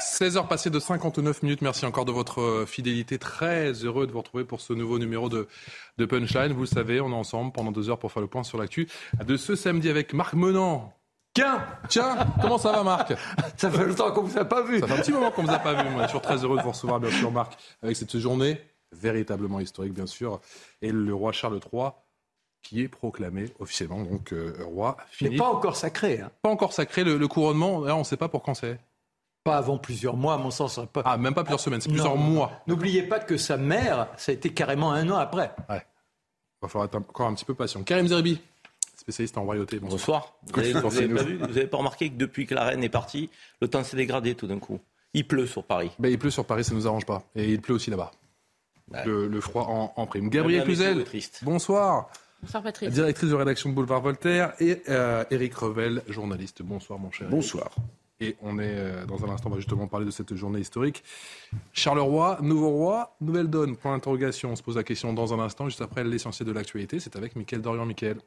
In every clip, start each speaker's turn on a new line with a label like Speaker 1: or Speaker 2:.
Speaker 1: 16h passées de 59 minutes. Merci encore de votre fidélité. Très heureux de vous retrouver pour ce nouveau numéro de, de Punchline. Vous le savez, on est ensemble pendant deux heures pour faire le point sur l'actu de ce samedi avec Marc Menant. Tiens, tiens, comment ça va Marc?
Speaker 2: Ça fait longtemps qu'on vous a pas vu.
Speaker 1: Ça fait un petit moment qu'on vous a pas vu. On est toujours très heureux de vous recevoir, bien sûr, Marc, avec cette journée véritablement historique, bien sûr, et le roi Charles III qui est proclamé officiellement donc euh, roi.
Speaker 2: Mais pas encore sacré. Hein.
Speaker 1: Pas encore sacré. Le, le couronnement, là, on ne sait pas pour quand c'est.
Speaker 2: Pas avant plusieurs mois, à mon sens. Pas...
Speaker 1: Ah, même pas plusieurs semaines, c'est plusieurs
Speaker 2: Non.
Speaker 1: mois.
Speaker 2: N'oubliez pas que sa mère, ça a été carrément un an après.
Speaker 1: Ouais. Il va falloir être encore un petit peu patient. Karim Zerbi, spécialiste en royauté.
Speaker 3: Bonsoir. Vous avez, vous avez pas, vous avez pas remarqué que depuis que la reine est partie, le temps s'est dégradé tout d'un coup Il pleut sur Paris.
Speaker 1: Ben, il pleut sur Paris, ça nous arrange pas. Et il pleut aussi là-bas.
Speaker 3: Ouais.
Speaker 1: Le, le froid en, en prime. Gabriel Cluzel, bonsoir.
Speaker 4: Bonsoir Patrick.
Speaker 1: Directrice de rédaction de Boulevard Voltaire. Et euh, Eric Revel, journaliste. Bonsoir mon cher. Eric. Et on est, euh, dans un instant, on va justement parler de cette journée historique. Charleroi, nouveau roi, nouvelle donne, point d'interrogation. On se pose la question dans un instant, juste après l'essentiel de l'actualité. C'est avec Mickaël Dorian. Mickaël.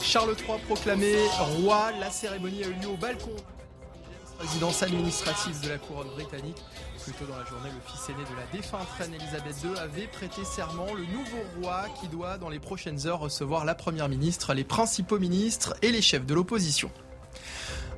Speaker 5: Charles III proclamé roi, la cérémonie a eu lieu au balcon résidence administrative de la couronne britannique. Plus tôt dans la journée, le fils aîné de la défunte reine Elisabeth II avait prêté serment, le nouveau roi qui doit dans les prochaines heures recevoir la première ministre, les principaux ministres et les chefs de l'opposition.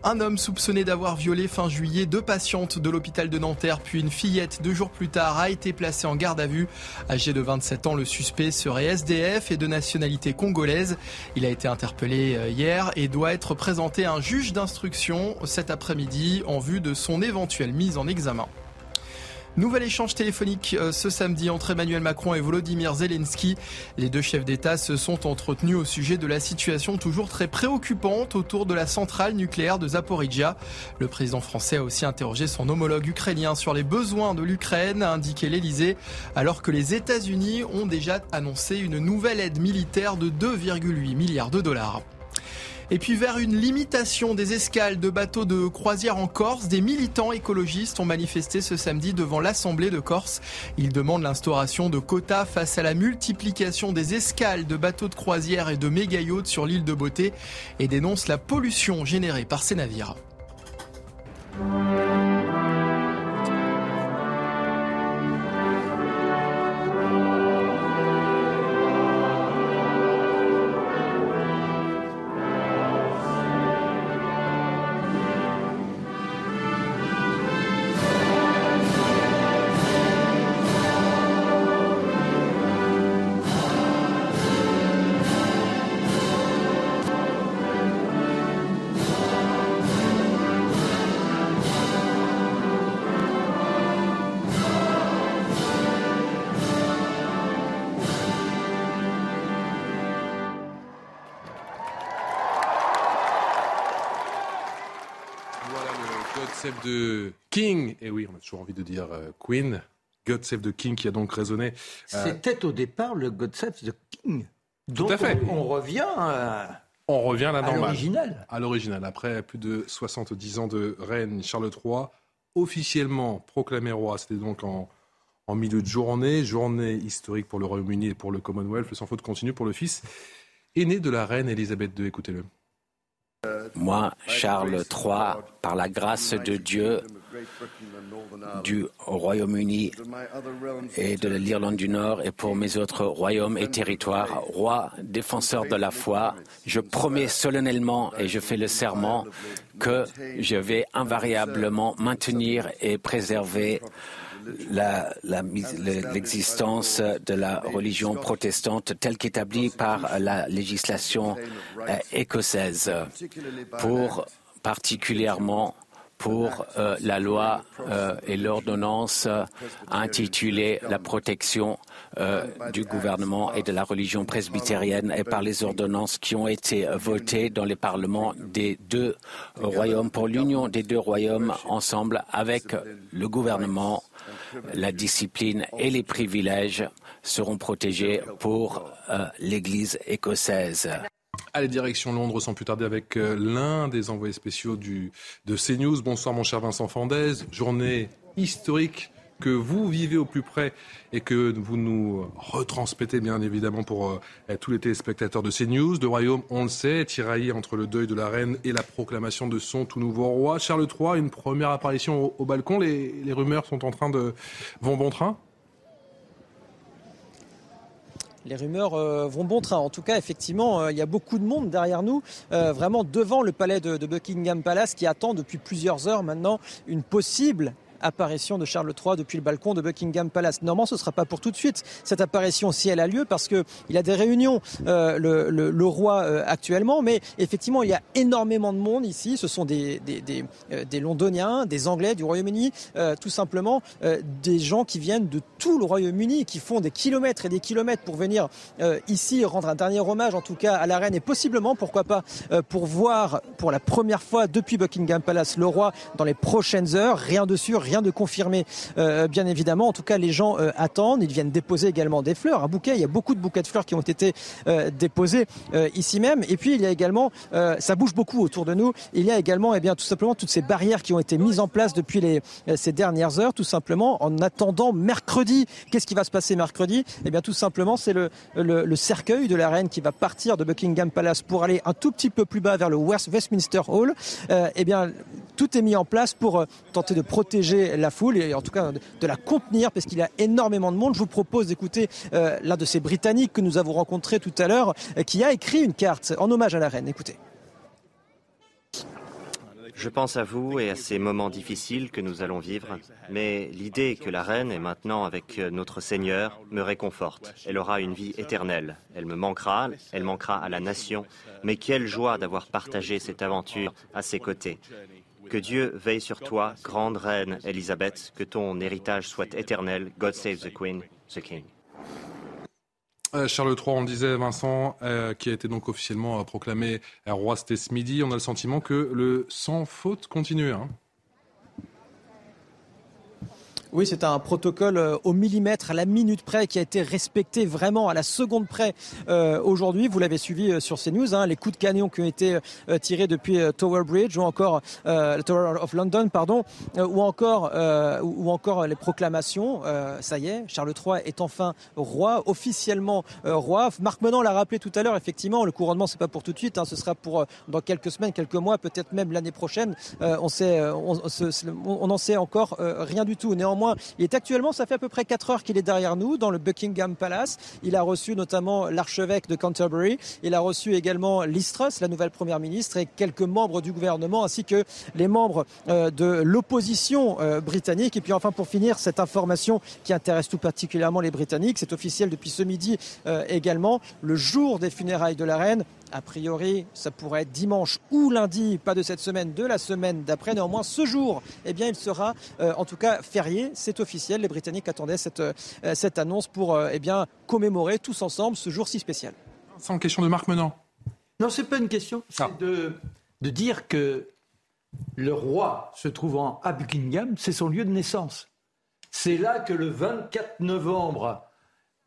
Speaker 5: Un homme soupçonné d'avoir violé fin juillet deux patientes de l'hôpital de Nanterre, puis une fillette deux jours plus tard, a été placé en garde à vue. Âgé de 27 ans, le suspect serait SDF et de nationalité congolaise. Il a été interpellé euh, hier et doit être présenté à un juge d'instruction cet après-midi en vue de son éventuelle mise en examen. Nouvel échange téléphonique euh, ce samedi entre Emmanuel Macron et Volodymyr Zelensky. Les deux chefs d'État se sont entretenus au sujet de la situation toujours très préoccupante autour de la centrale nucléaire de Zaporizhia. Le président français a aussi interrogé son homologue ukrainien sur les besoins de l'Ukraine, a indiqué l'Elysée, alors que les États-Unis ont déjà annoncé une nouvelle aide militaire de 2,8 milliards de dollars. Et puis vers une limitation des escales de bateaux de croisière en Corse, des militants écologistes ont manifesté ce samedi devant l'Assemblée de Corse. Ils demandent l'instauration de quotas face à la multiplication des escales de bateaux de croisière et de méga-yachts sur l'île de Beauté et dénoncent la pollution générée par ces navires.
Speaker 1: Toujours envie de dire euh, Queen. God Save the King qui a donc résonné. euh,
Speaker 2: C'était au départ le God Save the King. Donc
Speaker 1: à fait.
Speaker 2: On, on revient à,
Speaker 1: on revient à la
Speaker 2: à l'original.
Speaker 1: À l'original. Après plus de 70 ans de règne, Charles III, officiellement proclamé roi, c'était donc en, en milieu de journée, journée historique pour le Royaume-Uni et pour le Commonwealth, le sans faute continue pour le fils aîné de la reine Elisabeth II. Écoutez-le.
Speaker 6: Moi, Charles III, par la grâce de Dieu, du Royaume-Uni et de l'Irlande du Nord et pour mes autres royaumes et territoires, roi, défenseur de la foi, je promets solennellement et je fais le serment que je vais invariablement maintenir et préserver l'existence de la religion protestante telle qu'établie par la législation euh, écossaise. Pour particulièrement pour euh, la loi euh, et l'ordonnance euh, intitulée La protection du gouvernement et de la religion presbytérienne et par les ordonnances qui ont été votées dans les parlements des deux royaumes pour l'union des deux royaumes ensemble avec le gouvernement, la discipline et les privilèges seront protégés pour l'Église écossaise.
Speaker 1: Allez, direction Londres sans plus tarder avec euh, l'un des envoyés spéciaux du, de CNews. Bonsoir mon cher Vincent Fandez. Journée historique que vous vivez au plus près et que vous nous retransmettez bien évidemment pour euh, tous les téléspectateurs de CNews. Le royaume, on le sait, tiraillé entre le deuil de la reine et la proclamation de son tout nouveau roi. Charles III, une première apparition au, balcon. Les, les rumeurs sont en train de vont bon train
Speaker 7: les rumeurs euh, vont bon train. En tout cas, effectivement, euh, il y a beaucoup de monde derrière nous, euh, vraiment devant le palais de, Buckingham Palace, qui attend depuis plusieurs heures maintenant une possible apparition de Charles III depuis le balcon de Buckingham Palace. Normalement, ce ne sera pas pour tout de suite cette apparition si elle a lieu parce qu'il a des réunions, euh, le, roi euh, actuellement, mais effectivement, il y a énormément de monde ici. Ce sont des, des, des, euh, Londoniens, des Anglais du Royaume-Uni, tout simplement des gens qui viennent de tout le Royaume-Uni, qui font des kilomètres et des kilomètres pour venir ici rendre un dernier hommage, en tout cas à la reine, et possiblement, pourquoi pas, pour voir pour la première fois depuis Buckingham Palace le roi dans les prochaines heures. Rien de sûr, rien de confirmé, euh, bien évidemment. En tout cas, les gens euh, attendent. Ils viennent déposer également des fleurs, un bouquet. Il y a beaucoup de bouquets de fleurs qui ont été euh, déposés ici même. Et puis, il y a également, ça bouge beaucoup autour de nous. Il y a également, eh bien, tout simplement, toutes ces barrières qui ont été mises en place depuis les, ces dernières heures, tout simplement, en attendant mercredi. Qu'est-ce qui va se passer mercredi? Eh bien, tout simplement, c'est le, le, cercueil de la reine qui va partir de Buckingham Palace pour aller un tout petit peu plus bas vers le Westminster Hall. eh bien, tout est mis en place pour tenter de protéger la foule et en tout cas de la contenir parce qu'il y a énormément de monde. Je vous propose d'écouter euh, l'un de ces Britanniques que nous avons rencontré tout à l'heure euh, qui a écrit une carte en hommage à la reine. Écoutez.
Speaker 4: Je pense à vous et à ces moments difficiles que nous allons vivre, mais l'idée que la reine est maintenant avec notre Seigneur me réconforte. Elle aura une vie éternelle. Elle me manquera, elle manquera à la nation, mais quelle joie d'avoir partagé cette aventure à ses côtés. Que Dieu veille sur toi, grande reine Elisabeth, que ton héritage soit éternel. God save the Queen, the King.
Speaker 1: Euh, Charles III, on disait, Vincent, euh, qui a été donc officiellement euh, proclamé roi, c'était ce midi. On a le sentiment que le sans faute continue. Hein.
Speaker 7: Oui, c'est un protocole euh, au millimètre, à la minute près, qui a été respecté vraiment à la seconde près euh, aujourd'hui. Vous l'avez suivi euh, sur CNews, hein, les coups de canon qui ont été tirés depuis Tower Bridge ou encore Tower of London, pardon, ou encore ou encore les proclamations. ça y est, Charles III est enfin roi, officiellement roi. Marc Menon l'a rappelé tout à l'heure. Effectivement, le couronnement c'est pas pour tout de suite, hein, ce sera pour dans quelques semaines, quelques mois, peut-être même l'année prochaine. on sait, on sait encore rien du tout. Néanmoins il est actuellement, ça fait à peu près 4 heures qu'il est derrière nous, dans le Buckingham Palace. Il a reçu notamment l'archevêque de Canterbury. Il a reçu également Liz la nouvelle première ministre, et quelques membres du gouvernement, ainsi que les membres euh, de l'opposition euh, britannique. Et puis enfin, pour finir, cette information qui intéresse tout particulièrement les Britanniques, c'est officiel depuis ce midi euh, également, le jour des funérailles de la reine, a priori, ça pourrait être dimanche ou lundi, pas de cette semaine, de la semaine d'après. Néanmoins, ce jour, eh bien, il sera euh, en tout cas férié. C'est officiel. Les Britanniques attendaient cette, euh, cette annonce pour euh, eh bien, commémorer tous ensemble ce jour si spécial.
Speaker 1: Sans question de Marc Menant.
Speaker 2: Non, c'est pas une question. C'est ah. de, de dire que le roi se trouvant à Buckingham, c'est son lieu de naissance. C'est là que le 24 novembre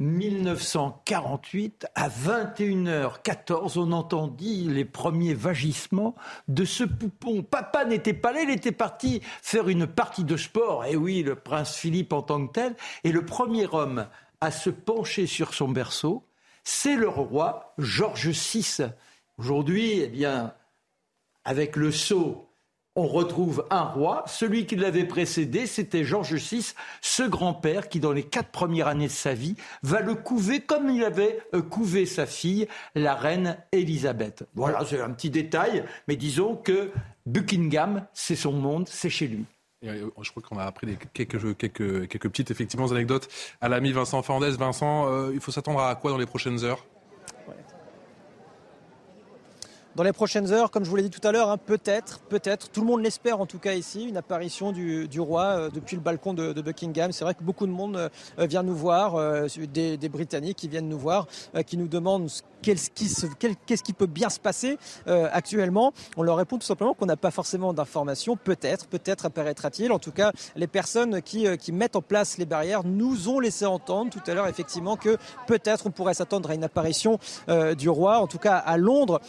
Speaker 2: 1948, à 21h14, on entendit les premiers vagissements de ce poupon. Papa n'était pas là, il était parti faire une partie de sport. Et oui, le prince Philippe en tant que tel. Et le premier homme à se pencher sur son berceau, c'est le roi Georges VI. Aujourd'hui, eh bien, avec le sceau on retrouve un roi. Celui qui l'avait précédé, c'était Georges VI, ce grand-père qui, dans les quatre premières années de sa vie, va le couver comme il avait euh, couvé sa fille, la reine Élisabeth. Voilà, c'est un petit détail, mais disons que Buckingham, c'est son monde, c'est chez lui.
Speaker 1: Euh, je crois qu'on a appris quelques, quelques, quelques petites effectivement anecdotes à l'ami Vincent Fernandez. Vincent, euh, il faut s'attendre à quoi dans les prochaines heures?
Speaker 7: Dans les prochaines heures, comme je vous l'ai dit tout à l'heure, hein, peut-être, peut-être, tout le monde l'espère en tout cas ici, une apparition du, roi euh, depuis le balcon de, Buckingham. C'est vrai que beaucoup de monde euh, vient nous voir, euh, des, Britanniques qui viennent nous voir, qui nous demandent qu'est-ce qui, peut bien se passer actuellement. On leur répond tout simplement qu'on n'a pas forcément d'informations. Peut-être, peut-être apparaîtra-t-il. En tout cas, les personnes qui, qui mettent en place les barrières nous ont laissé entendre tout à l'heure effectivement que peut-être on pourrait s'attendre à une apparition du roi. En tout cas, à Londres,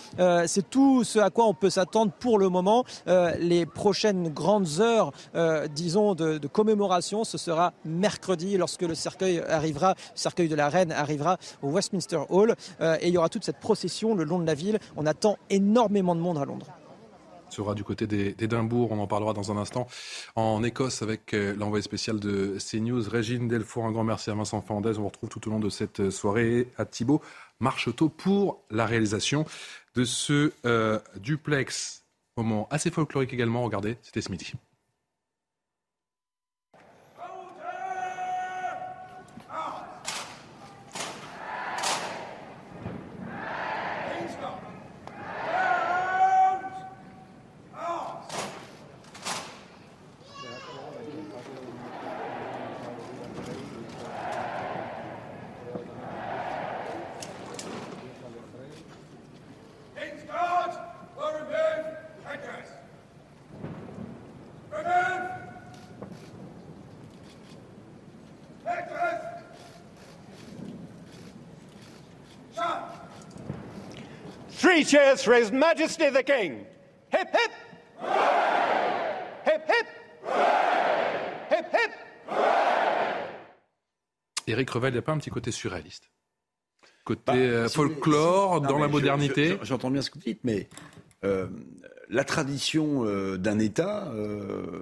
Speaker 7: c'est tout ce à quoi on peut s'attendre pour le moment. Euh, les prochaines grandes heures, euh, disons, de, commémoration, ce sera mercredi lorsque le cercueil arrivera, le cercueil de la reine arrivera au Westminster Hall. Euh, toute cette procession le long de la ville. On attend énormément de monde à Londres
Speaker 1: sera du côté d'Édimbourg. On en parlera dans un instant. En Écosse, avec l'envoyé spécial de CNews, Régine Delfour. Un grand merci à Vincent Fernandez. On retrouve tout au long de cette soirée à Thibault Marcheteau pour la réalisation de ce euh, duplex. Moment assez folklorique également. Regardez, c'était ce midi.
Speaker 8: Cheers for His Majesty the King. Hip hip. Hip hip. Hip hip.
Speaker 1: Éric Revel, il n'y a pas un petit côté surréaliste? Côté bah, euh, folklore, dans la modernité?
Speaker 9: J'entends bien ce que vous dites, mais euh, la tradition euh, d'un État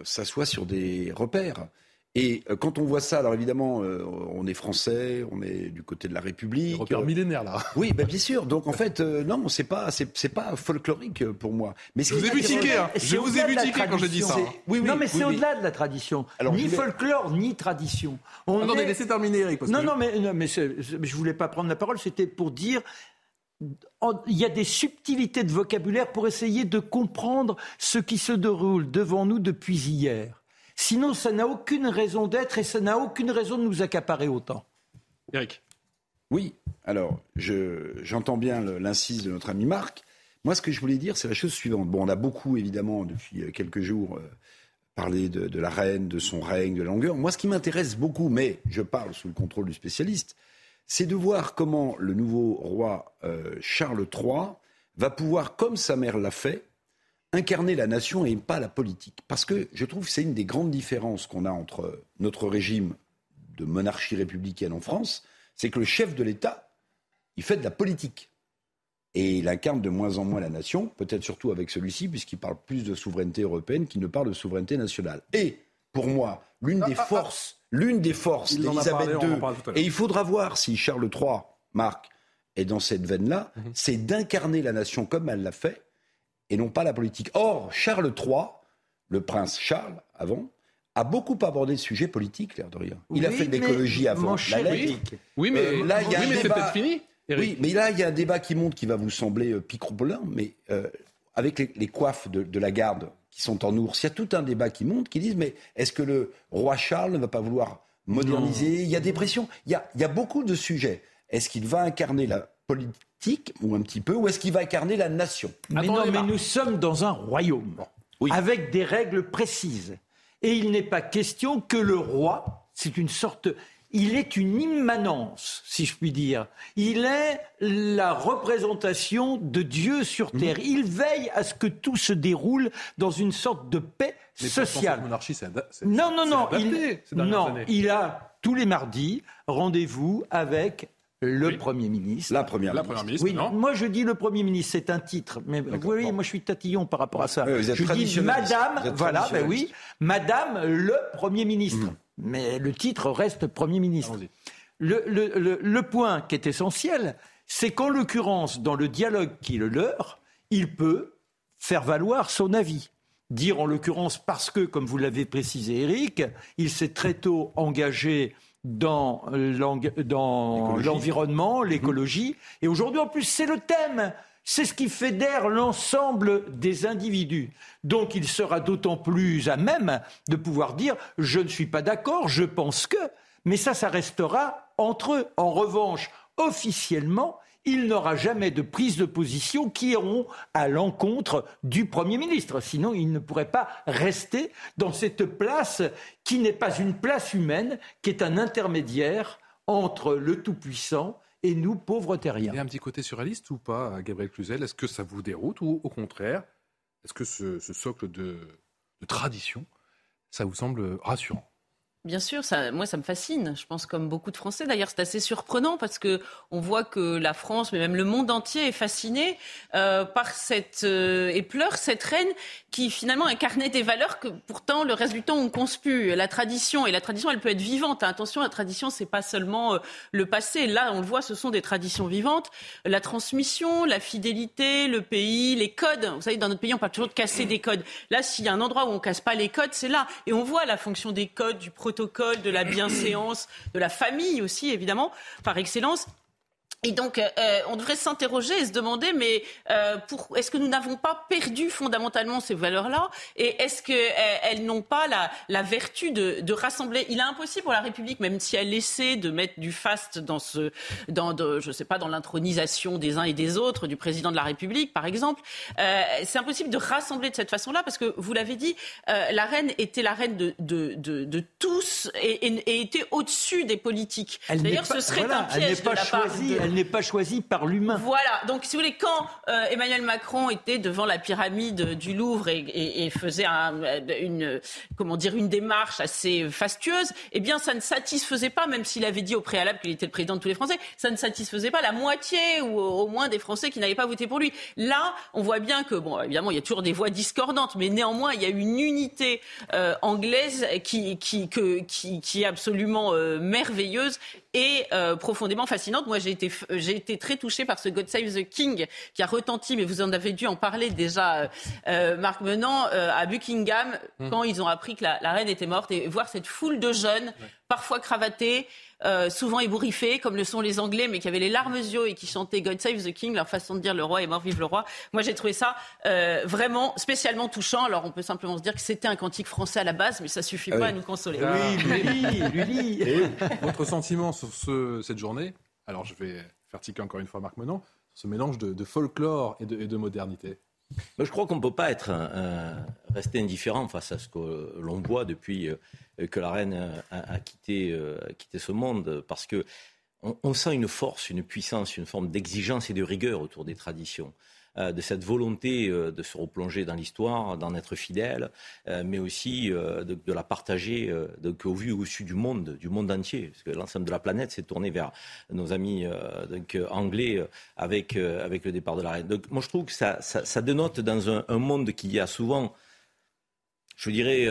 Speaker 9: s'assoit sur des repères. Et euh, quand on voit ça, alors évidemment, euh, on est français, on est du côté de la République.
Speaker 1: Repère millénaire là.
Speaker 9: Oui, bah, bien sûr. Donc en fait, euh, non, c'est pas, c'est, pas folklorique pour moi.
Speaker 1: Mais je vous ai. Hein. Je vous ai vu tiquer quand j'ai dit ça.
Speaker 2: Oui, non, mais c'est au-delà de la tradition. ni folklore, ni tradition.
Speaker 1: On Attendez, laissez terminer, Eric.
Speaker 2: non, non, mais, non, mais je voulais pas prendre la parole. C'était pour dire il y a des subtilités de vocabulaire pour essayer de comprendre ce qui se déroule devant nous depuis hier. Sinon, ça n'a aucune raison d'être et ça n'a aucune raison de nous accaparer autant.
Speaker 1: Eric.
Speaker 9: Oui, alors j'entends bien l'incise de notre ami Marc. Moi, ce que je voulais dire, c'est la chose suivante. Bon, on a beaucoup, évidemment, depuis euh, quelques jours, euh, parlé de, la reine, de son règne, de la longueur. Moi, ce qui m'intéresse beaucoup, mais je parle sous le contrôle du spécialiste, c'est de voir comment le nouveau roi euh, Charles III va pouvoir, comme sa mère l'a fait, incarner la nation et pas la politique. Parce que je trouve que c'est une des grandes différences qu'on a entre notre régime de monarchie républicaine en France, c'est que le chef de l'État, il fait de la politique. Et il incarne de moins en moins la nation, peut-être surtout avec celui-ci, puisqu'il parle plus de souveraineté européenne qu'il ne parle de souveraineté nationale. Et, pour moi, l'une des ah, ah, ah. forces, l'une des forces d'Elisabeth II, et il faudra voir si Charles III, Marc, est dans cette veine-là, mhm. c'est d'incarner la nation comme elle l'a fait, et non pas la politique. Or, Charles III, le prince Charles, avant, a beaucoup abordé le sujet politique, l'air de rien. Il a fait de l'écologie avant.
Speaker 1: La oui. mais, euh, là, il y a c'est peut-être fini.
Speaker 9: Oui, mais là, il y a un débat qui monte qui va vous sembler euh, mais euh, avec les, coiffes de, la garde qui sont en ours, il y a tout un débat qui monte qui disent mais est-ce que le roi Charles ne va pas vouloir moderniser? Il y a des pressions. Il y a, il y a beaucoup de sujets. Est-ce qu'il va incarner la politique ou un petit peu, ou est-ce qu'il va incarner la nation?
Speaker 2: Mais non, mais nous sommes dans un royaume, avec des règles précises. Et il n'est pas question que le roi, c'est une sorte... Il est une immanence, si je puis dire. Il est la représentation de Dieu sur terre. Mmh. Il veille à ce que tout se déroule dans une sorte de paix sociale.
Speaker 1: monarchie, c'est
Speaker 2: non, non, non. il, non, il a tous les mardis rendez-vous avec le Premier ministre.
Speaker 9: La Première
Speaker 1: ministre.
Speaker 2: oui, moi je dis le Premier ministre, c'est un titre. Mais vous voyez, moi je suis tatillon par rapport à ça. je dis Madame, voilà, ben oui, Madame le Premier ministre. Mm. Mais le titre reste Premier ministre. Le, le, le, point qui est essentiel, c'est qu'en l'occurrence, dans le dialogue qui est le leur, il peut faire valoir son avis dire en l'occurrence parce que, comme vous l'avez précisé Eric, il s'est très tôt engagé dans l'environnement, l'écologie. Et aujourd'hui, en plus, c'est le thème. C'est ce qui fédère l'ensemble des individus. Donc il sera d'autant plus à même de pouvoir dire je ne suis pas d'accord, je pense que, mais ça, ça restera entre eux. En revanche, officiellement, il n'aura jamais de prise de position qui iront à l'encontre du Premier ministre. Sinon, il ne pourrait pas rester dans cette place qui n'est pas une place humaine, qui est un intermédiaire entre le Tout-Puissant et nous, pauvres terriens.
Speaker 1: Il y a un petit côté surréaliste ou pas, Gabriel Cluzel? Est-ce que ça vous déroute ou au contraire, est-ce que ce, socle de tradition, ça vous semble rassurant?
Speaker 10: Bien sûr, moi ça me fascine. Je pense comme beaucoup de Français. D'ailleurs, c'est assez surprenant parce que on voit que la France, mais même le monde entier, est fasciné euh, par cette euh, et pleure cette reine qui finalement incarnait des valeurs que pourtant le reste du temps on conspue. La tradition et la tradition, elle peut être vivante. Attention, la tradition, c'est pas seulement euh, le passé. Là, on le voit, ce sont des traditions vivantes. La transmission, la fidélité, le pays, les codes. Vous savez, dans notre pays, on parle toujours de casser des codes. Là, s'il y a un endroit où on casse pas les codes, c'est là. Et on voit la fonction des codes du protocole, de la bienséance, de la famille aussi, évidemment, par excellence. Et donc, euh, on devrait s'interroger et se demander, mais euh, pour, est-ce que nous n'avons pas perdu fondamentalement ces valeurs-là? Et est-ce qu'elles euh, n'ont pas la, la vertu de, de, rassembler? Il est impossible pour la République, même si elle essaie de mettre du faste dans ce, dans, de, je sais pas, dans l'intronisation des uns et des autres du président de la République, par exemple, euh, c'est impossible de rassembler de cette façon-là parce que vous l'avez dit, euh, la reine était la reine de, de, de, de tous et, et, et était au-dessus des politiques. D'ailleurs, ce serait
Speaker 2: voilà,
Speaker 10: un piège
Speaker 2: de
Speaker 10: la part de
Speaker 2: elle n'est pas choisie par l'humain.
Speaker 10: Voilà. Donc, si vous voulez, quand euh, Emmanuel Macron était devant la pyramide du Louvre et, faisait un, une, comment dire, une démarche assez fastueuse, eh bien, ça ne satisfaisait pas, même s'il avait dit au préalable qu'il était le président de tous les Français, ça ne satisfaisait pas la moitié ou au moins des Français qui n'avaient pas voté pour lui. Là, on voit bien que, bon, évidemment, il y a toujours des voix discordantes, mais néanmoins, il y a une unité euh, anglaise qui, est absolument euh, merveilleuse et euh, profondément fascinante. Moi, j'ai été, j'ai été très touchée par ce God Save the King qui a retenti, mais vous en avez dû en parler déjà, euh, euh Marc Menant, euh, à Buckingham, mmh. quand ils ont appris que la, la, reine était morte, et voir cette foule de jeunes, ouais. Parfois cravatés, euh, souvent ébouriffés, comme le sont les Anglais, mais qui avaient les larmes aux yeux et qui chantaient God Save the King, leur façon de dire le roi est mort, vive le roi. Moi, j'ai trouvé ça euh, vraiment spécialement touchant. Alors, on peut simplement se dire que c'était un cantique français à la base, mais ça suffit ah pas oui. à nous consoler.
Speaker 2: Oui, lui, lui, lui.
Speaker 1: Votre sentiment sur ce, cette journée Alors, je vais faire tiquer encore une fois Marc Menon, ce mélange de, de folklore et de, et de modernité.
Speaker 3: Je crois qu'on ne peut pas être rester indifférent face à ce que l'on voit depuis euh, que la reine a, a, quitté, euh, a, quitté, ce monde, parce que on, on, sent une force, une puissance, une forme d'exigence et de rigueur autour des traditions. Euh, de cette volonté euh, de se replonger dans l'histoire, d'en être fidèle, euh, mais aussi de, la partager donc, au vu au dessus du monde, du monde entier, parce que l'ensemble de la planète s'est tourné vers nos amis anglais avec, avec le départ de la reine. Donc moi je trouve que ça, ça, dénote dans un, monde qui a souvent, je dirais,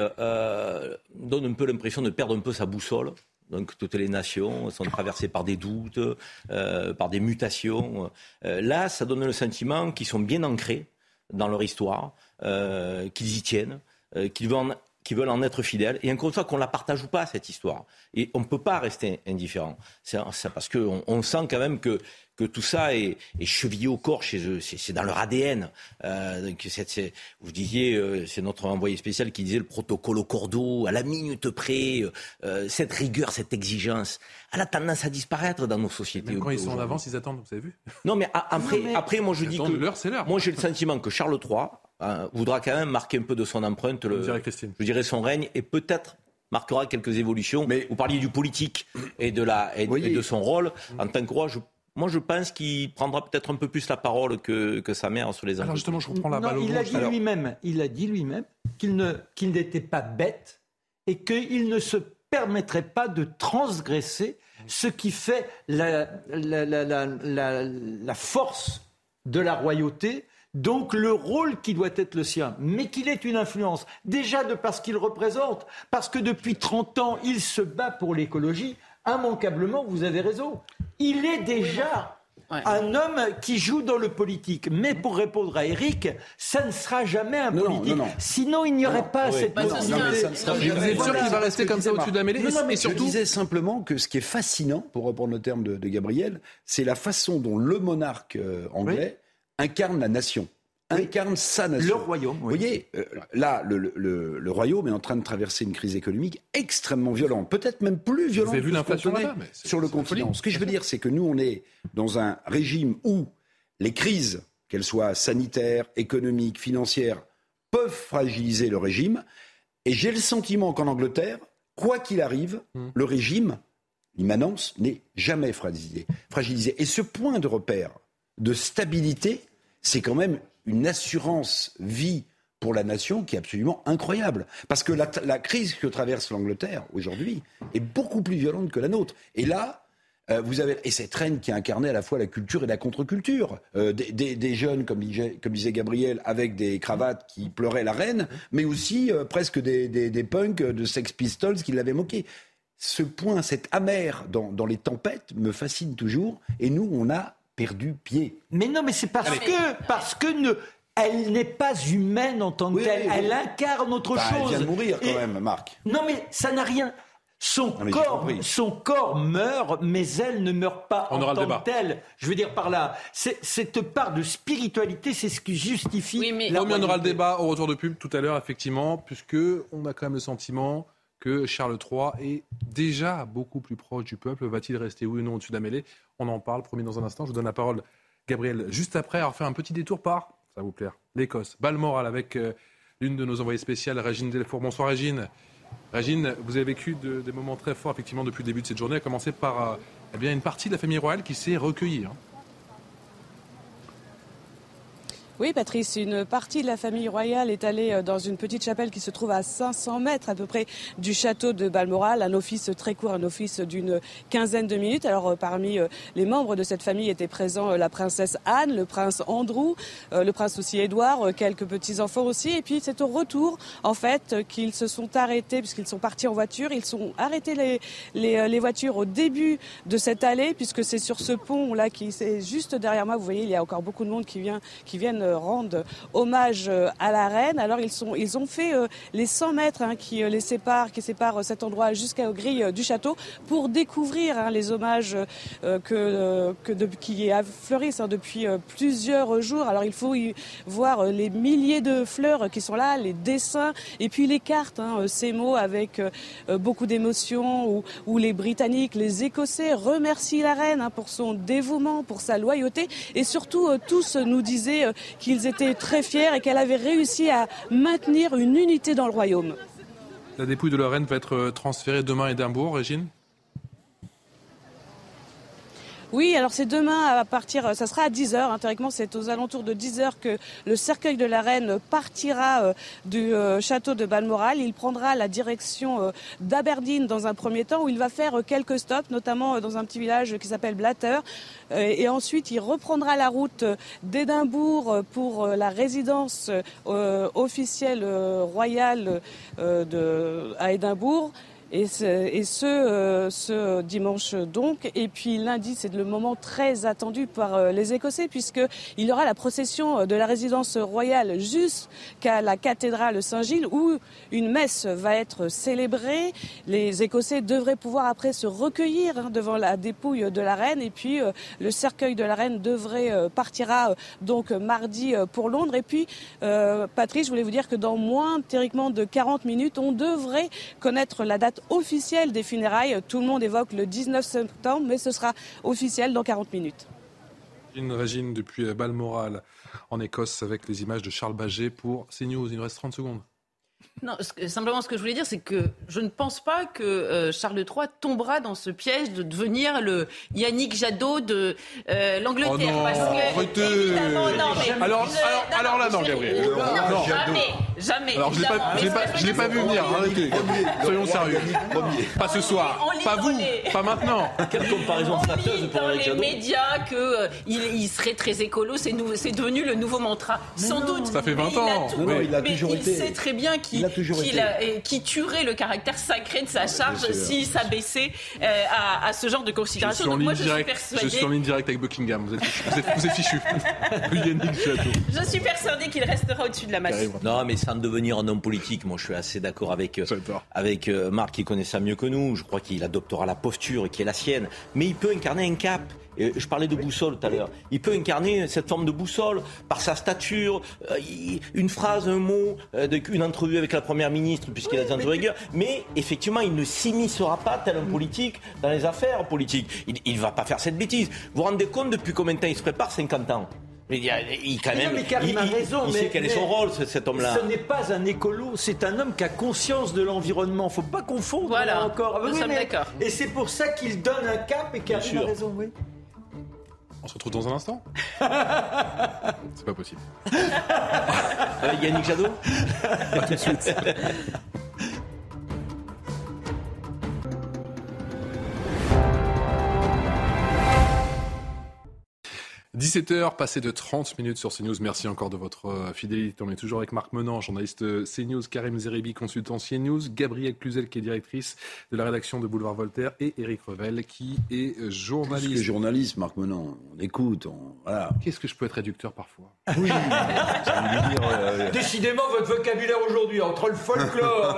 Speaker 3: donne un peu l'impression de perdre un peu sa boussole. Donc toutes les nations sont traversées par des doutes, euh, par des mutations. Euh, là, ça donne le sentiment qu'ils sont bien ancrés dans leur histoire, euh, qu'ils y tiennent, qu'ils veulent, en, être fidèles. Et encore une fois, qu'on la partage ou pas, cette histoire. Et on ne peut pas rester indifférent. C'est, parce qu'on on sent quand même que que tout ça est, est chevillé au corps chez eux, c'est dans leur ADN. Euh, donc c'est, vous disiez, euh, c'est notre envoyé spécial qui disait le protocole au cordeau, à la minute près, euh, cette rigueur, cette exigence, elle a tendance à disparaître dans nos sociétés.
Speaker 1: Même quand ils sont en avance, ils attendent, vous avez vu?
Speaker 3: Non, mais après, non, mais... après moi je dis que
Speaker 1: l'heure, c'est l'heure.
Speaker 3: Moi j'ai le sentiment que Charles III hein, voudra quand même marquer un peu de son empreinte, le, je dirais son règne, et peut-être marquera quelques évolutions. Mais vous parliez du politique et de la et, oui. et de son rôle en tant que roi. Je moi, je pense qu'il prendra peut-être un peu plus la parole que, que sa mère sur les
Speaker 1: Alors justement, je reprends la balle
Speaker 2: Il a dit lui-même, il a dit lui-même qu'il ne qu'il n'était pas bête et qu'il ne se permettrait pas de transgresser ce qui fait la, la, la, la force de la royauté, donc le rôle qui doit être le sien, mais qu'il ait une influence, déjà de parce qu'il représente, parce que depuis 30 ans, il se bat pour l'écologie, immanquablement, vous avez raison. Il est déjà Ouais. un homme qui joue dans le politique. Mais pour répondre à Eric, ça ne sera jamais un non, politique. Non, non, Sinon, il n'y aurait pas cette
Speaker 1: possibilité. Vous êtes sûr qu'il va rester comme ça au-dessus de la mêlée
Speaker 9: non, mais surtout... Je disais simplement que ce qui est fascinant, pour reprendre le terme de, de Gabriel, c'est la façon dont le monarque euh, anglais... Oui incarne la nation incarne sa nation.
Speaker 2: Le royaume.
Speaker 9: Vous voyez, euh, là, le, le, le, royaume est en train de traverser une crise économique extrêmement violente, peut-être même plus violente
Speaker 1: Vous avez vu l'inflation
Speaker 9: sur le continent. Ce que je veux dire, c'est que nous, on est dans un régime où les crises, qu'elles soient sanitaires, économiques, financières, peuvent fragiliser le régime. Et j'ai le sentiment qu'en Angleterre, quoi qu'il arrive, hmm. le régime, l'immanence, n'est jamais fragilisé. fragilisé. Et ce point de repère de stabilité, c'est quand même une assurance vie pour la nation qui est absolument incroyable. Parce que la, crise que traverse l'Angleterre aujourd'hui est beaucoup plus violente que la nôtre. Et là, euh, vous avez et cette reine qui a incarné à la fois la culture et la contre-culture, euh, des, jeunes comme disait, comme disait, Gabriel avec des cravates qui pleuraient la reine, mais aussi euh, presque des, des, punks de Sex Pistols qui l'avaient moqué. Ce point, cette amère dans, dans les tempêtes me fascine toujours. Et nous, on a perdu pied.
Speaker 2: Mais non, mais c'est parce que, parce que ne, elle n'est pas humaine en tant que telle. Elle incarne autre chose. Elle
Speaker 9: vient de mourir quand même, Marc.
Speaker 2: Non, mais ça n'a rien. Son corps, son corps meurt, mais elle ne meurt pas en tant que telle. Je veux dire par là, cette part de spiritualité, c'est ce qui justifie.
Speaker 1: Oui, mais... on aura le débat au retour de pub tout à l'heure, effectivement, puisque on a quand même le sentiment que Charles III est déjà beaucoup plus proche du peuple. Va-t-il rester oui ou non au-dessus de la mêlée On en parle, promis dans un instant. Je vous donne la parole, Gabriel, juste après avoir fait un petit détour par, ça va vous plaire, l'Écosse. Balmoral avec euh, l'une de nos envoyées spéciales, Régine Delfour. Bonsoir Régine. Régine, vous avez vécu des moments très forts effectivement depuis le début de cette journée, à commencer par euh, eh bien, une partie de la famille royale qui s'est recueillie. Hein.
Speaker 11: Oui, Patrice, une partie de la famille royale est allée euh, dans une petite chapelle qui se trouve à 500 mètres à peu près du château de Balmoral, un office très court, un office d'une quinzaine de minutes. Alors euh, parmi euh, les membres de cette famille étaient présents la princesse Anne, le prince Andrew, le prince aussi Édouard, quelques petits-enfants aussi. Et puis c'est au retour, en fait, qu'ils se sont arrêtés, puisqu'ils sont partis en voiture. Ils sont arrêtés les, voitures au début de cette allée, puisque c'est sur ce pont-là qui est juste derrière moi. Vous voyez, il y a encore beaucoup de monde qui, vient, qui viennent rendent hommage euh, à la reine. Alors ils, sont, ils ont fait euh, les 100 mètres hein, qui euh, les séparent, qui séparent cet endroit jusqu'aux grilles du château pour découvrir hein, les hommages que, qui fleurissent hein, depuis plusieurs jours. Alors il faut y voir les milliers de fleurs qui sont là, les dessins et puis les cartes, ces mots avec beaucoup d'émotion où, les Britanniques, les Écossais remercient la reine pour son dévouement, pour sa loyauté et surtout tous nous disaient qu'ils étaient très fiers et qu'elle avait réussi à maintenir une unité dans le royaume.
Speaker 1: La dépouille de la reine va être transférée demain à Édimbourg, Régine?
Speaker 11: Oui, alors c'est demain à partir, ça sera à 10h, hein, théoriquement c'est aux alentours de 10h que le cercueil de la reine partira euh, du euh, château de Balmoral. Il prendra la direction euh, d'Aberdeen dans un premier temps où il va faire quelques stops, notamment dans un petit village qui s'appelle Blatter. et ensuite il reprendra la route d'Édimbourg pour la résidence officielle royale de, à Édimbourg. Et ce, euh, ce, dimanche donc. Et puis lundi, c'est le moment très attendu par euh, les Écossais puisqu'il y aura la procession de la résidence royale jusqu'à la cathédrale Saint-Gilles où une messe va être célébrée. Les Écossais devraient pouvoir après se recueillir hein, devant la dépouille de la reine et puis euh, le cercueil de la reine devrait partira donc mardi pour Londres. Et puis, Patrice, je voulais vous dire que dans moins théoriquement de 40 minutes, on devrait connaître la date officielle des funérailles. Tout le monde évoque le 19 septembre, mais ce sera officiel dans 40 minutes.
Speaker 1: Une Régine depuis Balmoral en Écosse avec les images de Charles Baget pour CNews. Il nous reste 30 secondes.
Speaker 10: Non, simplement ce que je voulais dire, c'est que je ne pense pas que euh, Charles III tombera dans ce piège de devenir le Yannick Jadot de euh, l'Angleterre. Oh
Speaker 1: non, arrêtez alors, alors, là, non, Gabriel.
Speaker 10: Non, jamais, jamais.
Speaker 1: Alors, je ne l'ai pas, vu venir, arrêtez. Soyons sérieux. Pas ce soir, pas vous, pas maintenant.
Speaker 3: Quelle comparaison flatteuse pour
Speaker 10: Yannick Jadot. dans les médias qu'il euh, serait très écolo, c'est devenu le nouveau mantra. Sans doute.
Speaker 1: Ça fait 20 ans.
Speaker 10: Il a toujours été. Il sait très bien qu'il qui, tuerait le caractère sacré de sa charge s'il s'abaissait euh, à, ce genre de considération.
Speaker 1: Je suis, moi, je, suis persuadé... je suis en ligne directe avec Buckingham. Vous êtes, fichu.
Speaker 10: je suis persuadé qu'il restera au-dessus de la masse.
Speaker 3: Non, mais sans devenir un homme politique, moi je suis assez d'accord avec, avec Marc qui connaît ça mieux que nous. Je crois qu'il adoptera la posture qui est la sienne. Mais il peut incarner un cap. je parlais de boussole tout à l'heure. Il peut incarner cette forme de boussole par sa stature, une phrase, un mot, une entrevue avec la première ministre, puisqu'il a des entrevues Mais effectivement, il ne s'immiscera pas tel un politique dans les affaires politiques. Il ne va pas faire cette bêtise. Vous vous rendez compte depuis combien de temps il se prépare 50 ans? Il, il, quand même, il,
Speaker 2: a raison,
Speaker 3: il, sait quel est son rôle, cet homme-là.
Speaker 2: Ce n'est pas un écolo, c'est un homme qui a conscience de l'environnement. Il ne faut pas confondre
Speaker 10: voilà,
Speaker 2: encore.
Speaker 10: Nous sommes d'accord.
Speaker 2: Et c'est pour ça qu'il donne un cap et Karim a raison, oui.
Speaker 1: On se retrouve dans un instant C'est pas possible.
Speaker 3: euh, Yannick Jadot?
Speaker 1: Tout de suite. 17h, passé de 30 minutes sur CNews. Merci encore de votre euh, fidélité. On est toujours avec Marc Menant, journaliste euh, CNews, Karim Zeribi, consultant CNews, Gabrielle Cluzel, qui est directrice de la rédaction de Boulevard Voltaire, et Eric Revel, qui est euh, journaliste.
Speaker 9: Qu'est-ce que journaliste, Marc Menant? On écoute, on... voilà.
Speaker 1: Qu'est-ce que je peux être réducteur parfois?
Speaker 2: Oui Décidément, votre vocabulaire aujourd'hui, entre le folklore,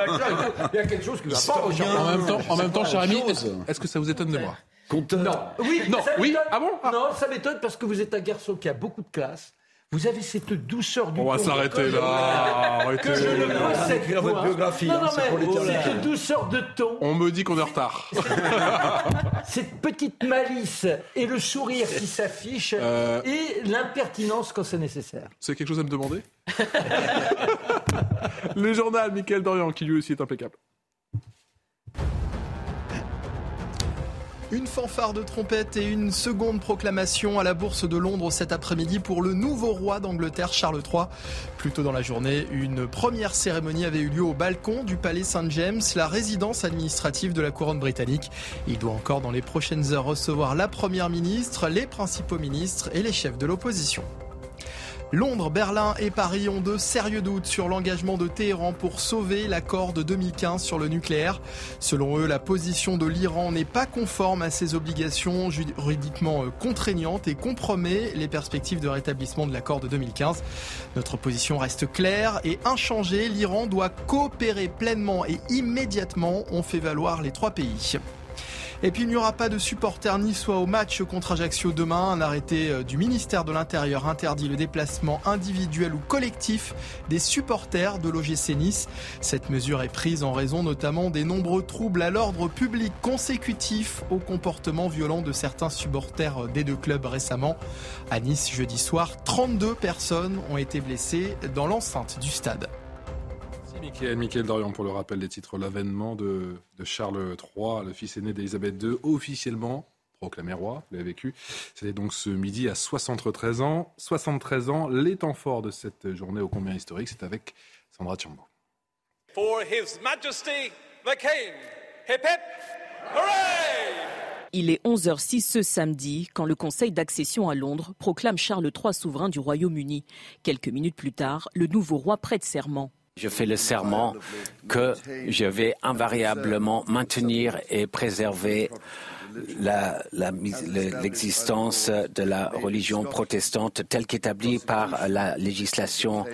Speaker 2: il y a quelque chose qui va pas.
Speaker 1: En même temps, en même temps cher ami, est-ce que ça vous étonne de moi
Speaker 2: non. Oui,
Speaker 1: non. Oui. Ah bon?
Speaker 2: Non, ça m'étonne parce que vous êtes un garçon qui a beaucoup de classe. Vous avez cette douceur du
Speaker 1: On va s'arrêter là.
Speaker 2: Que je ne possède
Speaker 9: pas. votre biographie.
Speaker 2: Non, non, mais cette douceur de ton.
Speaker 1: On me dit qu'on est en retard.
Speaker 2: cette petite malice et le sourire qui s'affiche euh... et l'impertinence quand c'est nécessaire.
Speaker 1: C'est quelque chose à me demander? Le journal, Michael Dorian, qui lui aussi est impeccable.
Speaker 5: Une fanfare de trompette et une seconde proclamation à la Bourse de Londres cet après-midi pour le nouveau roi d'Angleterre, Charles III. Plus tôt dans la journée, une première cérémonie avait eu lieu au balcon du Palais Saint-James, la résidence administrative de la couronne britannique. Il doit encore dans les prochaines heures recevoir la première ministre, les principaux ministres et les chefs de l'opposition. Londres, Berlin et Paris ont de sérieux doutes sur l'engagement de Téhéran pour sauver l'accord de 2015 sur le nucléaire. Selon eux, la position de l'Iran n'est pas conforme à ses obligations juridiquement euh, contraignantes et compromet les perspectives de rétablissement de l'accord de 2015. Notre position reste claire et inchangée. L'Iran doit coopérer pleinement et immédiatement, ont fait valoir les trois pays. Et puis il n'y aura pas de supporters niçois au match contre Ajaccio demain. Un arrêté euh, du ministère de l'Intérieur interdit le déplacement individuel ou collectif des supporters de l'OGC Nice. Cette mesure est prise en raison notamment des nombreux troubles à l'ordre public consécutifs au comportement violent de certains supporters euh, des deux clubs récemment. À Nice, jeudi soir, 32 personnes ont été blessées dans l'enceinte du stade.
Speaker 1: Michael, Michael Dorian pour le rappel des titres. L'avènement de, Charles III, le fils aîné d'Elisabeth II, officiellement proclamé roi, vous l'avez vécu. C'était donc ce midi à 73 ans. 73 ans, les temps forts de cette journée au combien historique, c'est avec Sandra Tchambo. For His Majesty the King.
Speaker 12: Hip hip, hooray! Il est 11h06 ce samedi quand le Conseil d'accession à Londres proclame Charles III souverain du Royaume-Uni. Quelques minutes plus tard, le nouveau roi prête serment.
Speaker 6: Je fais le serment que je vais invariablement maintenir et préserver l'existence de la religion protestante telle qu'établie par la législation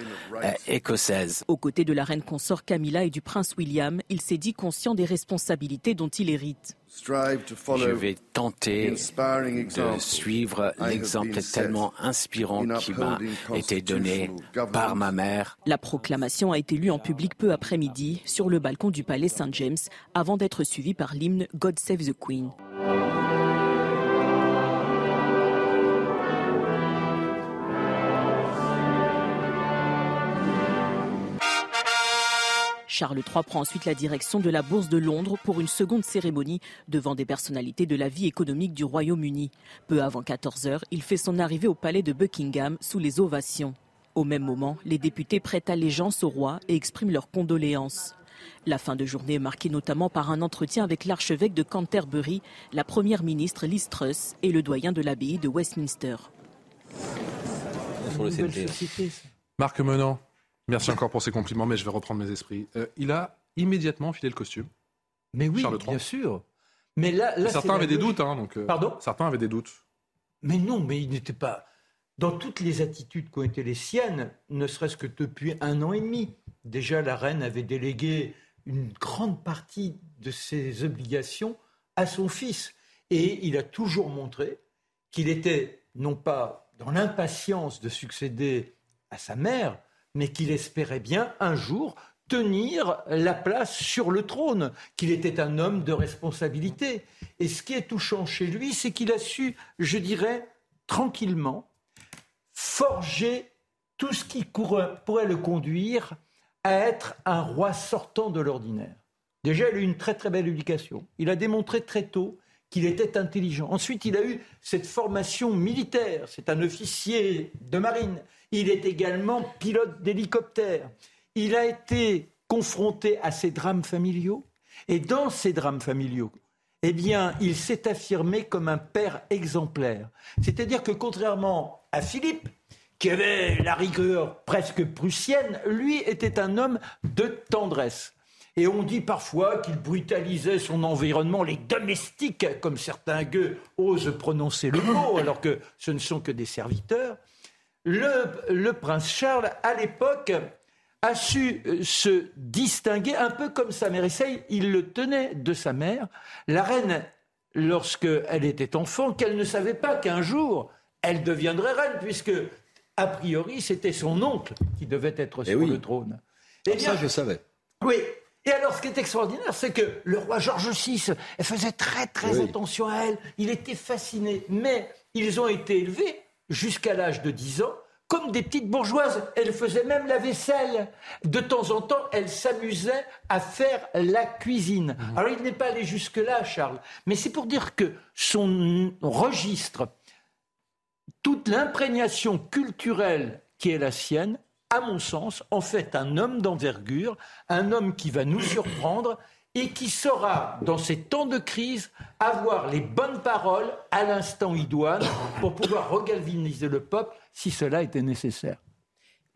Speaker 6: euh, écossaise.
Speaker 12: Aux côtés de la reine consort Camilla et du prince William, il s'est dit conscient des responsabilités dont il hérite.
Speaker 6: Je vais tenter de suivre l'exemple tellement inspirant qui m'a été donné par ma mère.
Speaker 12: La proclamation a été lue en public peu après-midi sur le balcon du palais Saint James avant d'être suivie par l'hymne God Save the Queen. Charles III prend ensuite la direction de la Bourse de Londres pour une seconde cérémonie devant des personnalités de la vie économique du Royaume-Uni. Peu avant 14 heures, il fait son arrivée au palais de Buckingham sous les ovations. Au même moment, les députés prêtent allégeance au roi et expriment leurs condoléances. La fin de journée est marquée notamment par un entretien avec l'archevêque de Canterbury, la première ministre Liz Truss et le doyen de l'abbaye de Westminster.
Speaker 1: Marc Menant, Merci encore pour ces compliments, mais je vais reprendre mes esprits. Euh, il a immédiatement filé le costume.
Speaker 2: Mais oui, bien sûr. Mais là,
Speaker 1: certains avaient des doutes, hein, donc. Euh,
Speaker 2: Pardon?
Speaker 1: Certains avaient des doutes.
Speaker 2: Mais non, mais il n'était pas dans toutes les attitudes qui ont été les siennes, ne serait-ce que depuis un an et demi. déjà la reine avait délégué une grande partie de ses obligations à son fils. Et il a toujours montré qu'il était non pas dans l'impatience de succéder à sa mère, mais qu'il espérait bien un jour tenir la place sur le trône, qu'il était un homme de responsabilité. Et ce qui est touchant chez lui, c'est qu'il a su, je dirais, tranquillement, forger tout ce qui pourrait le conduire à être un roi sortant de l'ordinaire. Déjà, il a eu une très très belle éducation. Il a démontré très tôt qu'il était intelligent. Ensuite, il a eu cette formation militaire. C'est un officier de marine. Il est également pilote d'hélicoptère. Il a été confronté à ces drames familiaux. Et dans ces drames familiaux, eh bien, il s'est affirmé comme un père exemplaire. C'est-à-dire que contrairement à Philippe, qui avait la rigueur presque prussienne, lui était un homme de tendresse. Et on dit parfois qu'il brutalisait son environnement, les domestiques, comme certains gueux osent prononcer le mot, alors que ce ne sont que des serviteurs. Le, prince Charles, à l'époque, a su euh, se distinguer un peu comme sa mère. Et il le tenait de sa mère. La reine, lorsqu'elle était enfant, qu'elle ne savait pas qu'un jour, elle deviendrait reine, puisque, a priori, c'était son oncle qui devait être eh sur le trône.
Speaker 9: Et eh ça, je savais.
Speaker 2: Oui, et alors, ce qui est extraordinaire, c'est que le roi George VI, elle faisait très, très attention à elle. Il était fasciné. Mais ils ont été élevés jusqu'à l'âge de 10 ans comme des petites bourgeoises. Elle faisait même la vaisselle. De temps en temps, elle s'amusait à faire la cuisine. Mhm. Alors, il n'est pas allé jusque-là, Charles. Mais c'est pour dire que son registre, toute l'imprégnation culturelle qui est la sienne, à mon sens, en fait un homme d'envergure, un homme qui va nous surprendre et qui saura, dans ces temps de crise, avoir les bonnes paroles à l'instant idoine pour pouvoir regalviniser le peuple si cela était nécessaire.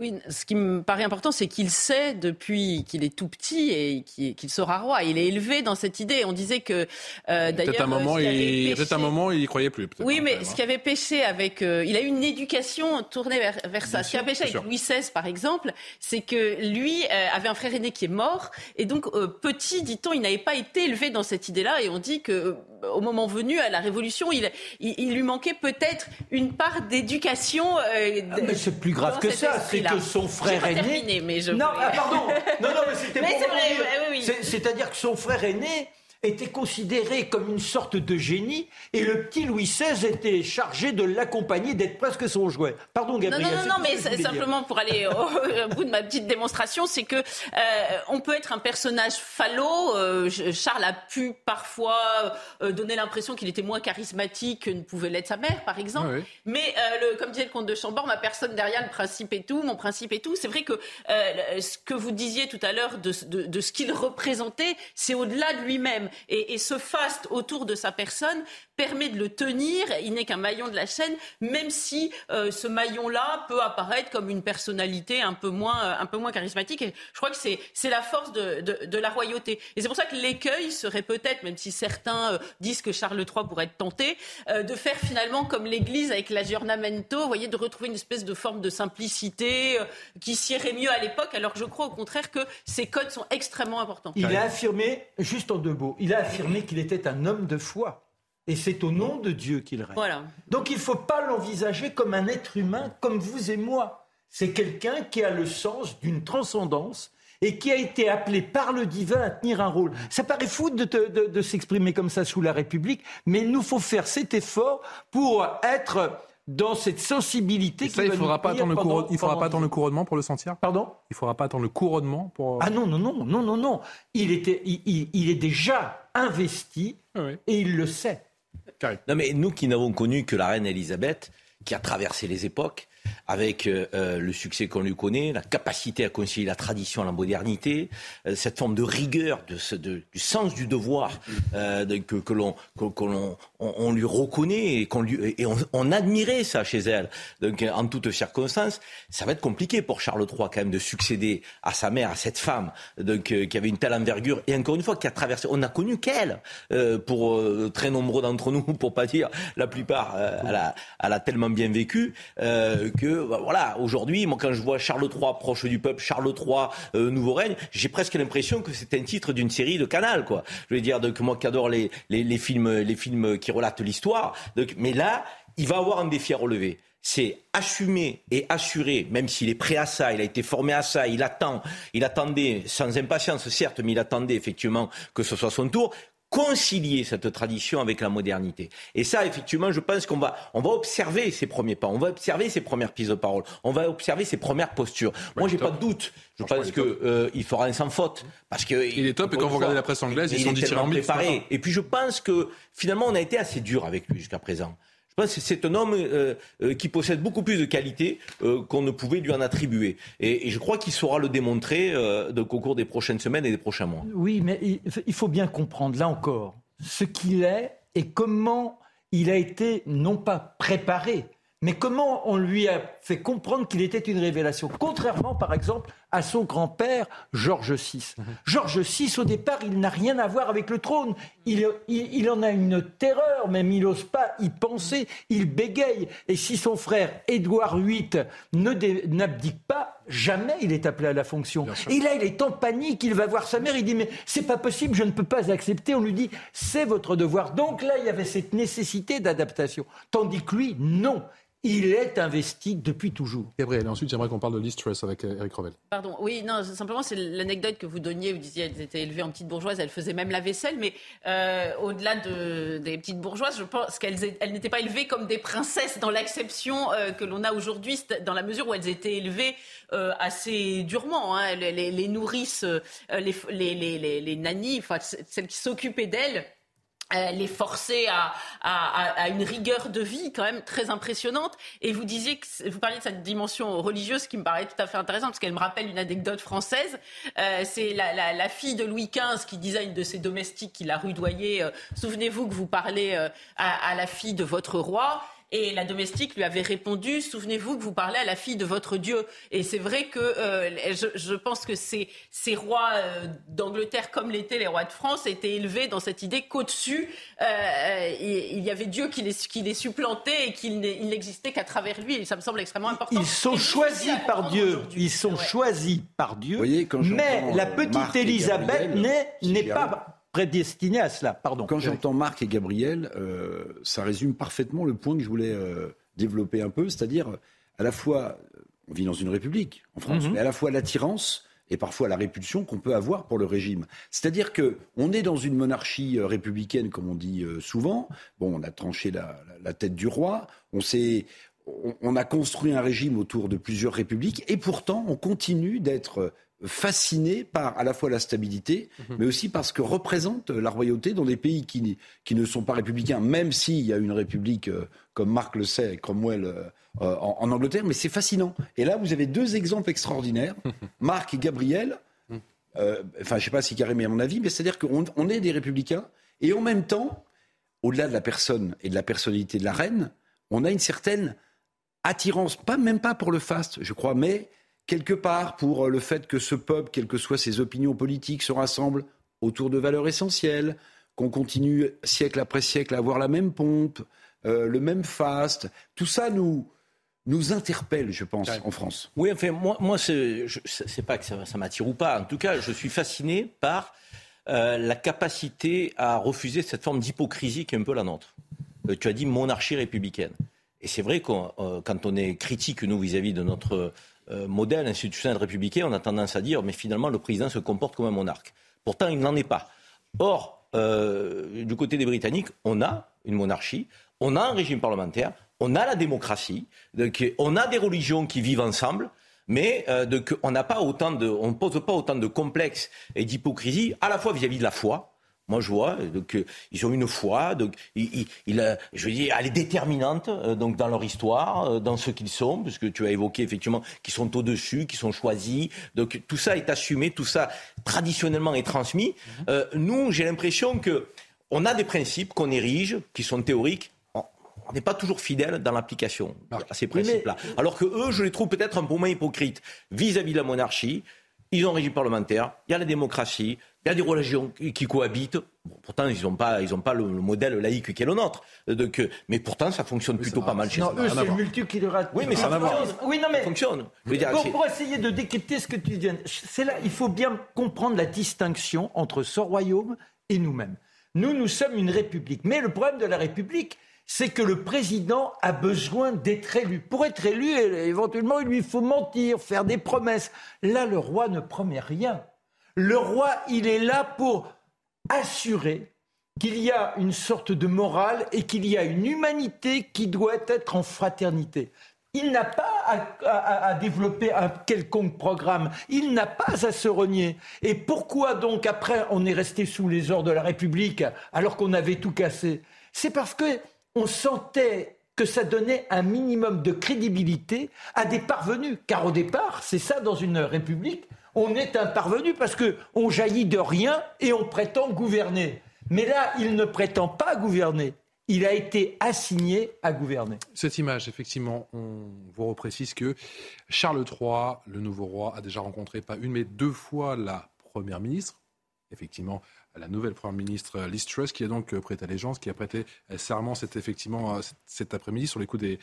Speaker 10: Oui, ce qui me paraît important, c'est qu'il sait depuis qu'il est tout petit et qu'il sera roi. Il est élevé dans cette idée. On disait que
Speaker 1: euh, d'ailleurs, peut-être un moment, il, un moment, il y croyait plus.
Speaker 10: Oui, mais ce qui avait péché avec, euh, il a eu une éducation tournée vers, vers ça. ce qui a péché avec Louis XVI, par exemple, c'est que lui euh, avait un frère aîné qui est mort et donc euh, petit, dit-on, il n'avait pas été élevé dans cette idée-là. Et on dit que au moment venu, à la Révolution, il, il, lui manquait peut-être une part d'éducation. Ah,
Speaker 2: mais c'est plus grave que ça. C'est que son frère aîné.
Speaker 10: mais je
Speaker 2: non, ah, pardon. Non, non, mais c'était pour oui, oui. C'est-à-dire que son frère aîné était considéré comme une sorte de génie et le petit Louis XVI était chargé de l'accompagner, d'être presque son jouet. Pardon, Gabriel.
Speaker 10: Non, non, non, mais simplement pour aller au, bout de ma petite démonstration, c'est que euh, on peut être un personnage falot. Euh, Charles a pu parfois euh, donner l'impression qu'il était moins charismatique que ne pouvait l'être sa mère, par exemple. Mais le, comme disait le comte de Chambord, ma personne derrière, le principe et tout, mon principe et tout. C'est vrai que ce que vous disiez tout à l'heure de, de, de ce qu'il représentait, c'est au-delà de lui-même. Et, ce faste autour de sa personne permet de le tenir. Il n'est qu'un maillon de la chaîne, même si euh, ce maillon-là peut apparaître comme une personnalité un peu moins, euh, un peu moins charismatique. Et je crois que c'est la force de, la royauté. Et c'est pour ça que l'écueil serait peut-être, même si certains euh, disent que Charles III pourrait être tenté, de faire finalement comme l'Église avec l'aggiornamento, vous voyez, de retrouver une espèce de forme de simplicité qui siérait mieux à l'époque. Alors je crois au contraire que ces codes sont extrêmement importants.
Speaker 2: Il a affirmé, juste en deux mots, il a affirmé qu'il était un homme de foi. Et c'est au nom de Dieu qu'il règne.
Speaker 10: Voilà.
Speaker 2: Donc il ne faut pas l'envisager comme un être humain comme vous et moi. C'est quelqu'un qui a le sens d'une transcendance et qui a été appelé par le divin à tenir un rôle. Ça paraît fou de, de s'exprimer comme ça sous la République, mais il nous faut faire cet effort pour être dans cette sensibilité
Speaker 1: ça, il ne faudra, pas attendre, le, il faudra pas attendre le couronnement pour le sentir
Speaker 2: Pardon?
Speaker 1: Il ne faudra pas attendre le couronnement pour...
Speaker 2: Ah non, non, non, non, non, non. Il, était, il, il, est déjà investi ah et il le sait.
Speaker 3: Non mais nous qui n'avons connu que la reine Elisabeth, qui a traversé les époques, avec euh, euh, le succès qu'on lui connaît, la capacité à concilier la tradition à la modernité, euh, cette forme de rigueur, de, de, du sens du devoir que, que, l'on on, lui reconnaît et lui et on, admirait ça chez elle. Donc en toutes circonstances, ça va être compliqué pour Charles III quand même de succéder à sa mère, à cette femme donc qui avait une telle envergure et encore une fois qui a traversé. On n'a connu qu'elle pour très nombreux d'entre nous, pour pas dire la plupart. elle, a, elle a tellement bien vécu que bah, voilà, aujourd'hui, moi quand je vois Charles III proche du peuple, Charles III nouveau règne, j'ai presque l'impression que c'est un titre d'une série de Canal, quoi. Je veux dire, donc moi qui adore les, les, les films, les films qui relatent l'histoire, mais là, il va avoir un défi à relever. C'est assumer et assurer, même s'il est prêt à ça, il a été formé à ça, il attend, il attendait sans impatience certes, mais il attendait effectivement que ce soit son tour, concilier cette tradition avec la modernité. Et ça, effectivement, je pense qu'on va, on va observer ses premiers pas, on va observer ses premières prises de parole, on va observer ses premières postures. Moi, j'ai pas de doute. Je pense qu'il euh, il fera un sans faute. Parce que,
Speaker 1: il est top, et quand vous regardez la presse anglaise, ils sont dit
Speaker 3: préparés. Et puis, je pense que, finalement, on a été assez dur avec lui jusqu'à présent. C'est un homme euh, euh, qui possède beaucoup plus de qualités euh, qu'on ne pouvait lui en attribuer. Et, je crois qu'il saura le démontrer au cours des prochaines semaines et des prochains mois.
Speaker 2: Oui, mais il faut bien comprendre, là encore, ce qu'il est et comment il a été, non pas préparé, mais comment on lui a fait comprendre qu'il était une révélation? Contrairement, par exemple, à son grand-père, Georges VI. Mhm. Georges VI, au départ, il n'a rien à voir avec le trône. Il, il, en a une terreur, même il n'ose pas y penser, il bégaye. Et si son frère, Édouard VIII, n'abdique pas, jamais il est appelé à la fonction. Et là, il est en panique, il va voir sa mère, il dit, mais c'est pas possible, je ne peux pas accepter. On lui dit, c'est votre devoir. Donc là, il y avait cette nécessité d'adaptation. Tandis que lui, non. Il est investi depuis toujours.
Speaker 1: Gabriel, et ensuite j'aimerais qu'on parle de l'e-stress avec Eric Revel.
Speaker 10: Pardon, oui, non, simplement c'est l'anecdote que vous donniez, vous disiez qu'elles étaient élevées en petites bourgeoises, elles faisaient même la vaisselle, mais euh, au-delà de, des petites bourgeoises, je pense qu'elles elles, n'étaient pas élevées comme des princesses dans l'acception euh, que l'on a aujourd'hui, dans la mesure où elles étaient élevées euh, assez durement. Hein. Les, les, les, nourrices, les, les, les, nannies, enfin, celles qui s'occupaient d'elles, les forcer à, à, à, une rigueur de vie quand même très impressionnante. Et vous disiez que vous parliez de cette dimension religieuse qui me paraît tout à fait intéressante parce qu'elle me rappelle une anecdote française. Euh, c'est la, la, la, fille de Louis XV qui disait à une de ses domestiques qui l'a rudoyée euh, Souvenez-vous que vous parlez euh, à, à la fille de votre roi. Et la domestique lui avait répondu Souvenez-vous que vous parlez à la fille de votre Dieu. Et c'est vrai que euh, je, je, pense que ces, ces rois euh, d'Angleterre, comme l'étaient les rois de France, étaient élevés dans cette idée qu'au-dessus, euh, il y avait Dieu qui les, qui les supplantait et qu'il n'existait qu'à travers lui. Et ça me semble extrêmement important.
Speaker 2: Ils sont choisis par Dieu. Ils sont choisis par Dieu. Voyez, quand mais la petite Élisabeth n'est pas prédestiné à cela. Pardon.
Speaker 9: Quand j'entends Marc et Gabriel, euh, ça résume parfaitement le point que je voulais euh, développer un peu, c'est-à-dire à la fois, on vit dans une république en France, mhm. mais à la fois l'attirance et parfois la répulsion qu'on peut avoir pour le régime. C'est-à-dire que on est dans une monarchie euh, républicaine, comme on dit souvent. Bon, on a tranché la, la tête du roi, on s'est on a construit un régime autour de plusieurs républiques et pourtant on continue d'être fasciné par à la fois la stabilité, mhm. mais aussi par ce que représente la royauté dans des pays qui, qui ne sont pas républicains, même s'il y a une république, euh, comme Marc le sait, Cromwell euh, euh, en, Angleterre, mais c'est fascinant. Et là, vous avez deux exemples extraordinaires, Marc et Gabriel. Mhm. enfin, je ne sais pas si Karim est à mon avis, mais c'est-à-dire qu'on on est des républicains, et en même temps, au-delà de la personne et de la personnalité de la reine, on a une certaine attirance, pas même pas pour le faste, je crois, mais quelque part pour euh, le fait que ce peuple, quelles que soient ses opinions politiques, se rassemble autour de valeurs essentielles, qu'on continue siècle après siècle à avoir la même pompe, euh, le même faste. Tout ça nous, nous interpelle, je pense, en France.
Speaker 3: Oui, enfin, moi, moi c'est pas que ça, m'attire ou pas. En tout cas, je suis fasciné par euh, la capacité à refuser cette forme d'hypocrisie qui est un peu la nôtre. tu as dit monarchie républicaine. Et c'est vrai que quand on est critique, nous, vis à -vis de notre euh, modèle institutionnel républicain, on a tendance à dire, mais finalement, le président se comporte comme un monarque. Pourtant, il n'en est pas. Or, euh, du côté des Britanniques, on a une monarchie, on a un régime parlementaire, on a la démocratie, on a des religions qui vivent ensemble, mais euh, on n'a pose pas autant de complexes et d'hypocrisie, à la fois vis à -vis de la foi, moi, je vois, donc, euh, ils ont une foi, donc, il, je veux dire, elle est déterminante euh, donc, dans leur histoire, euh, dans ce qu'ils sont, puisque tu as évoqué effectivement qu'ils sont au-dessus, qu'ils sont choisis. Donc, tout ça est assumé, tout ça traditionnellement est transmis. Mhm. nous, j'ai l'impression que on a des principes qu'on érige, qui sont théoriques, on n'est pas toujours fidèle dans l'application à ces principes-là. Alors que eux, je les trouve peut-être un peu moins hypocrites vis-à-vis de la monarchie. Ils ont un régime parlementaire, il y a la démocratie, Il y a des religions qui cohabitent. pourtant, ils n'ont pas, ils ont pas le, modèle laïque qui est le nôtre. Donc, mais pourtant, ça fonctionne plutôt pas mal chez
Speaker 2: Non, eux, c'est le multiculturalisme.
Speaker 3: Oui, mais ça fonctionne.
Speaker 2: Oui, non, mais
Speaker 3: fonctionne.
Speaker 2: Pour, pour, essayer de décrypter ce que tu viens, c'est là, il faut bien comprendre la distinction entre ce royaume et nous-mêmes. Nous, nous sommes une république. Mais le problème de la république, c'est que le président a besoin d'être élu. Pour être élu, éventuellement, il lui faut mentir, faire des promesses. Là, le roi ne promet rien. Le roi, il est là pour assurer qu'il y a une sorte de morale et qu'il y a une humanité qui doit être en fraternité. Il n'a pas à, développer un quelconque programme. Il n'a pas à se renier. Et pourquoi donc après on est resté sous les ordres de la République alors qu'on avait tout cassé? C'est parce que on sentait que ça donnait un minimum de crédibilité à des parvenus. Car au départ, c'est ça dans une République, on est un parvenu parce qu'on jaillit de rien et on prétend gouverner. Mais là, il ne prétend pas gouverner. Il a été assigné à gouverner.
Speaker 1: Cette image, effectivement, on vous reprécise que Charles III, le nouveau roi, a déjà rencontré pas une mais deux fois la première ministre. Effectivement, la nouvelle première ministre Liz Truss, qui a donc prêté allégeance, qui a prêté serment cet, effectivement, cet après-midi sur les coups des,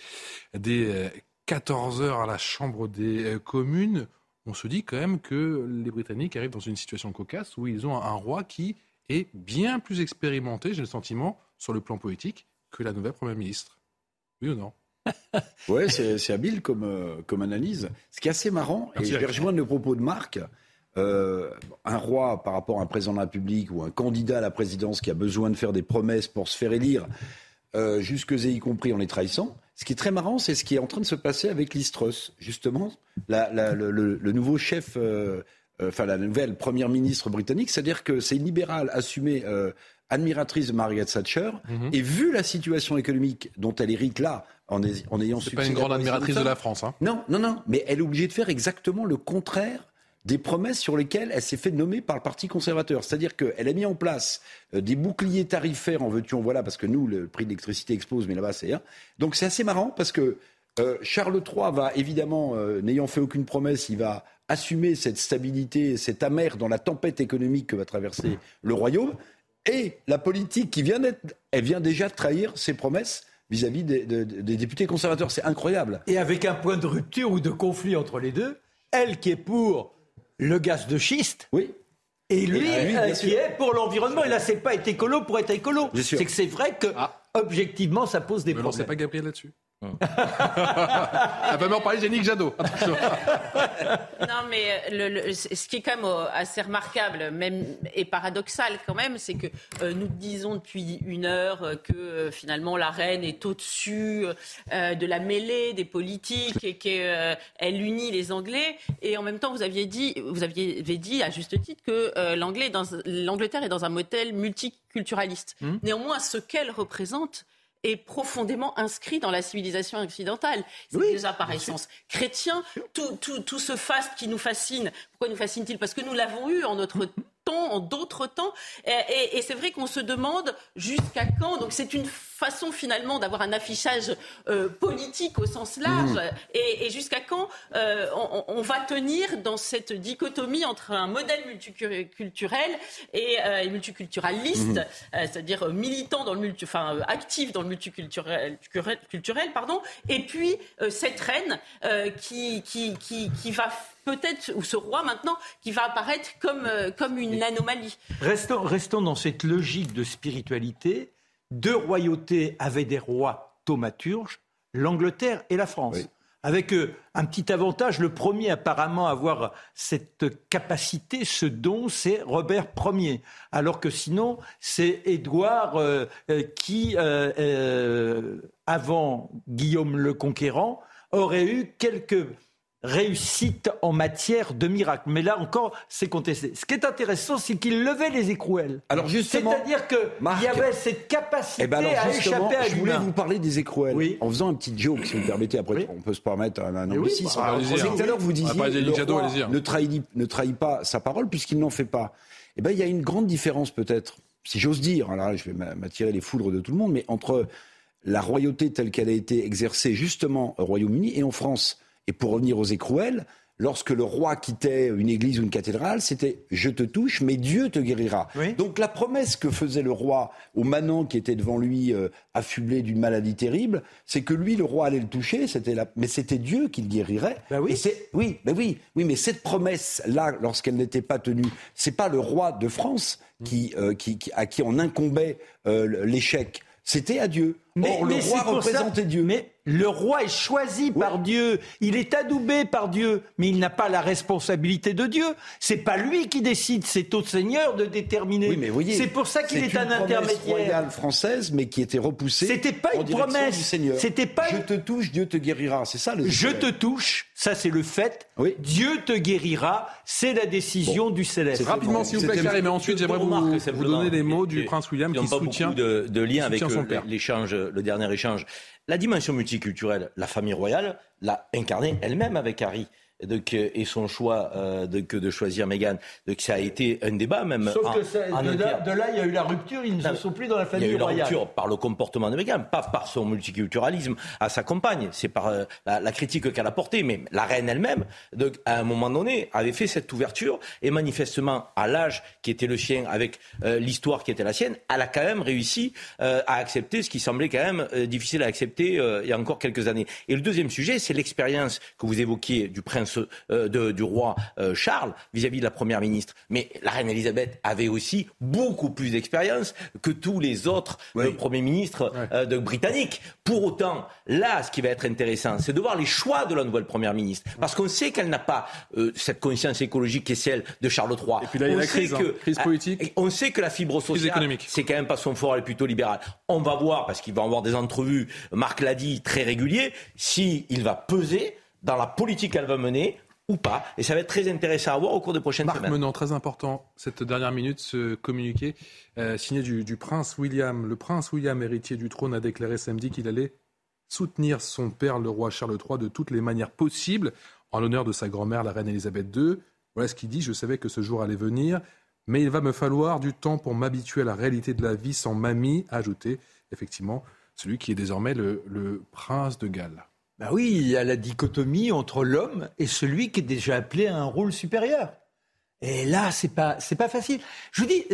Speaker 1: des 14 heures à la Chambre des communes on se dit quand même que les Britanniques arrivent dans une situation cocasse où ils ont un roi qui est bien plus expérimenté, j'ai le sentiment, sur le plan politique que la nouvelle Première ministre. Oui ou non?
Speaker 9: Oui, c'est habile comme, euh, comme analyse. Ce qui est assez marrant, et je vais rejoindre le propos de Marc, euh, un roi par rapport à un président de la République ou un candidat à la présidence qui a besoin de faire des promesses pour se faire élire, euh, jusque et y compris en les trahissant, ce qui est très marrant, c'est ce qui est en train de se passer avec Listros, justement, le, nouveau chef, euh, euh, enfin la nouvelle première ministre britannique, c'est-à-dire que c'est une libérale assumée, euh, admiratrice de Margaret Thatcher, mhm. et vu la situation économique dont elle hérite là, en, en ayant
Speaker 1: C'est pas une grande admiratrice de la France, hein.
Speaker 9: Non, non, non, mais elle est obligée de faire exactement le contraire des promesses sur lesquelles elle s'est fait nommer par le Parti conservateur. C'est-à-dire qu'elle a mis en place euh, des boucliers tarifaires, en veux-tu, en voilà, parce que nous, le prix de l'électricité explose, mais là-bas, c'est... Donc c'est assez marrant, parce que euh, Charles III va, évidemment, euh, n'ayant fait aucune promesse, il va assumer cette stabilité, cette amère dans la tempête économique que va traverser le royaume. Et la politique qui vient d'être, elle vient déjà de trahir ses promesses vis-à-vis des députés conservateurs. C'est incroyable.
Speaker 2: Et avec un point de rupture ou de conflit entre les deux, elle qui est pour le gaz de schiste.
Speaker 9: Oui.
Speaker 2: Et lui, euh, qui est pour l'environnement. Et là, c'est pas être écolo pour être écolo. C'est que c'est vrai que, ah. objectivement, ça pose des problèmes.
Speaker 1: Non, c'est pas Gabriel là-dessus. Elle va me parler Yannick Jadot.
Speaker 10: non, mais le, ce qui est quand même euh, assez remarquable, même et paradoxal quand même, c'est que euh, nous disons depuis une heure euh, que finalement la reine est au-dessus de la mêlée des politiques et qu'elle unit les Anglais. Et en même temps, vous aviez dit, vous aviez dit à juste titre que l'Angleterre est dans un modèle multiculturaliste. Hum. Néanmoins, ce qu'elle représente est profondément inscrit dans la civilisation occidentale. C'est déjà par essence chrétien. Tout, tout, tout ce faste qui nous fascine, pourquoi nous fascine-t-il? Parce que nous l'avons eu en notre temps, en d'autres temps. Et, c'est vrai qu'on se demande jusqu'à quand. Donc c'est une façon finalement d'avoir un affichage euh, politique au sens large. Mmh. Et, jusqu'à quand euh, on, va tenir dans cette dichotomie entre un modèle multiculturel et, euh, multiculturaliste, mmh. c'est-à-dire militant dans le multi, enfin actif dans le multiculturel, culturel, pardon, et puis cette reine qui, qui, qui, qui va peut-être, ou ce roi maintenant, qui va apparaître comme, euh, comme une anomalie.
Speaker 2: Restons, restons dans cette logique de spiritualité. Deux royautés avaient des rois thaumaturges, l'Angleterre et la France. Avec euh, un petit avantage, le premier apparemment à avoir cette capacité, ce don, c'est Robert Ier. Alors que sinon, c'est Édouard euh, qui, avant Guillaume le Conquérant, aurait eu quelques réussite en matière de miracle. Mais là encore, c'est contesté. Ce qui est intéressant, c'est qu'il levait les écrouelles. Alors justement, c'est-à-dire qu'il y avait cette capacité eh ben à échapper à
Speaker 9: Je voulais vous parler des écrouelles en faisant un petit joke, si vous permettez. Après, on peut se permettre un, un anglicisme.
Speaker 1: Oui, bah, tout à l'heure, vous disiez
Speaker 9: le ne trahit, ne trahit pas sa parole puisqu'il n'en fait pas. Eh ben, il y a une grande différence peut-être, si j'ose dire. Alors je vais m'attirer les foudres de tout le monde, mais entre la royauté telle qu'elle a été exercée justement au Royaume-Uni et en France. Et pour revenir aux écrouelles, lorsque le roi quittait une église ou une cathédrale, c'était je te touche, mais Dieu te guérira. Donc la promesse que faisait le roi au manant qui était devant lui, euh, affublé d'une maladie terrible, c'est que lui, le roi allait le toucher, c'était la... mais c'était Dieu qui le guérirait.
Speaker 2: Bah oui.
Speaker 9: Et oui, mais oui, oui, mais cette promesse-là, lorsqu'elle n'était pas tenue, c'est pas le roi de France qui, euh, qui- qui- à qui on incombait euh, l'échec. C'était à Dieu. Or, le roi
Speaker 2: ça-
Speaker 9: représentait Dieu.
Speaker 2: Mais le roi est choisi par Dieu. Il est adoubé par Dieu. Mais il n'a pas la responsabilité de Dieu. C'est pas lui qui décide. C'est au Seigneur de déterminer.
Speaker 9: Oui, mais voyez,
Speaker 2: c'est pour ça qu'il est, un intermédiaire.
Speaker 9: royale française, mais qui était repoussée.
Speaker 2: C'était pas
Speaker 9: en
Speaker 2: une promesse.
Speaker 9: du Seigneur.
Speaker 2: C'était pas
Speaker 9: Je te touche, Dieu te guérira. C'est ça le.
Speaker 2: Je te touche, ça c'est le fait. Dieu te guérira, c'est la décision du céleste.
Speaker 1: Rapidement, s'il vous plaît, Karim, mais ensuite, j'aimerais vous, vous donner les mots
Speaker 3: et-
Speaker 1: du
Speaker 3: et
Speaker 1: prince William
Speaker 3: qui
Speaker 1: qui
Speaker 3: n'ont pas
Speaker 1: soutient,
Speaker 3: beaucoup de, de lien
Speaker 1: qui
Speaker 3: avec
Speaker 1: soutient son
Speaker 3: euh,
Speaker 1: père.
Speaker 3: l'échange, le dernier échange. La dimension multiculturelle, la famille royale l'a incarnée elle-même avec Harry. Donc, euh, et son choix euh, de, que de choisir Meghan. Donc ça a été un débat même.
Speaker 2: Sauf
Speaker 3: en-
Speaker 2: que ça-
Speaker 3: en
Speaker 2: de, là,
Speaker 3: interne.
Speaker 2: de là, il y a eu la rupture, ils ne
Speaker 3: Non,
Speaker 2: sont plus dans la
Speaker 3: Il y a
Speaker 2: famille
Speaker 3: eu la
Speaker 2: royale.
Speaker 3: rupture par le comportement de Meghan, pas par son multiculturalisme à sa compagne. C'est par euh, la, la critique qu'elle a portée. Mais la reine elle-même, donc, à un moment donné, avait fait cette ouverture et manifestement, à l'âge qui était le sien, avec euh, l'histoire qui était la sienne, elle a quand même réussi à accepter ce qui semblait quand même difficile à accepter il y a encore quelques années. Et le deuxième sujet, c'est l'expérience que vous évoquiez du prince, euh, de- du roi euh, Charles vis-à-vis de la première ministre. Mais la reine Elisabeth avait aussi beaucoup plus d'expérience que tous les autres euh, premiers ministres de britanniques. Pour autant, là, ce qui va être intéressant, c'est de voir les choix de la nouvelle première ministre, parce qu'on sait qu'elle n'a pas cette conscience écologique qui est celle de Charles III. Et
Speaker 1: puis là, il y a
Speaker 3: on
Speaker 1: la
Speaker 3: sait
Speaker 1: crise, hein.
Speaker 3: que,
Speaker 1: Crise politique.
Speaker 3: On sait que la fibre sociale, c'est quand même pas son fort, elle est plutôt libérale. On va voir, parce qu'il va avoir des entrevues, Marc l'a dit, très réguliers, si il va peser dans la politique qu'elle va mener ou pas. Et ça va être très intéressant à voir au cours des prochaines
Speaker 1: Marc
Speaker 3: semaines.
Speaker 1: Menant, très important, cette dernière minute, ce communiqué euh, signé du, du prince William. Le prince William, héritier du trône, a déclaré samedi qu'il allait soutenir son père, le roi Charles III, de toutes les manières possibles, en l'honneur de sa grand-mère, la reine Elisabeth II. Voilà ce qu'il dit. Je savais que ce jour allait venir, mais il va me falloir du temps pour m'habituer à la réalité de la vie sans mamie, a ajouté effectivement celui qui est désormais le, le prince de Galles.
Speaker 2: Ben oui, il y a la dichotomie entre l'homme et celui qui est déjà appelé à un rôle supérieur. Et là, c'est pas, c'est pas facile. Je vous dis,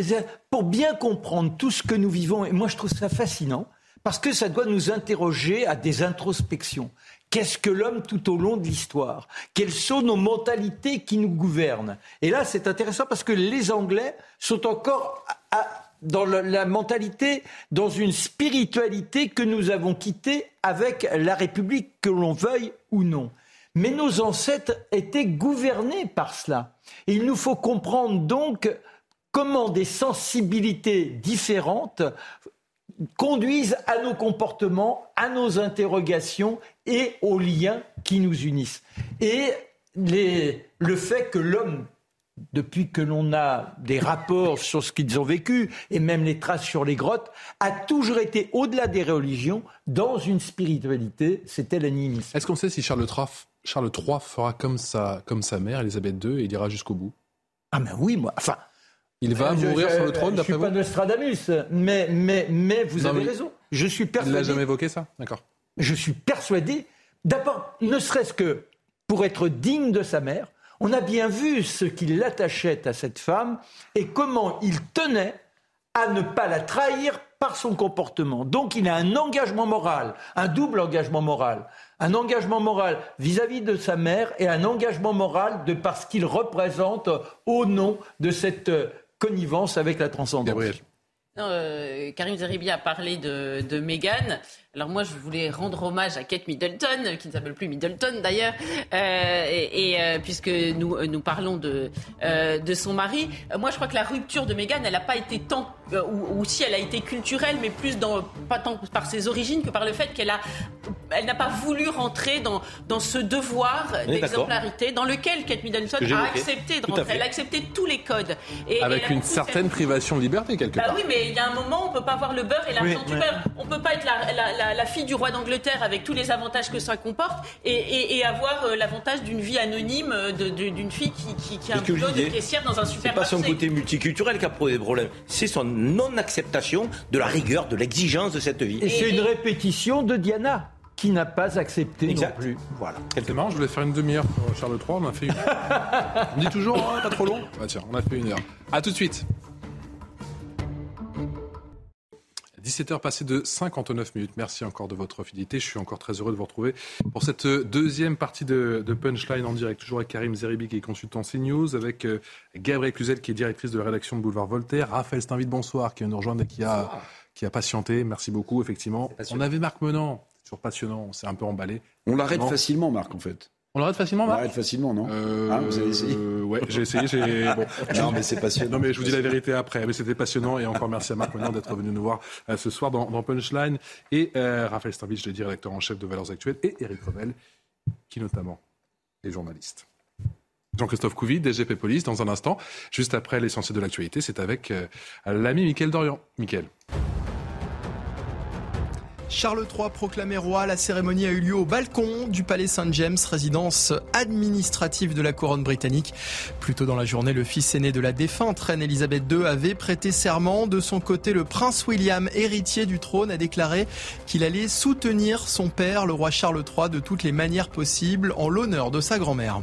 Speaker 2: pour bien comprendre tout ce que nous vivons, et moi je trouve ça fascinant, parce que ça doit nous interroger à des introspections. Qu'est-ce que l'homme tout au long de l'histoire? Quelles sont nos mentalités qui nous gouvernent? Et là, c'est intéressant parce que les Anglais sont encore dans la mentalité, dans une spiritualité que nous avons quittée avec la République, que l'on veuille ou non. Mais nos ancêtres étaient gouvernés par cela. Il nous faut comprendre donc comment des sensibilités différentes conduisent à nos comportements, à nos interrogations et aux liens qui nous unissent. Et le fait que l'homme, depuis que l'on a des rapports sur ce qu'ils ont vécu, et même les traces sur les grottes, a toujours été, au-delà des religions, dans une spiritualité, c'était l'animisme.
Speaker 1: Est-ce qu'on sait si Charles III, Charles III fera comme sa, comme sa mère, Elisabeth II, et il ira jusqu'au bout?
Speaker 2: Ah ben oui, moi, enfin...
Speaker 1: Il va
Speaker 2: Euh, je-
Speaker 1: mourir
Speaker 2: je-
Speaker 1: sur le trône,
Speaker 2: Je
Speaker 1: d'après
Speaker 2: suis
Speaker 1: vous?
Speaker 2: Pas Nostradamus, mais, mais, mais vous
Speaker 1: Non,
Speaker 2: avez
Speaker 1: mais
Speaker 2: raison. Je suis
Speaker 1: Il
Speaker 2: persuadé...
Speaker 1: l'a jamais évoqué, ça D'accord.
Speaker 2: je suis persuadé, d'abord, ne serait-ce que pour être digne de sa mère, on a bien vu ce qui l'attachait à cette femme et comment il tenait à ne pas la trahir par son comportement. Donc il a un engagement moral, un double engagement moral. Un engagement moral vis-à-vis de sa mère et un engagement moral de parce qu'il représente au nom de cette euh, connivence avec la transcendance.
Speaker 1: Gabriel.
Speaker 10: Non, euh, Karim Zeribi a parlé de, de Meghan. Alors moi, je voulais rendre hommage à Kate Middleton, qui ne s'appelle plus Middleton d'ailleurs, euh, et, et, euh, puisque nous, euh, nous parlons de, euh, de son mari. Euh, moi, je crois que la rupture de Meghan, elle n'a pas été tant, euh, ou, ou si elle a été culturelle, mais plus dans, pas tant par ses origines que par le fait qu'elle a, elle n'a pas voulu rentrer dans, dans ce devoir d'exemplarité dans lequel Kate Middleton a accepté de rentrer. Elle a accepté tous les codes. Et-
Speaker 1: Avec une certaine privation de liberté, quelque
Speaker 10: bah
Speaker 1: part.
Speaker 10: oui, mais il y a un moment, on peut pas avoir le beurre et l'argent
Speaker 1: Oui,
Speaker 10: du
Speaker 1: ouais.
Speaker 10: beurre. On peut pas être la, la- la- la fille du roi d'Angleterre avec tous les avantages que ça comporte et, et- et avoir euh, l'avantage d'une vie anonyme euh, d'une fille qui, qui, qui a un
Speaker 3: C'est
Speaker 10: boulot de caissière dans un
Speaker 3: C'est
Speaker 10: super
Speaker 3: pas son côté multiculturel qui a posé problème, c'est son non-acceptation de la rigueur, de l'exigence de cette vie.
Speaker 2: Et c'est une répétition de Diana. qui n'a pas accepté non plus.
Speaker 1: Voilà. C'est marrant, je voulais faire une demi-heure pour Charles III, on a fait une heure. on dit toujours, oh, pas trop long bah, Tiens, on a fait une heure. A tout de suite. 17h passées de 59 minutes. Merci encore de votre fidélité. Je suis encore très heureux de vous retrouver pour cette deuxième partie de, Punchline en direct. Toujours avec Karim Zeribi qui est consultant CNews, avec euh, Gabriel Cluzel qui est directrice de la rédaction de Boulevard Voltaire, Raphaël Steinville, bonsoir, qui vient nous rejoindre et qui a, qui a patienté. Merci beaucoup, effectivement. On avait Marc Menant, toujours passionnant, on s'est un peu emballé.
Speaker 9: On l'arrête facilement, Marc, en fait.
Speaker 1: On l'arrête facilement, Marc
Speaker 9: On l'arrête facilement, non
Speaker 1: euh, hein, Vous avez essayé Ouais, j'ai essayé. Bon.
Speaker 9: non, mais c'est passionnant.
Speaker 1: Non, mais je vous dis la vérité après. Mais c'était passionnant. Et encore merci à Marc Menon d'être venu nous voir euh, ce soir dans, Punchline. Et euh, Raphaël Starbich, le directeur en chef de Valeurs Actuelles. Et Eric Revel, qui notamment est journaliste. Jean-Christophe Couvi, DGP Police, dans un instant. Juste après l'essentiel de l'actualité, c'est avec l'ami Mickaël Dorian. Mickaël.
Speaker 5: Charles III proclamé roi, la cérémonie a eu lieu au balcon du palais Saint-James, résidence administrative de la couronne britannique. Plus tôt dans la journée, le fils aîné de la défunte reine Elisabeth II avait prêté serment. De son côté, le prince William, héritier du trône, a déclaré qu'il allait soutenir son père, le roi Charles III, de toutes les manières possibles en l'honneur de sa grand-mère.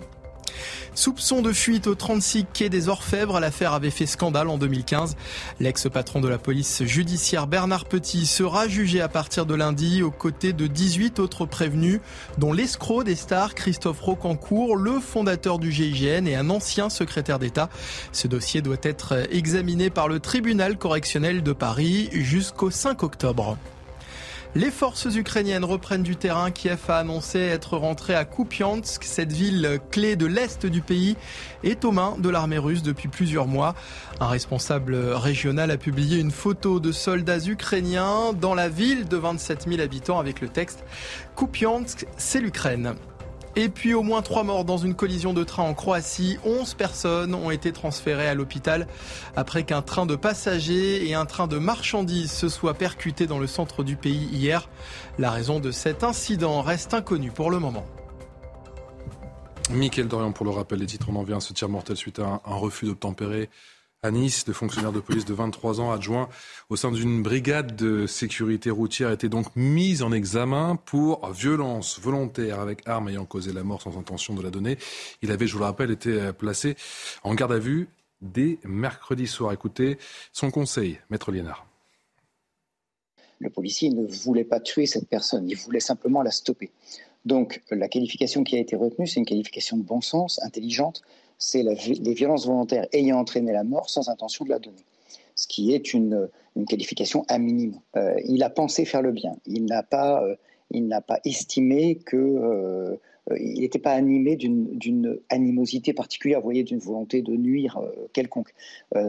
Speaker 5: Soupçon de fuite au 36 quai des Orfèvres, l'affaire avait fait scandale en 2015. L'ex-patron de la police judiciaire Bernard Petit sera jugé à partir de lundi aux côtés de 18 autres prévenus, dont l'escroc des stars Christophe Rocancourt, le fondateur du GIGN et un ancien secrétaire d'État. Ce dossier doit être examiné par le tribunal correctionnel de Paris jusqu'au 5 octobre. Les forces ukrainiennes reprennent du terrain. Kiev a annoncé être rentré à Kupiansk. Cette ville clé de l'est du pays est aux mains de l'armée russe depuis plusieurs mois. Un responsable régional a publié une photo de soldats ukrainiens dans la ville de 27 000 habitants avec le texte Kupiansk, c'est l'Ukraine. Et puis au moins trois morts dans une collision de train en Croatie. 11 personnes ont été transférées à l'hôpital après qu'un train de passagers et un train de marchandises se soient percutés dans le centre du pays hier. La raison de cet incident reste inconnue pour le moment.
Speaker 1: Mickaël Dorian, pour le rappel, les titres, on en vient à ce tir mortel suite à un, refus d'obtempérer à Nice. Le fonctionnaire de police de 23 ans, adjoint au sein d'une brigade de sécurité routière, été donc mis en examen pour violence volontaire avec arme ayant causé la mort sans intention de la donner. Il avait, je vous le rappelle, été placé en garde à vue dès mercredi soir. Écoutez son conseil, Maître Liénard.
Speaker 13: Le policier ne voulait pas tuer cette personne, il voulait simplement la stopper. Donc la qualification qui a été retenue, c'est une qualification de bon sens, intelligente, c'est les violences volontaires ayant entraîné la mort sans intention de la donner. Ce qui est une, qualification à minimum. Euh, il a pensé faire le bien. Il n'a pas, euh, pas estimé que euh, il n'était pas animé d'une animosité particulière, voyez, d'une volonté de nuire quelconque.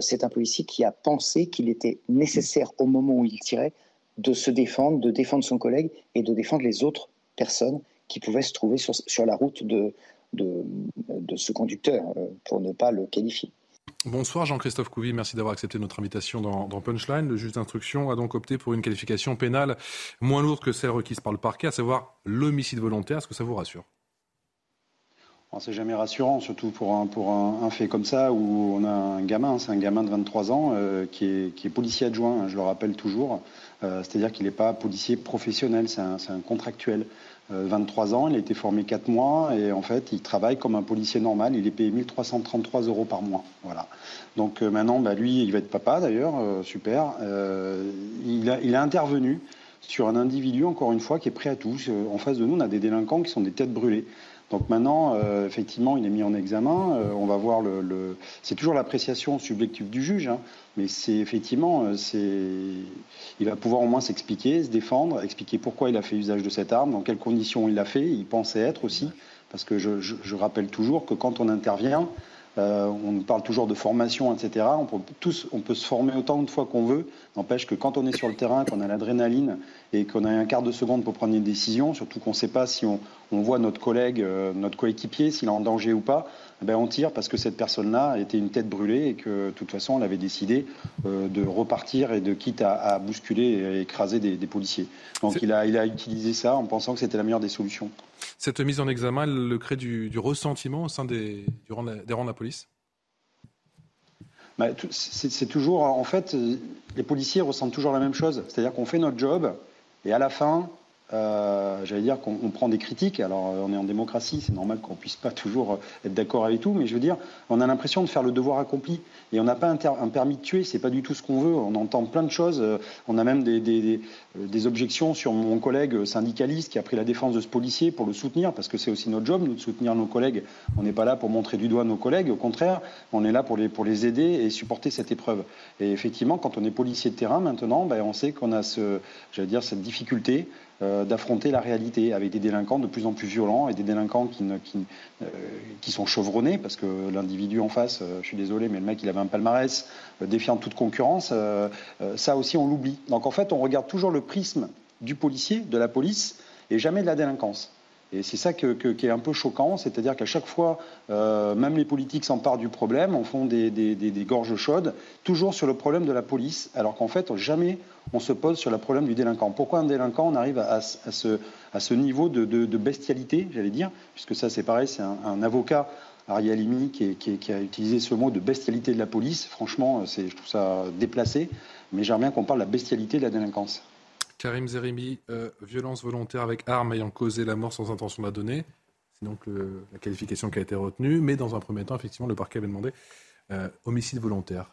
Speaker 13: c'est un policier qui a pensé qu'il était nécessaire au moment où il tirait de se défendre, de défendre son collègue et de défendre les autres personnes qui pouvaient se trouver sur, sur la route de, de, ce conducteur, euh, pour ne pas le qualifier.
Speaker 1: Bonsoir Jean-Christophe Couvi, merci d'avoir accepté notre invitation dans, Punchline. Le juge d'instruction a donc opté pour une qualification pénale moins lourde que celle requise par le parquet, à savoir l'homicide volontaire. Est-ce que ça vous rassure?
Speaker 14: C'est jamais rassurant, surtout pour un, pour un, fait comme ça où on a un gamin, c'est un gamin de 23 ans euh, qui, est, policier adjoint, hein, je le rappelle toujours. Euh, c'est-à-dire qu'il n'est pas policier professionnel, c'est un, un, contractuel. 23 euh, ans, il a été formé 4 mois et en fait, il travaille comme un policier normal. Il est payé 1333 euros par mois. Voilà. Donc euh, maintenant, bah, lui, il va être papa d'ailleurs, euh, super. il, a, il a intervenu sur un individu, encore une fois, qui est prêt à tout. En face de nous, on a des délinquants qui sont des têtes brûlées. Donc maintenant, euh, effectivement, il est mis en examen. Euh, on va voir le. C'est toujours l'appréciation subjective du juge, hein, mais c'est effectivement, euh, c'est. Il va pouvoir au moins s'expliquer, se défendre, expliquer pourquoi il a fait usage de cette arme, dans quelles conditions il l'a fait, il pensait être aussi, parce que je rappelle toujours que quand on intervient, euh, on parle toujours de formation, etc. On peut, tous, on peut se former autant de fois qu'on veut. N'empêche que quand on est sur le terrain, qu'on a l'adrénaline et qu'on a un quart de seconde pour prendre une décision, surtout qu'on ne sait pas si on, voit notre collègue, euh, notre coéquipier, s'il est en danger ou pas, eh ben on tire parce que cette personne-là était une tête brûlée et que de toute façon, elle avait décidé euh, de repartir et de quitte à, bousculer et écraser des, policiers. Donc il a, il a utilisé ça en pensant que c'était la meilleure des solutions.
Speaker 1: Cette mise en examen, elle le crée du, ressentiment au sein des, rangs de la police?
Speaker 14: Bah, c'est toujours, en fait, les policiers ressentent toujours la même chose. C'est-à-dire qu'on fait notre job et à la fin, euh, j'allais dire qu'on prend des critiques. Alors, euh, on est en démocratie, c'est normal qu'on puisse pas toujours euh, être d'accord avec tout, mais je veux dire, on a l'impression de faire le devoir accompli. Et on n'a pas un, permis de tuer, c'est pas du tout ce qu'on veut. On entend plein de choses. On a même des, objections sur mon collègue syndicaliste qui a pris la défense de ce policier pour le soutenir, parce que c'est aussi notre job, nous, de soutenir nos collègues. On n'est pas là pour montrer du doigt nos collègues, au contraire, on est là pour les, pour les aider et supporter cette épreuve. Et effectivement, quand on est policier de terrain maintenant, ben, on sait qu'on a cette difficulté d'affronter la réalité avec des délinquants de plus en plus violents et des délinquants qui, euh, qui, sont chevronnés parce que l'individu en face, euh, je suis désolé, mais le mec il avait un palmarès défiant toute concurrence, ça aussi on l'oublie. Donc en fait on regarde toujours le prisme du policier, de la police et jamais de la délinquance. Et c'est ça qui est un peu choquant, c'est-à-dire qu'à chaque fois, euh, même les politiques s'emparent du problème, en font des, gorges chaudes, toujours sur le problème de la police, alors qu'en fait, jamais on se pose sur le problème du délinquant. Pourquoi un délinquant, on arrive à, ce, niveau de, bestialité, j'allais dire, puisque ça c'est pareil, c'est un, avocat Ariel Imi qui, qui, a utilisé ce mot de bestialité de la police. Franchement, je trouve ça déplacé, mais j'aimerais bien qu'on parle de la bestialité de la délinquance.
Speaker 1: Karim Zerimi, euh, violence volontaire avec arme ayant causé la mort sans intention de la donner. C'est donc la qualification qui a été retenue. Mais dans un premier temps, effectivement, le parquet avait demandé euh, homicide volontaire.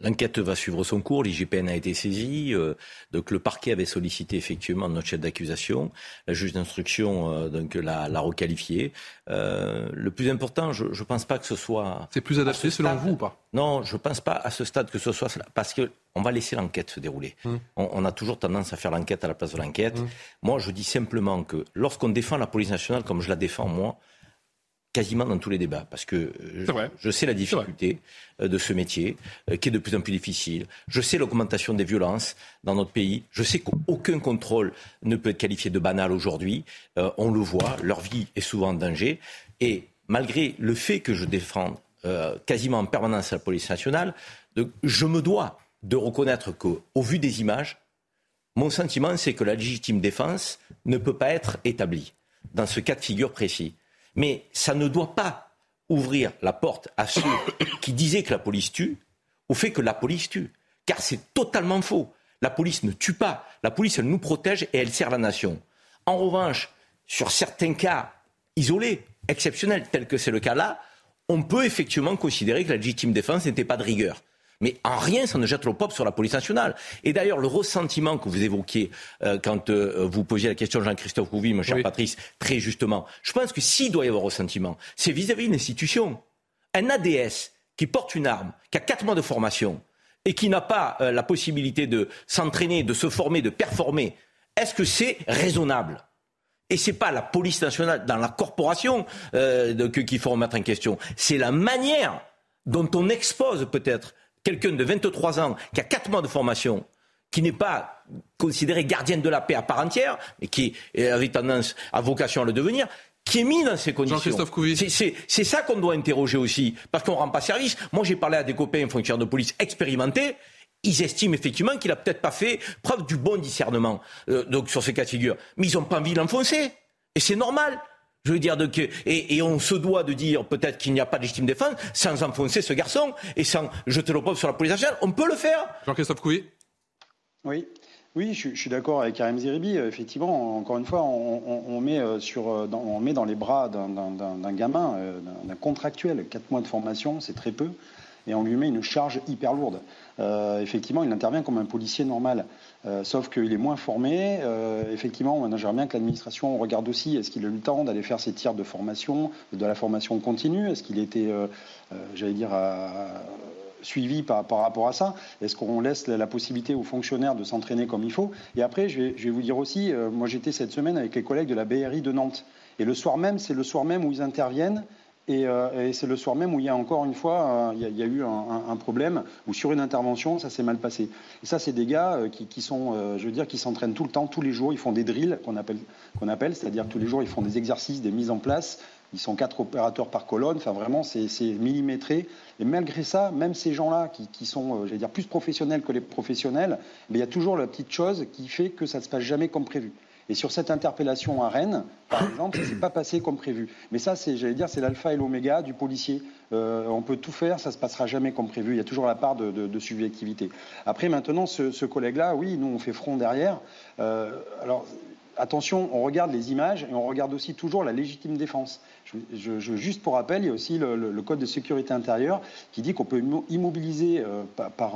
Speaker 3: L'enquête va suivre son cours, l'IGPN a été saisi, euh, donc le parquet avait sollicité effectivement notre chef d'accusation, la juge d'instruction euh, donc l'a, requalifié. Euh, le plus important, je ne pense pas que ce soit.
Speaker 1: C'est plus adapté selon vous ou pas?
Speaker 3: Non, je ne pense pas à ce stade que ce soit cela, parce que on va laisser l'enquête se dérouler. Hum. On, a toujours tendance à faire l'enquête à la place de l'enquête. Hum. Moi, je dis simplement que lorsqu'on défend la police nationale comme je la défends moi, quasiment dans tous les débats, parce que je, sais la difficulté euh, de ce métier, euh, qui est de plus en plus difficile. Je sais l'augmentation des violences dans notre pays. Je sais qu'aucun contrôle ne peut être qualifié de banal aujourd'hui. Euh, on le voit, leur vie est souvent en danger. Et malgré le fait que je défends quasiment en permanence la police nationale, je me dois de reconnaître qu'au vu des images, mon sentiment, c'est que la légitime défense ne peut pas être établie dans ce cas de figure précis. Mais ça ne doit pas ouvrir la porte à ceux qui disaient que la police tue, au fait que la police tue. Car c'est totalement faux. La police ne tue pas. La police, elle nous protège et elle sert la nation. En revanche, sur certains cas isolés, exceptionnels, tels que c'est le cas là, on peut effectivement considérer que la légitime défense n'était pas de rigueur. Mais en rien, ça ne jette le pop sur la police nationale. Et d'ailleurs, le ressentiment que vous évoquiez euh, quand euh, vous posiez la question Jean-Christophe Couvi, mon cher Patrice, très justement, je pense que s'il doit y avoir ressentiment, c'est vis-à-vis d'une institution. Un ADS qui porte une arme, qui a quatre mois de formation et qui n'a pas euh, la possibilité de s'entraîner, de se former, de performer, est-ce que c'est raisonnable? Et c'est pas la police nationale dans la corporation qu'il faut remettre en question. C'est la manière dont on expose peut-être quelqu'un de 23 ans qui a 4 mois de formation, qui n'est pas considéré gardien de la paix à part entière, mais qui avait tendance à vocation à le devenir, qui est mis dans ces conditions. C'est ça qu'on doit interroger aussi, parce qu'on ne rend pas service. Moi, j'ai parlé à des copains fonctionnaires de police expérimentés. Ils estiment effectivement qu'il n'a peut-être pas fait preuve du bon discernement euh, donc sur ces cas de figure. Mais ils n'ont pas envie de l'enfoncer. Et c'est normal. Je veux dire, de que, et, on se doit de dire peut-être qu'il n'y a pas de légitime défense sans enfoncer ce garçon et sans jeter l'opprobre sur la police nationale. On peut le faire.
Speaker 1: Jean-Christophe Couy
Speaker 14: Oui. Oui, je, suis d'accord avec Karim Zeribi. Effectivement, encore une fois, on, met, euh, sur, euh, dans, on met dans les bras d'un gamin, euh, d'un contractuel, quatre mois de formation, c'est très peu, et on lui met une charge hyper lourde. effectivement, il intervient comme un policier normal. Euh, sauf qu'il est moins formé. Euh, effectivement, j'aimerais bien que l'administration regarde aussi, est-ce qu'il a eu le temps d'aller faire ses tirs de formation, de la formation continue? Est-ce qu'il était, euh, j'allais dire, suivi par, rapport à ça? Est-ce qu'on laisse la, possibilité aux fonctionnaires de s'entraîner comme il faut? Et après, je vais, je vais, vous dire aussi, moi j'étais cette semaine avec les collègues de la BRI de Nantes. Et le soir même, c'est le soir même où ils interviennent euh, et, c'est le soir même où il y a encore une fois, euh, il, y a, eu un, problème où sur une intervention, ça s'est mal passé. Et ça, c'est des gars euh, qui, sont, je veux dire, qui s'entraînent tout le temps, tous les jours. Ils font des drills qu'on appelle, c'est-à-dire tous les jours, ils font des exercices, des mises en place. Ils sont quatre opérateurs par colonne. Enfin, vraiment, c'est millimétré. Et malgré ça, même ces gens-là qui, sont, dire, plus professionnels que les professionnels, mais il y a toujours la petite chose qui fait que ça ne se passe jamais comme prévu. Et sur cette interpellation à Rennes, par exemple, ça s'est pas passé comme prévu. Mais ça, c'est, j'allais dire, c'est l'alpha et l'oméga du policier. Euh, on peut tout faire, ça se passera jamais comme prévu. Il y a toujours la part de, subjectivité. Après, maintenant, ce, collègue-là, oui, nous, on fait front derrière. Euh, alors, attention, on regarde les images et on regarde aussi toujours la légitime défense. Juste pour rappel, il y a aussi le, code de sécurité intérieure qui dit qu'on peut immobiliser par,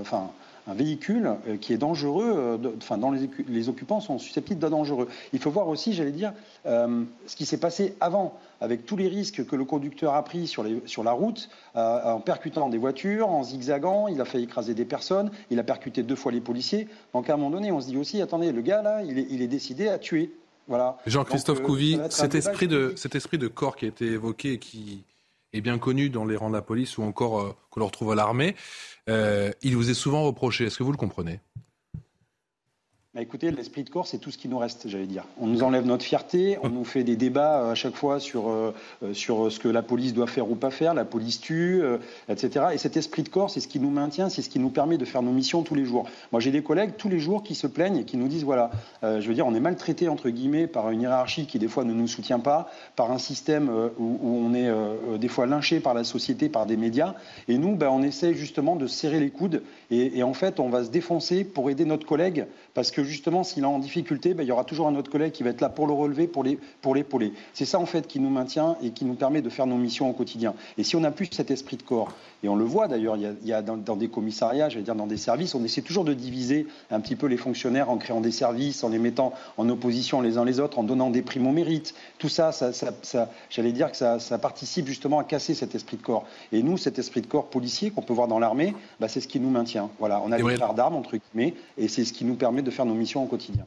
Speaker 14: enfin, un véhicule euh, qui est dangereux, euh, enfin, dont les, occupants sont susceptibles d'être dangereux. Il faut voir aussi, j'allais dire, euh, ce qui s'est passé avant, avec tous les risques que le conducteur a pris sur, les, sur la route, en percutant des voitures, en zigzagant, il a fait écraser des personnes, il a percuté deux fois les policiers. Donc à un moment donné, on se dit aussi, attendez, le gars là, il est, il est décidé à tuer. Voilà.
Speaker 1: Jean-Christophe Couvi, cet esprit, de, cet esprit de corps qui a été évoqué et qui est bien connu dans les rangs de la police ou encore qu'on le retrouve à l'armée, euh, il vous est souvent reproché. Est-ce que vous le comprenez?
Speaker 14: Bah, écoutez, l'esprit de corps, c'est tout ce qui nous reste, j'allais dire. On nous enlève notre fierté, on nous fait des débats euh, à chaque fois sur, euh, euh, sur ce que la police doit faire ou pas faire, la police tue, etc. Et cet esprit de corps, c'est ce qui nous maintient, c'est ce qui nous permet de faire nos missions tous les jours. Moi, j'ai des collègues tous les jours qui se plaignent et qui nous disent, voilà, je veux dire, on est maltraité, entre guillemets, par une hiérarchie qui, des fois, ne nous soutient pas, par un système où, on est, des fois, lynché par la société, par des médias. Et nous, ben, on essaie justement de serrer les coudes et, et en fait, on va se défoncer pour aider notre collègue parce que justement, s'il est en difficulté, ben, il y aura toujours un autre collègue qui va être là pour le relever, pour l'épauler. C'est ça, en fait, qui nous maintient et qui nous permet de faire nos missions au quotidien. Et si on n'a plus cet esprit de corps, et on le voit d'ailleurs, il y a, dans, des commissariats, j'allais dire dans des services, on essaie toujours de diviser un petit peu les fonctionnaires en créant des services, en les mettant en opposition les uns les autres, en donnant des primes au mérite. Tout ça, ça, j'allais dire que ça, participe justement à casser cet esprit de corps. Et nous, cet esprit de corps policier qu'on peut voir dans l'armée, bah, c'est ce qui nous maintient. Voilà, on a des frères d'armes, entre guillemets, et c'est ce qui nous permet de faire nos missions au quotidien.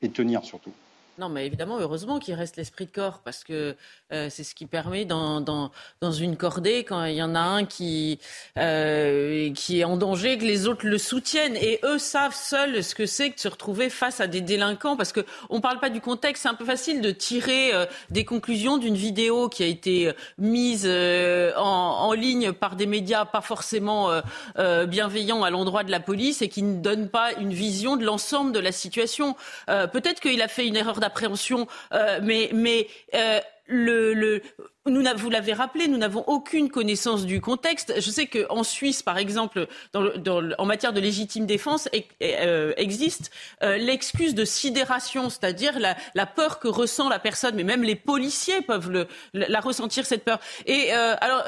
Speaker 14: Et tenir surtout.
Speaker 10: Non, mais évidemment, heureusement qu'il reste l'esprit de corps, parce que euh, c'est ce qui permet dans, dans, dans, une cordée, quand il y en a un qui, euh, qui est en danger, que les autres le soutiennent. Et eux savent seuls ce que c'est que de se retrouver face à des délinquants, parce qu'on ne parle pas du contexte. C'est un peu facile de tirer euh, des conclusions d'une vidéo qui a été mise en, en, ligne par des médias pas forcément bienveillants à l'endroit de la police et qui ne donnent pas une vision de l'ensemble de la situation. Peut-être qu'il a fait une erreur d'appréhension, euh, mais, mais euh, le, le, nous, vous l'avez rappelé, nous n'avons aucune connaissance du contexte. Je sais qu'en Suisse, par exemple, dans dans en matière de légitime défense, euh, existe euh, l'excuse de sidération, c'est-à-dire la, la, peur que ressent la personne, mais même les policiers peuvent le, la ressentir cette peur. Et euh, alors,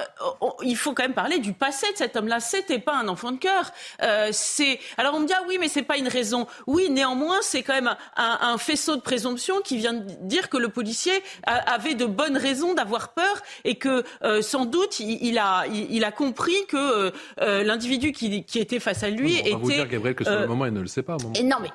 Speaker 10: il faut quand même parler du passé de cet homme-là. C'était pas un enfant de cœur. c'est alors on me dit ah oui, mais c'est pas une raison. Oui, néanmoins, c'est quand même un, un, faisceau de présomption qui vient de dire que le policier avait de bonnes raisons d'avoir peur et que euh, sans doute il, a, il, a compris que euh, euh, l'individu qui, qui, était face à lui était. On va
Speaker 1: vous dire, Gabriel, que sur le moment, il ne le sait pas.
Speaker 10: Et non, mais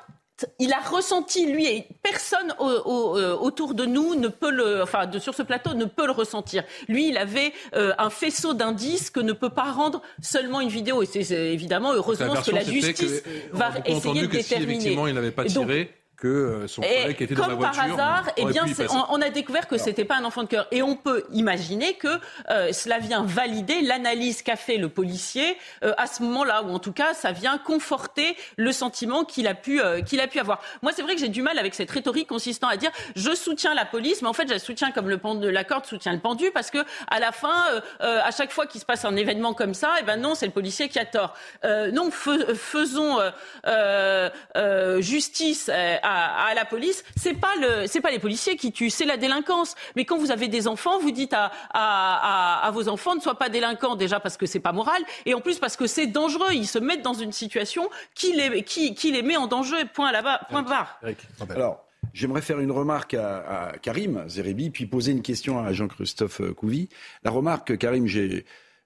Speaker 10: il a ressenti, lui, et personne autour de nous ne peut le, enfin, de, sur ce plateau ne peut le ressentir. Lui, il avait un faisceau d'indices que ne peut pas rendre seulement une vidéo. Et c'est évidemment, heureusement, ce que la justice va essayer de déterminer. Si
Speaker 1: effectivement, il n'avait pas tiré que euh, son collègue était dans la voiture.
Speaker 10: Comme par hasard, eh bien, on, a découvert que c'était pas un enfant de cœur. Et on peut imaginer que euh, cela vient valider l'analyse qu'a fait le policier euh, à ce moment-là, ou en tout cas, ça vient conforter le sentiment qu'il a pu qu'il a pu avoir. Moi, c'est vrai que j'ai du mal avec cette rhétorique consistant à dire je soutiens la police, mais en fait, je la soutiens comme le pendu, la corde soutient le pendu, parce que à la fin, à chaque fois qu'il se passe un événement comme ça, eh ben non, c'est le policier qui a tort. non, faisons justice à à, la police, c'est pas le, c'est pas les policiers qui tuent, c'est la délinquance. Mais quand vous avez des enfants, vous dites à, à, à, vos enfants ne soient pas délinquants déjà parce que c'est pas moral et en plus parce que c'est dangereux. Ils se mettent dans une situation qui les, qui, qui les met en danger. Point là-bas, point barre.
Speaker 9: Alors. J'aimerais faire une remarque à, à, Karim Zerebi, puis poser une question à Jean-Christophe Couvi. La remarque, Karim, j'ai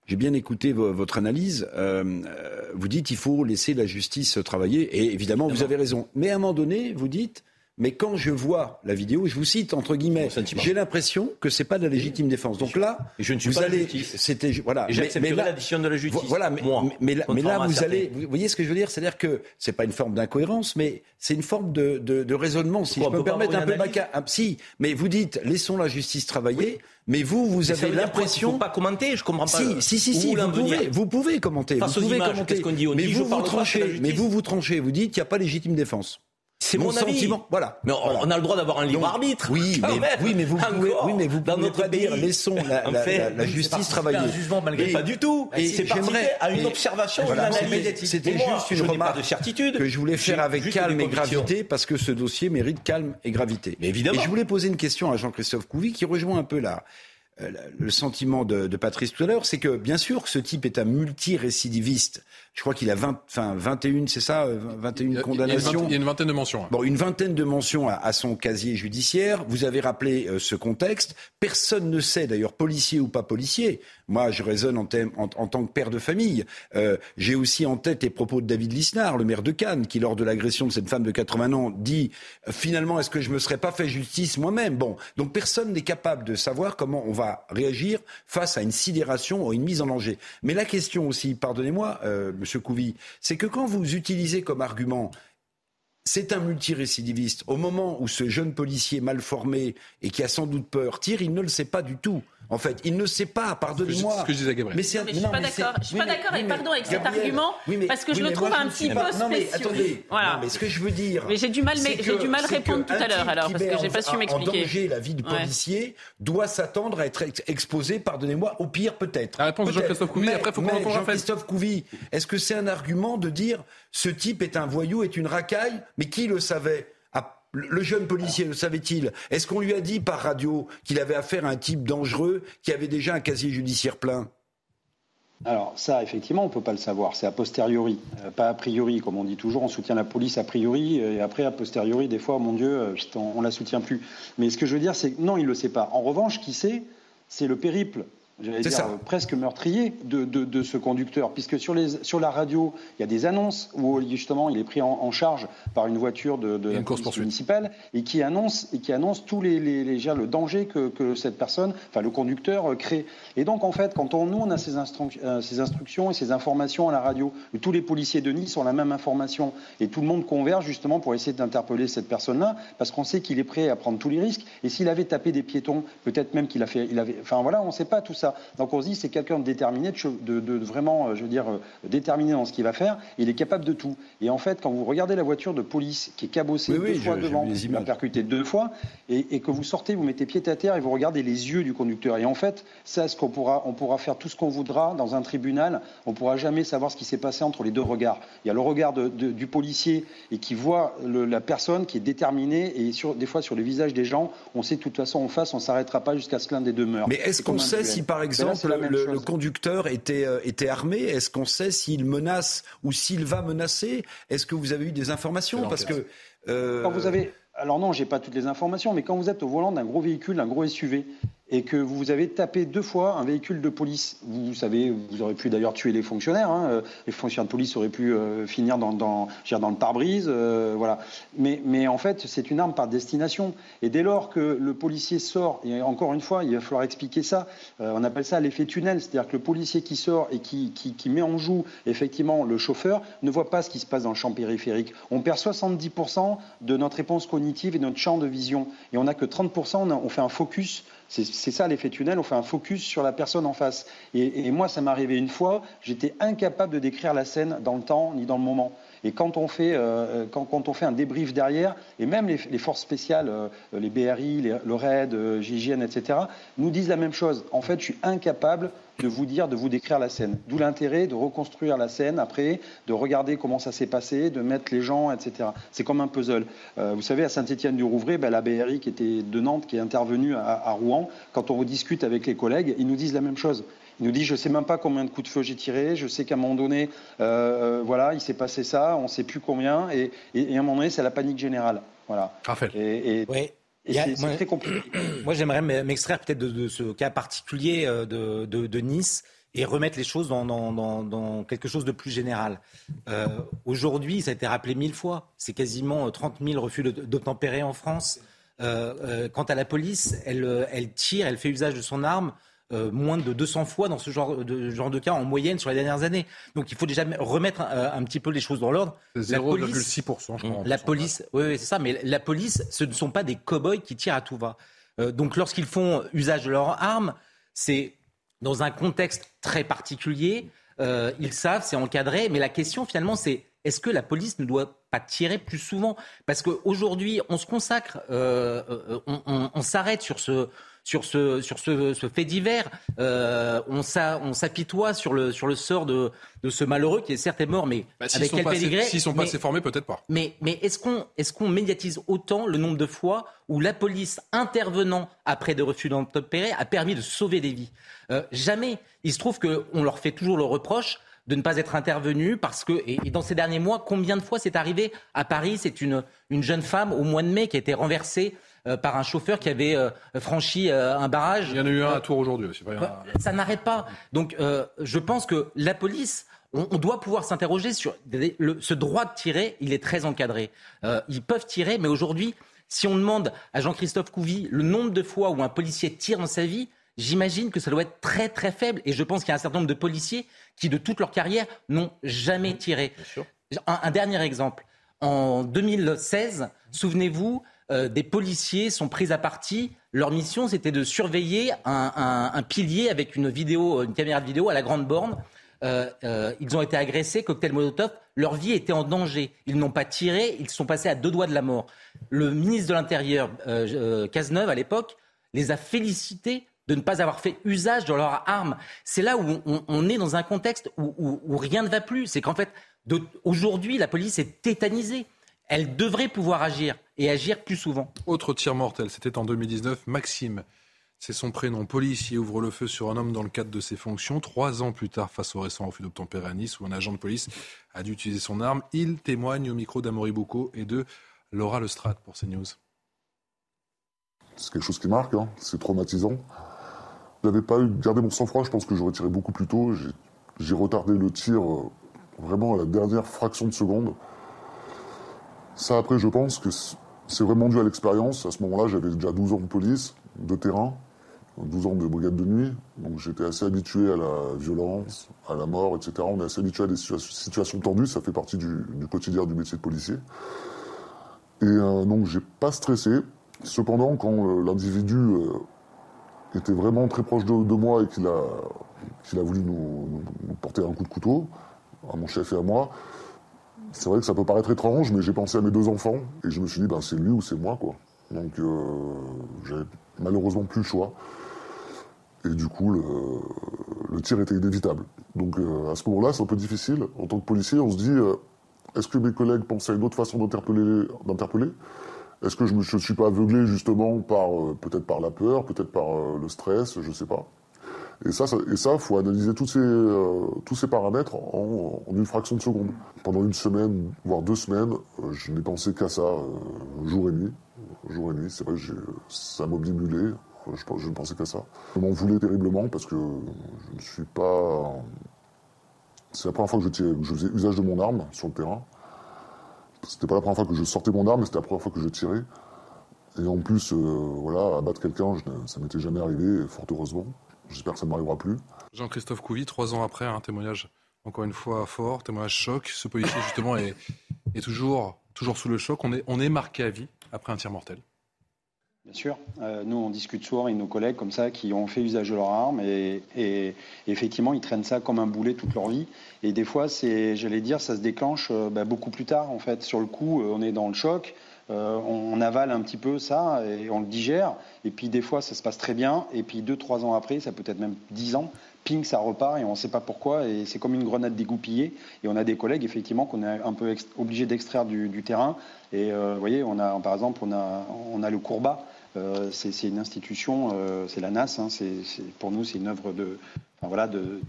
Speaker 9: j'ai bien écouté votre analyse. Euh, euh, vous dites qu'il faut laisser la justice travailler, et évidemment, vous avez raison. Mais à un moment donné, vous dites mais quand je vois la vidéo, je vous cite entre guillemets, j'ai l'impression que c'est pas de la légitime défense. Donc là,
Speaker 3: je ne suis
Speaker 9: vous
Speaker 3: pas
Speaker 9: allez, c'était voilà,
Speaker 3: mais, là, de la justice.
Speaker 9: Voilà, mais, mais, là, vous allez, vous voyez ce que je veux dire, c'est-à-dire que c'est pas une forme d'incohérence, mais c'est une forme de, de, de raisonnement, si je peux me permettre un peu. Si, mais vous dites, laissons la justice travailler. Mais vous, vous avez l'impression.
Speaker 3: faut pas commenter, je comprends pas.
Speaker 9: Si, si, si, si vous, pouvez, vous pouvez commenter. vous pouvez commenter.
Speaker 3: mais
Speaker 9: vous vous tranchez. Mais vous vous tranchez. Vous dites qu'il n'y a pas légitime défense.
Speaker 3: C'est mon, avis.
Speaker 9: sentiment. Voilà.
Speaker 3: Mais on, a le droit d'avoir un libre arbitre.
Speaker 9: Oui, mais, oui, mais vous pouvez, oui, mais vous
Speaker 3: dans
Speaker 9: pouvez
Speaker 3: notre
Speaker 9: pas
Speaker 3: pays,
Speaker 9: dire laissons la, la,
Speaker 3: fait,
Speaker 9: la- la justice travailler.
Speaker 3: un jugement malgré
Speaker 9: Et-
Speaker 3: pas du tout.
Speaker 9: et
Speaker 3: c'est
Speaker 9: j'aimerais-
Speaker 3: à une observation,
Speaker 9: voilà,
Speaker 3: une analyse.
Speaker 9: c'était- juste une remarque
Speaker 3: de certitude.
Speaker 9: que je voulais faire avec calme et gravité parce que ce dossier mérite calme et gravité.
Speaker 3: Mais évidemment.
Speaker 9: Et je voulais poser une question à Jean-Christophe Couvi qui rejoint un peu là. euh, Le sentiment de, de Patrice tout à l'heure, c'est que bien sûr que ce type est un multirécidiviste. Je crois qu'il a 20, enfin 21, c'est ça, euh, 21
Speaker 1: Il y a- il y a une
Speaker 9: condamnations.
Speaker 1: il y a une vingtaine de mentions. hein.
Speaker 9: Bon, une vingtaine de mentions à, à son casier judiciaire. Vous avez rappelé euh, ce contexte. Personne ne sait, d'ailleurs, policier ou pas policier. Moi, je raisonne en, thème- en- en tant que père de famille. Euh, J'ai aussi en tête les propos de David Lisnard, le maire de Cannes, qui, lors de l'agression de cette femme de 80 ans, dit euh, finalement, est-ce que je me serais pas fait justice moi-même? Bon, donc personne n'est capable de savoir comment on va réagir face à une sidération ou une mise en danger. Mais la question aussi, pardonnez-moi, euh, Monsieur Couvi, c'est que quand vous utilisez comme argument c'est un multirécidiviste. Au moment où ce jeune policier mal formé et qui a sans doute peur tire, il ne le sait pas du tout. En fait, il ne sait pas, pardonnez-moi.
Speaker 1: Ce que je disais à Gabriel.
Speaker 9: Mais, c'est-
Speaker 10: Non, mais je suis
Speaker 9: non,
Speaker 10: pas
Speaker 9: c'est-
Speaker 10: d'accord. Je suis
Speaker 9: oui,
Speaker 10: pas d'accord
Speaker 9: oui,
Speaker 10: et pardon avec cet argument
Speaker 9: oui, mais-
Speaker 10: parce que je le trouve
Speaker 9: moi, je
Speaker 10: un petit peu
Speaker 9: pas- Non, mais
Speaker 10: spécieux.
Speaker 9: attendez.
Speaker 10: Voilà.
Speaker 9: Non, mais ce que je veux dire.
Speaker 10: Mais j'ai du mal, mais
Speaker 9: c'est
Speaker 10: j'ai
Speaker 9: que-
Speaker 10: du mal
Speaker 9: c'est
Speaker 10: répondre tout à l'heure, alors, parce que j'ai
Speaker 9: en-
Speaker 10: pas su m'expliquer.
Speaker 9: En danger la vie du
Speaker 10: Ouais.
Speaker 9: policier doit s'attendre à être ex- exposé, pardonnez-moi, au pire peut-être.
Speaker 1: La réponse de. Jean-Christophe Couvi,
Speaker 9: Mais-
Speaker 1: après, faut qu'on.
Speaker 9: Jean-Christophe Couvi, est-ce que c'est un argument de dire ce type est un voyou, est une racaille Mais qui le savait? Le jeune policier le savait-il Est-ce qu'on lui a dit par radio qu'il avait affaire à un type dangereux qui avait déjà un casier judiciaire plein?
Speaker 14: Alors ça, effectivement, on ne peut pas le savoir. C'est a posteriori, euh, pas a priori, comme on dit toujours. On soutient la police a priori, euh, et après, a posteriori, des fois, mon Dieu, euh, on, ne la soutient plus. Mais ce que je veux dire, c'est que non, il ne le sait pas. En revanche, qui sait, c'est le périple. J'allais dire
Speaker 9: ça.
Speaker 14: presque meurtrier de, de- de ce conducteur, puisque sur, les, sur la radio, il y a des annonces où justement il est pris en, en charge par une voiture de, de la
Speaker 1: course-poursuite.
Speaker 14: municipale et qui annonce et qui annonce tous les, les, les- le danger que, que cette personne, enfin le conducteur euh, crée. Et donc en fait, quand on, nous on a ces, instru- euh, ces instructions et ces informations à la radio, tous les policiers de Nice ont la même information et tout le monde converge justement pour essayer d'interpeller cette personne-là, parce qu'on sait qu'il est prêt à prendre tous les risques. Et s'il avait tapé des piétons, peut-être même qu'il a fait, il avait, enfin voilà, on ne sait pas tout ça. Donc on se dit c'est quelqu'un de déterminé, de, che- de- de vraiment, euh, je veux dire, euh, déterminé dans ce qu'il va faire. Il est capable de tout. Et en fait, quand vous regardez la voiture de police qui est cabossée
Speaker 9: Oui, oui,
Speaker 14: deux fois
Speaker 9: je-
Speaker 14: devant, l'a
Speaker 9: images.
Speaker 14: percuté deux fois, et, et que vous sortez, vous mettez pied à terre et vous regardez les yeux du conducteur. Et en fait, ça, ce qu'on pourra, on pourra faire tout ce qu'on voudra dans un tribunal, on pourra jamais savoir ce qui s'est passé entre les deux regards. Il y a le regard de- du policier et qui voit le- la personne qui est déterminée et sur, des fois sur les visages des gens, on sait de toute façon en face, on s'arrêtera pas jusqu'à ce que l'un des deux meure.
Speaker 9: Mais est-ce qu'on sait si, par
Speaker 14: Là,
Speaker 9: exemple, le, conducteur était, euh, était armé. Est-ce qu'on sait s'il menace ou s'il va menacer? Est-ce que vous avez eu des informations? Parce que. euh,
Speaker 14: Quand vous avez, alors non, j'ai pas toutes les informations, mais quand vous êtes au volant d'un gros véhicule, d'un gros SUV, et que vous avez tapé deux fois un véhicule de police, vous savez, vous aurez pu d'ailleurs tuer les fonctionnaires. hein, les fonctionnaires de police auraient pu euh, finir dans, le pare-brise, euh, voilà. Mais, en fait, c'est une arme par destination. Et dès lors que le policier sort, et encore une fois, il va falloir expliquer ça. euh, on appelle ça l'effet tunnel, c'est-à-dire que le policier qui sort et qui, met en joue effectivement le chauffeur ne voit pas ce qui se passe dans le champ périphérique. On perd 70% de notre réponse cognitive et de notre champ de vision. Et on n'a que 30%, on, on fait un focus. C'est ça l'effet tunnel, on fait un focus sur la personne en face. Et, moi, ça m'est arrivé une fois, j'étais incapable de décrire la scène dans le temps ni dans le moment. Et quand on fait, euh, quand, quand on fait un débrief derrière, et même les, forces spéciales, euh, les BRI, le RAID, euh, GIGN, etc., nous disent la même chose. En fait, je suis incapable de vous dire, de vous décrire la scène. D'où l'intérêt de reconstruire la scène après, de regarder comment ça s'est passé, de mettre les gens, etc. C'est comme un puzzle. Euh, vous savez, à Saint-Étienne-du-Rouvray, ben, la BRI qui était de Nantes, qui est intervenue à, à Rouen, quand on discute avec les collègues, ils nous disent la même chose. Ils nous disent, je ne sais même pas combien de coups de feu j'ai tiré, je sais qu'à un moment donné, euh, euh, voilà, il s'est passé ça, on ne sait plus combien, et, et- et à un moment donné, c'est la panique générale. Voilà.
Speaker 1: Raphaël.
Speaker 14: Et, et-
Speaker 15: Oui.
Speaker 14: C'est
Speaker 15: moi-
Speaker 14: très compliqué.
Speaker 15: Moi, j'aimerais m'extraire peut-être de, de ce cas particulier euh, de, de- de Nice et remettre les choses dans, dans- dans- dans quelque chose de plus général. Euh, Aujourd'hui, ça a été rappelé mille fois, c'est quasiment euh, 30 000 refus d'obtempérer en France. Euh, euh, quant à la police, elle, euh, elle tire, elle fait usage de son arme euh, moins de 200 fois dans ce genre de, genre de cas en moyenne sur les dernières années. Donc il faut déjà remettre euh, un petit peu les choses dans l'ordre.
Speaker 1: C'est
Speaker 15: La police-
Speaker 1: 0,6%, je crois.
Speaker 15: la police, oui, oui, c'est ça, mais la police, ce ne sont pas des cow-boys qui tirent à tout va. Euh, donc lorsqu'ils font usage de leurs armes, c'est dans un contexte très particulier. Euh, ils savent, c'est encadré, mais la question finalement, c'est est-ce que la police ne doit
Speaker 2: pas tirer plus souvent? Parce qu'aujourd'hui, on se consacre, euh, on, on s'arrête sur ce sur ce, sur ce, ce fait divers. Euh, on s'apitoie sur le, sur le sort de, de ce malheureux qui est certes mort, mais
Speaker 1: bah, avec quel pédigré S'ils sont pas assez formés, peut-être pas.
Speaker 2: Mais, mais est-ce qu'on est qu'on médiatise autant le nombre de fois où la police intervenant après des refus d'obtempérer a permis de sauver des vies? Euh, Jamais. Il se trouve qu'on leur fait toujours le reproche de ne pas être intervenu parce que, et, dans ces derniers mois, combien de fois c'est arrivé? À Paris, c'est une, une jeune femme au mois de mai qui a été renversée euh, par un chauffeur qui avait euh, franchi euh, un barrage.
Speaker 1: Il y en a eu un à Tours aujourd'hui.
Speaker 2: Ça n'arrête pas. Donc je pense que la police, on, doit pouvoir s'interroger sur ce droit de tirer, il est très encadré. ils peuvent tirer, mais aujourd'hui, si on demande à Jean-Christophe Couvi le nombre de fois où un policier tire dans sa vie, j'imagine que ça doit être très très faible. Et je pense qu'il y a un certain nombre de policiers qui, de toute leur carrière, n'ont jamais tiré. un, dernier exemple. En 2016, souvenez-vous, euh, des policiers sont pris à partie. Leur mission, c'était de surveiller un, pilier avec une vidéo, une caméra de vidéo à la grande borne. Euh, euh, ils ont été agressés, cocktail Molotov. Leur vie était en danger. Ils n'ont pas tiré. Ils sont passés à deux doigts de la mort. Le ministre de l'Intérieur, Cazeneuve, à l'époque, les a félicités de ne pas avoir fait usage de leurs armes. C'est là où on, est dans un contexte où, rien ne va plus. C'est qu'en fait, aujourd'hui, la police est tétanisée elle devrait pouvoir agir et agir plus souvent.
Speaker 1: Autre tir mortel, c'était en 2019. Maxime, c'est son prénom. Policier ouvre le feu sur un homme dans le cadre de ses fonctions. Trois ans plus tard, face au récent refus d'obtempérer à Nice, où un agent de police a dû utiliser son arme, il témoigne au micro d'Amory Boucault et de Laura Lestrade pour CNews.
Speaker 16: C'est quelque chose qui marque, hein. c'est traumatisant. Je n'avais pas gardé mon sang-froid, je pense que j'aurais tiré beaucoup plus tôt. J'ai retardé le tir euh, vraiment à la dernière fraction de seconde. Ça, après, je pense que c'est vraiment dû à l'expérience. À ce moment-là, j'avais déjà 12 ans de police, de terrain, 12 ans de brigade de nuit. Donc j'étais assez habitué à la violence, à la mort, etc. On est assez habitué à des situations tendues. Ça fait partie du, quotidien du métier de policier. Et euh, donc, j'ai pas stressé. Cependant, quand euh, l'individu euh, était vraiment très proche de, moi et qu'il a, qu'il a voulu nous, porter un coup de couteau, à mon chef et à moi, c'est vrai que ça peut paraître étrange, mais j'ai pensé à mes deux enfants et je me suis dit, ben, c'est lui ou c'est moi, quoi. Donc, euh, j'ai malheureusement plus le choix. Et du coup, le, tir était inévitable. Donc, euh, à ce moment-là, c'est un peu difficile. En tant que policier, on se dit, euh, est-ce que mes collègues pensaient à une autre façon d'interpeller Est-ce que je ne suis pas aveuglé justement par peut-être par la peur, peut-être par le stress, je ne sais pas. Et ça, il ça, faut analyser tous ces, euh, tous ces paramètres en, une fraction de seconde. Pendant une semaine, voire deux semaines, euh, je n'ai pensé qu'à ça, euh, jour et nuit. Jour et nuit, c'est vrai ça m'obnibulait. Je, je ne pensais qu'à ça. Je m'en voulais terriblement parce que je ne suis pas. C'est la première fois que je, je faisais usage de mon arme sur le terrain. C'était pas la première fois que je sortais mon arme, mais c'était la première fois que je tirais. Et en plus, voilà, abattre quelqu'un, ça m'était jamais arrivé, fort heureusement. J'espère que ça ne m'arrivera plus.
Speaker 1: Jean-Christophe Couvi, trois ans après, un témoignage encore une fois fort, témoignage choc. Ce policier, justement, est, est toujours, toujours sous le choc. On est, on est marqué à vie après un tir mortel.
Speaker 14: Bien sûr. Euh, nous, on discute souvent avec nos collègues comme ça qui ont fait usage de leur arme et, et, effectivement, ils traînent ça comme un boulet toute leur vie. Et des fois, c'est, j'allais dire, ça se déclenche euh, bah, beaucoup plus tard. En fait, sur le coup, euh, on est dans le choc. Euh, on, avale un petit peu ça et on le digère. Et puis des fois, ça se passe très bien. Et puis deux, trois ans après, ça peut être même dix ans, ping, ça repart et on ne sait pas pourquoi. Et c'est comme une grenade dégoupillée. Et on a des collègues, effectivement, qu'on est un peu obligé d'extraire du, terrain. Et euh, vous voyez, on a, par exemple, on a, on a le Courbat. Euh, c'est une institution, c'est la NAS. Hein, pour nous, c'est une œuvre de, voilà, de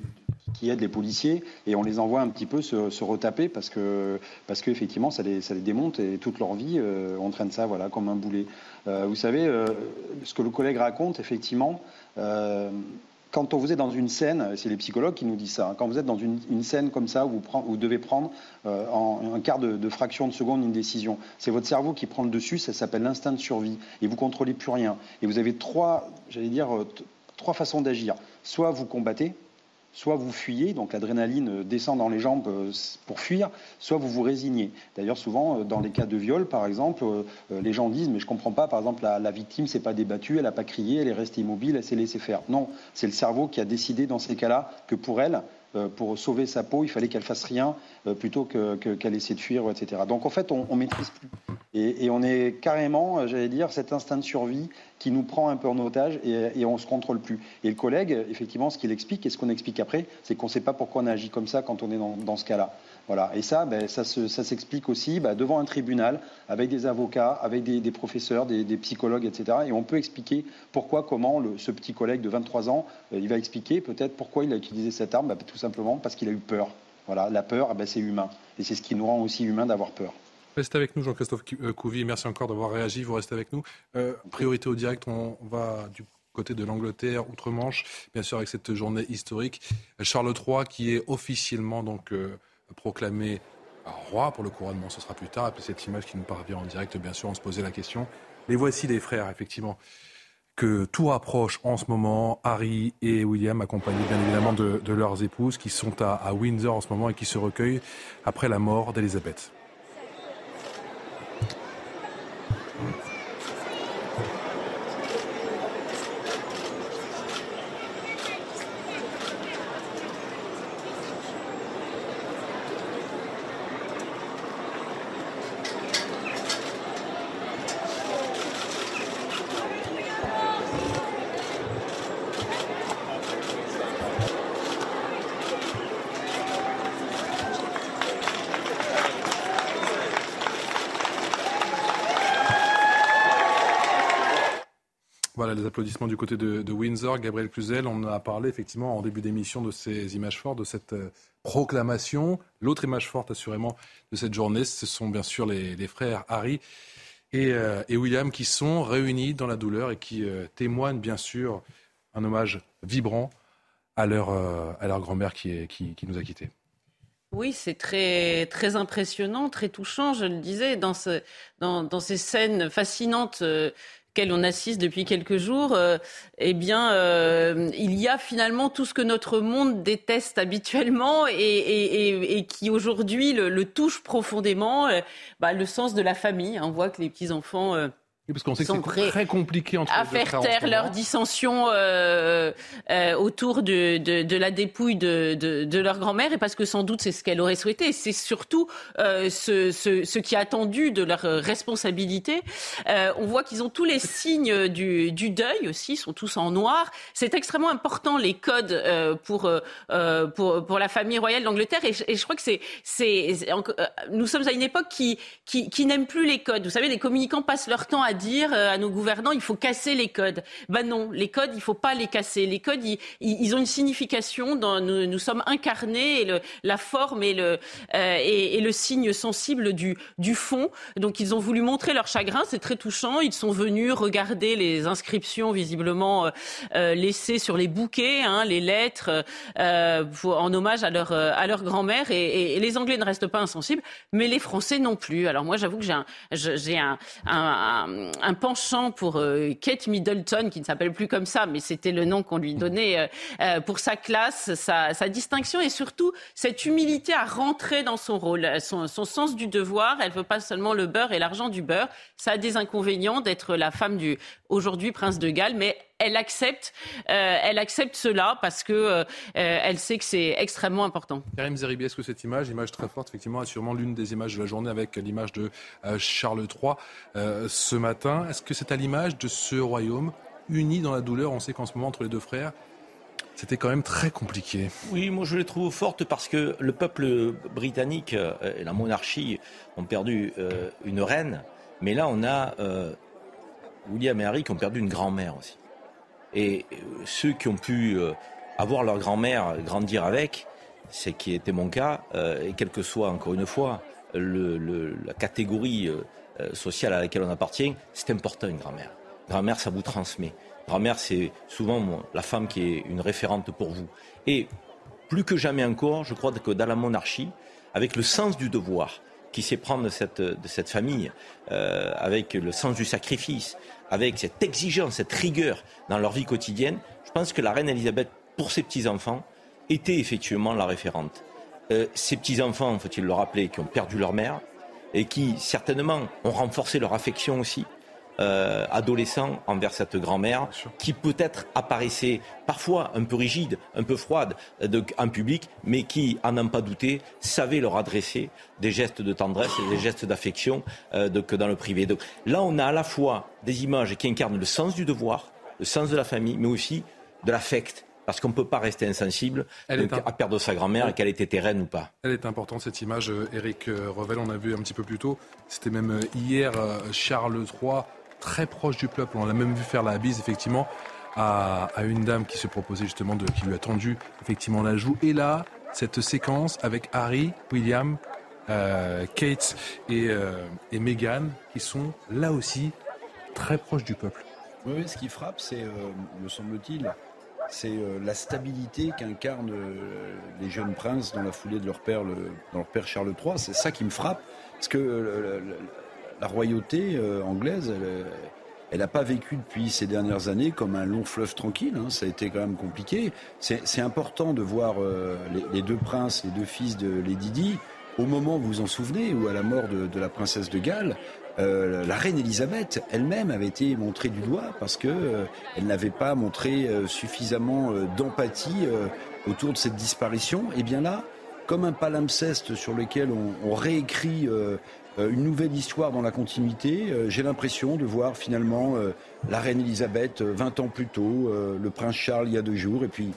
Speaker 14: qui aident les policiers et on les envoie un petit peu se, retaper parce que parce qu'effectivement ça les, ça les démonte et toute leur vie euh, on traîne ça voilà comme un boulet. Euh, vous savez euh, ce que le collègue raconte effectivement quand vous êtes dans une scène, c'est les psychologues qui nous disent ça, hein, quand vous êtes dans une, scène comme ça où vous, devez prendre en un quart de, de, fraction de seconde une décision, c'est votre cerveau qui prend le dessus, ça s'appelle l'instinct de survie, et vous contrôlez plus rien. Et vous avez trois, j'allais dire, trois façons d'agir. Soit vous combattez, soit vous fuyez, donc l'adrénaline descend dans les jambes euh, pour fuir, soit vous vous résignez. D'ailleurs, souvent, euh, dans les cas de viol, par exemple, euh, les gens disent, mais je comprends pas, par exemple, la, victime s'est pas débattue, elle n'a pas crié, elle est restée immobile, elle s'est laissée faire. Non, c'est le cerveau qui a décidé dans ces cas-là que pour elle, pour sauver sa peau, il fallait qu'elle fasse rien euh, plutôt qu'elle que, essaie de fuir, etc. Donc en fait, on, on maîtrise plus. Et, on est carrément, euh, j'allais dire, cet instinct de survie qui nous prend un peu en otage et, et on se contrôle plus. Et le collègue, effectivement, ce qu'il explique et ce qu'on explique après, c'est qu'on ne sait pas pourquoi on agit comme ça quand on est dans ce cas-là. Voilà. Et ça, ben, ça, s'explique aussi ben, devant un tribunal, avec des avocats, avec des, professeurs, des, psychologues, etc. Et on peut expliquer pourquoi, comment ce petit collègue de 23 ans, euh, il va expliquer peut-être pourquoi il a utilisé cette arme, ben, tout simplement parce qu'il a eu peur. Voilà, la peur, c'est humain. Et c'est ce qui nous rend aussi humain d'avoir peur.
Speaker 1: Restez avec nous, Jean-Christophe euh, Couvi. Merci encore d'avoir réagi. Vous restez avec nous. Euh, priorité au direct, on va du côté de l'Angleterre, outre-Manche, bien sûr avec cette journée historique. Charles III qui est officiellement donc proclamé roi pour le couronnement. Ce sera plus tard. Et cette image qui nous parvient en direct, bien sûr, on se posait la question. Les voici les frères, effectivement, que tout rapproche en ce moment. Harry et William, accompagnés bien évidemment de, leurs épouses, qui sont à, à Windsor en ce moment et qui se recueillent après la mort d'Elisabeth. les applaudissements du côté de, Windsor. Gabriel Cluzel, on a parlé effectivement en début d'émission de ces images fortes, de cette euh, proclamation. L'autre image forte, assurément, de cette journée, ce sont bien sûr les, frères Harry euh, et, William qui sont réunis dans la douleur et qui euh, témoignent bien sûr un hommage vibrant à leur, à leur grand-mère qui, nous a quittés.
Speaker 10: Oui, c'est très, très impressionnant, très touchant, je le disais, dans, ce, dans ces scènes fascinantes on assiste depuis quelques jours, euh, eh bien, euh, il y a finalement tout ce que notre monde déteste habituellement et, qui aujourd'hui le, touche profondément, euh, bah, le sens de la famille. On voit que les petits enfants
Speaker 1: oui, parce qu'on sait que c'est très compliqué entre
Speaker 10: à faire taire leurs dissensions euh, euh, autour de, de, de, la dépouille de, de, de leur grand-mère et parce que sans doute c'est ce qu'elle aurait souhaité. C'est surtout euh, ce, ce, ce, qui est attendu de leur responsabilité. Euh, on voit qu'ils ont tous les signes du, du deuil aussi, sont tous en noir. C'est extrêmement important les codes euh, pour, euh, pour pour la famille royale d'Angleterre et, et, je crois que c'est c'est nous sommes à une époque qui qui, qui n'aime plus les codes. Vous savez, les communicants passent leur temps à dire euh, à nos gouvernants il faut casser les codes. Ben non, les codes, il faut pas les casser. Les codes, ils, ils ont une signification. Dans, nous, nous sommes incarnés et le, la forme et le, euh, et, le signe sensible du, du fond. Donc ils ont voulu montrer leur chagrin. C'est très touchant. Ils sont venus regarder les inscriptions visiblement euh, euh laissées sur les bouquets, hein, les lettres euh, en hommage à leur, à leur grand-mère. Et, et, les Anglais ne restent pas insensibles, mais les Français non plus. Alors moi, j'avoue que j'ai un, j'ai un, un, un penchant pour euh, Kate Middleton, qui ne s'appelle plus comme ça, mais c'était le nom qu'on lui donnait euh, euh, pour sa classe, sa, distinction et surtout cette humilité à rentrer dans son rôle, son, sens du devoir. Elle veut pas seulement le beurre et l'argent du beurre. Ça a des inconvénients d'être la femme du aujourd'hui prince de Galles, mais elle accepte, elle accepte cela parce que elle sait que c'est extrêmement important.
Speaker 1: Karim Zeribi, est-ce que cette image, image très forte, effectivement, est sûrement l'une des images de la journée avec l'image de Charles III ce matin? Est-ce que c'est à l'image de ce royaume uni dans la douleur? On sait qu'en ce moment, entre les deux frères, c'était quand même très compliqué.
Speaker 3: Oui, moi je les trouve fortes parce que le peuple britannique euh, et la monarchie ont perdu euh, une reine, mais là on a euh, William et Harry qui ont perdu une grand-mère aussi. Et ceux qui ont pu avoir leur grand-mère grandir avec, c'est qui était mon cas, et quelle que soit encore une fois la catégorie euh, sociale à laquelle on appartient, c'est important une grand-mère. Grand-mère, ça vous transmet. Grand-mère, c'est souvent la femme qui est une référente pour vous. Et plus que jamais encore, je crois que dans la monarchie, avec le sens du devoir qui de cette, de cette famille, euh, avec le sens du sacrifice, avec cette exigence, cette rigueur dans leur vie quotidienne, je pense que la reine Elisabeth, pour ses petits-enfants, était effectivement la référente. Euh, ces petits-enfants, faut-il le rappeler, qui ont perdu leur mère, et qui certainement ont renforcé leur affection aussi. Euh, adolescent envers cette grand-mère qui peut-être apparaissait parfois un peu rigide, un peu froide euh, en public, mais qui, à n'en pas douter, savait leur adresser des gestes de tendresse et des gestes d'affection euh, que dans le privé. Donc là, on a à la fois des images qui incarnent le sens du devoir, le sens de la famille, mais aussi de l'affect parce qu'on ne peut pas rester insensible à perdre sa grand-mère, qu'elle ait été reine ou pas.
Speaker 1: Elle est importante, cette image, Eric Revel, on a vu un petit peu plus tôt, c'était même hier, Charles III, très proche du peuple, on l'a même vu faire la bise, effectivement, à, une dame qui se proposait justement, de, qui lui a tendu effectivement la joue. Et là, cette séquence avec Harry, William, euh, Kate et, euh, et Meghan, qui sont là aussi très proches du peuple.
Speaker 9: Oui, ce qui frappe, c'est, euh, me semble-t-il, c'est la stabilité qu'incarnent les jeunes princes dans la foulée de leur père, leur père Charles III. C'est ça qui me frappe, parce que la royauté anglaise, elle, n'a pas vécu depuis ces dernières années comme un long fleuve tranquille. Hein. Ça a été quand même compliqué. C'est important de voir les, les, deux princes, les deux fils de Lady Di, au moment, vous vous en souvenez, où à la mort de, la princesse de Galles, euh, la reine Elisabeth elle-même avait été montrée du doigt parce que euh, elle n'avait pas montré euh, suffisamment d'empathie autour de cette disparition. Et bien là, comme un palimpseste sur lequel on réécrit une nouvelle histoire dans la continuité, j'ai l'impression de voir finalement la reine Elisabeth 20 ans plus tôt, le prince Charles il y a deux jours, et puis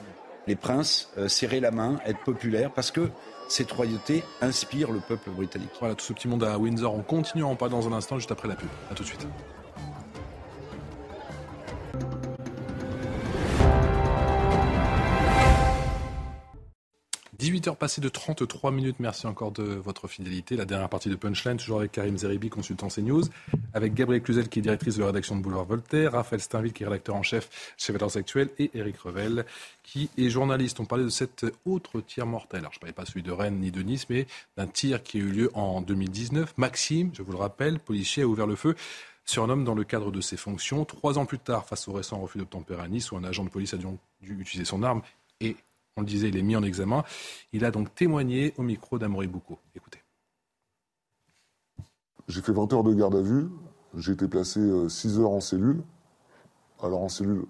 Speaker 9: les princes serrer la main, être populaires, parce que cette royauté inspire le peuple britannique.
Speaker 1: Voilà, tout ce petit monde à Windsor. On continue en pas dans un instant, juste après la pub. A tout de suite. 18h passées de 33 minutes. Merci encore de votre fidélité. La dernière partie de Punchline, toujours avec Karim Zeribi, consultant CNews, avec Gabriel Cluzel, qui est directrice de la rédaction de Boulevard Voltaire, Raphaël Steinville, qui est rédacteur en chef chez Valeurs Actuelles, et Eric Revel, qui est journaliste. On parlait de cet autre tir mortel. Alors, je ne parlais pas celui de Rennes ni de Nice, mais d'un tir qui a eu lieu en 2019. Maxime, je vous le rappelle, policier, a ouvert le feu sur un homme dans le cadre de ses fonctions. Trois ans plus tard, face au récent refus d'obtempérer à Nice, où un agent de police a dû utiliser son arme et on le disait, il est mis en examen. Il a donc témoigné au micro d'Amory Boucault. Écoutez.
Speaker 16: J'ai fait 20 heures de garde à vue. J'ai été placé 6 euh, heures en cellule. Alors en cellule,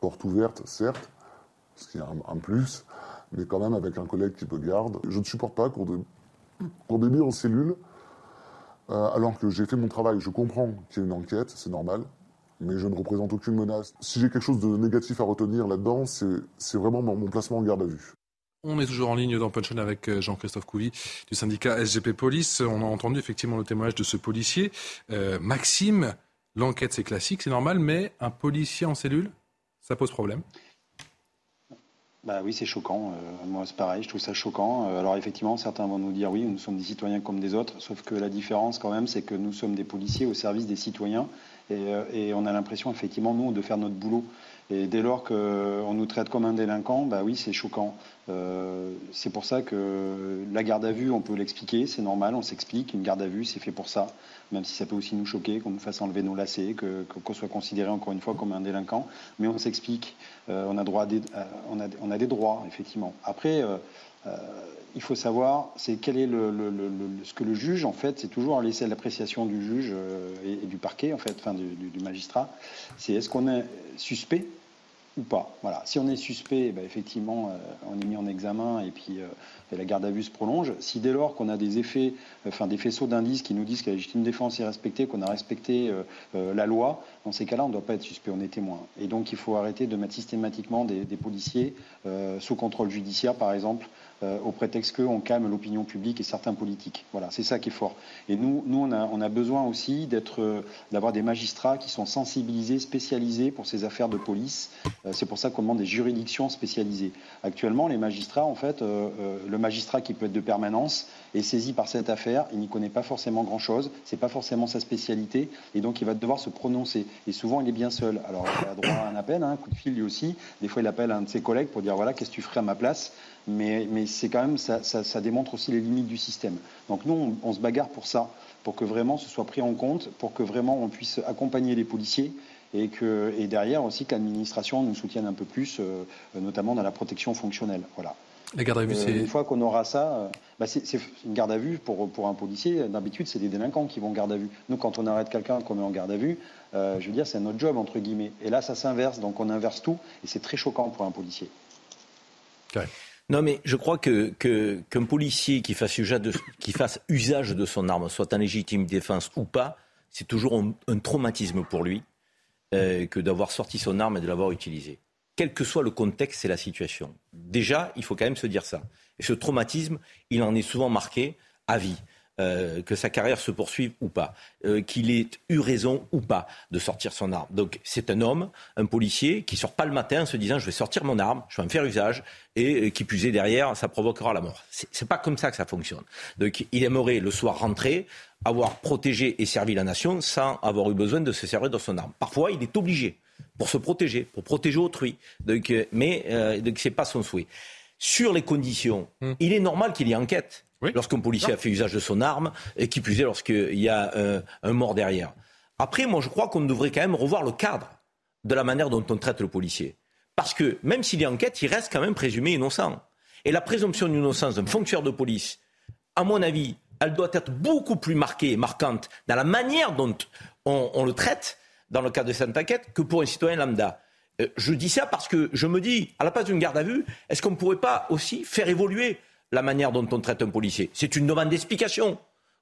Speaker 16: porte ouverte, certes, ce qui est un, plus, mais quand même avec un collègue qui peut garde. Je ne supporte pas qu'on ait mis en cellule euh, alors que j'ai fait mon travail. Je comprends qu'il y ait une enquête, c'est normal mais je ne représente aucune menace. Si j'ai quelque chose de négatif à retenir là-dedans, c'est vraiment mon, placement en garde à vue.
Speaker 1: On est toujours en ligne dans Punchline avec euh, Jean-Christophe Couvi du syndicat SGP Police. On a entendu effectivement le témoignage de ce policier. Euh, Maxime, l'enquête c'est classique, c'est normal, mais un policier en cellule, ça pose problème
Speaker 14: bah oui, c'est choquant. Euh, moi, c'est pareil, je trouve ça choquant. alors effectivement, certains vont nous dire oui, nous sommes des citoyens comme des autres, sauf que la différence quand même, c'est que nous sommes des policiers au service des citoyens euh, et, on a l'impression, effectivement, nous, de faire notre boulot. Et dès lors qu'on nous traite comme un délinquant, bah oui, c'est choquant. Euh, c'est pour ça que la garde à vue, on peut l'expliquer, c'est normal, on s'explique. Une garde à vue, c'est fait pour ça, même si ça peut aussi nous choquer, qu'on nous fasse enlever nos lacets, qu'on soit considéré encore une fois comme un délinquant. Mais on s'explique. Euh, on, a droit on, a, on, a des droits, effectivement. Après, il faut savoir, c'est quel est le, ce que le juge, en fait, c'est toujours laisser l'appréciation du juge euh, et, du parquet, en fait, enfin du, magistrat. C'est est-ce qu'on est suspect ou pas. Voilà. Si on est suspect, ben, effectivement, euh, on est mis en examen et puis euh, la garde à vue se prolonge. Si dès lors qu'on a des effets, enfin des faisceaux d'indices qui nous disent que la légitime défense est respectée, qu'on a respecté la loi, dans ces cas-là, on ne doit pas être suspect, on est témoin. Et donc, il faut arrêter de mettre systématiquement des policiers sous contrôle judiciaire, par exemple, euh, au prétexte qu'on calme l'opinion publique et certains politiques. Voilà, c'est ça qui est fort. Et nous, nous on, a, besoin aussi euh, d'avoir des magistrats qui sont sensibilisés, spécialisés pour ces affaires de police. Euh, c'est pour ça qu'on demande des juridictions spécialisées. Actuellement, les magistrats, en fait, le magistrat qui peut être de permanence est saisi par cette affaire, il n'y connaît pas forcément grand-chose, c'est pas forcément sa spécialité, et donc il va devoir se prononcer. Et souvent, il est bien seul. Alors, il a droit à un appel, hein, un coup de fil lui aussi. Des fois, il appelle un de ses collègues pour dire voilà, qu'est-ce que tu ferais à ma place? Mais, c'est quand même, ça, démontre aussi les limites du système. Donc nous, on, se bagarre pour ça, pour que vraiment ce soit pris en compte, pour que vraiment on puisse accompagner les policiers et, que, et derrière aussi que l'administration nous soutienne un peu plus, euh, notamment dans la protection fonctionnelle. Voilà.
Speaker 1: La garde à vue, euh.
Speaker 14: Une fois qu'on aura ça, euh, bah, c'est une garde à vue pour, pour un policier. D'habitude, c'est des délinquants qui vont en garde à vue. Nous, quand on arrête quelqu'un qu'on met en garde à vue, euh, je veux dire, c'est notre job, entre guillemets. Et là, ça s'inverse, donc on inverse tout, et c'est très choquant pour un policier.
Speaker 3: Non, mais je crois que, qu'un policier qui fasse, usage de, qui fasse usage de son arme, soit en légitime défense ou pas, c'est toujours un, traumatisme pour lui euh, que d'avoir sorti son arme et de l'avoir utilisée. Quel que soit le contexte et la situation. Déjà, il faut quand même se dire ça. Ce traumatisme, il en est souvent marqué à vie. Euh, que sa carrière se poursuive ou pas, euh, qu'il ait eu raison ou pas de sortir son arme. Donc c'est un homme, un policier, qui sort pas le matin en se disant je vais sortir mon arme, je vais en faire usage, et euh, qui est derrière, ça provoquera la mort. C'est pas comme ça que ça fonctionne. Donc il aimerait le soir rentrer, avoir protégé et servi la nation sans avoir eu besoin de se servir de son arme. Parfois il est obligé pour se protéger, pour protéger autrui. Donc, mais ce n'est pas son souhait. Sur les conditions, hmm. il est normal qu'il y ait enquête. Lorsqu'un policier a fait usage de son arme, et qui plus est lorsqu'il y a un, mort derrière. Après, moi, je crois qu'on devrait quand même revoir le cadre de la manière dont on traite le policier. Parce que même s'il y a enquête, il reste quand même présumé innocent. Et la présomption d'innocence d'un fonctionnaire de police, à mon avis, elle doit être beaucoup plus marquée et marquante dans la manière dont on, le traite dans le cadre de cette enquête que pour un citoyen lambda. Euh, je dis ça parce que je me dis, à la place d'une garde à vue, est-ce qu'on ne pourrait pas aussi faire évoluer la manière dont on traite un policier? C'est une demande d'explication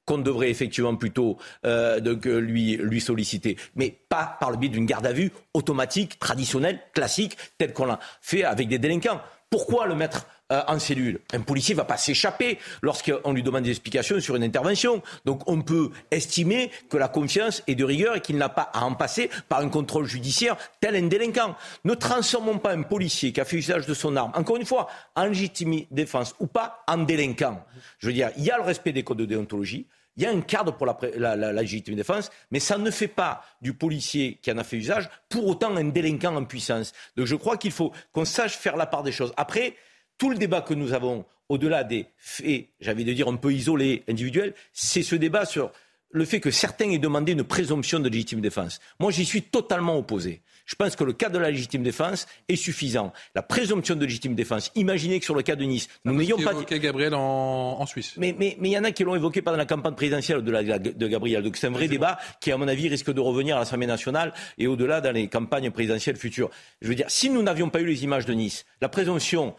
Speaker 3: qu'on devrait effectivement plutôt euh, lui, lui solliciter, mais pas par le biais d'une garde à vue automatique, traditionnelle, classique, telle qu'on l'a fait avec des délinquants. Pourquoi le mettre euh, en cellule. Un policier ne va pas s'échapper lorsqu'on lui demande des explications sur une intervention. Donc on peut estimer que la confiance est de rigueur et qu'il n'a pas à en passer par un contrôle judiciaire tel un délinquant. Ne transformons pas un policier qui a fait usage de son arme, encore une fois, en légitime défense ou pas, en délinquant. Je veux dire, il y a le respect des codes de déontologie. Il y a un cadre pour la, la, légitime défense, mais ça ne fait pas du policier qui en a fait usage pour autant un délinquant en puissance. Donc je crois qu'il faut qu'on sache faire la part des choses. Après, tout le débat que nous avons, au-delà des faits, j'avais de dire un peu isolés, individuels, c'est ce débat sur le fait que certains aient demandé une présomption de légitime défense. Moi, j'y suis totalement opposé. Je pense que le cas de la légitime défense est suffisant. La présomption de légitime défense, imaginez que sur le cas de Nice, nous n'ayons pas
Speaker 1: dit... Gabriel en, Suisse.
Speaker 3: Mais il mais, y en a qui l'ont évoqué pendant la campagne présidentielle de, la, de Gabriel. Donc c'est un vrai débat qui, à mon avis, risque de revenir à l'Assemblée nationale et au-delà dans les campagnes présidentielles futures. Je veux dire, si nous n'avions pas eu les images de Nice, la présomption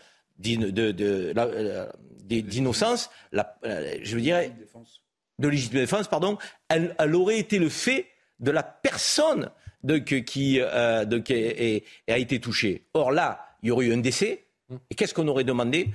Speaker 3: d'innocence, euh, je veux dire, de légitime défense, pardon, elle, aurait été le fait de la personne qui, euh, a été touchée. Or là, il y aurait eu un décès, et qu'est-ce qu'on aurait demandé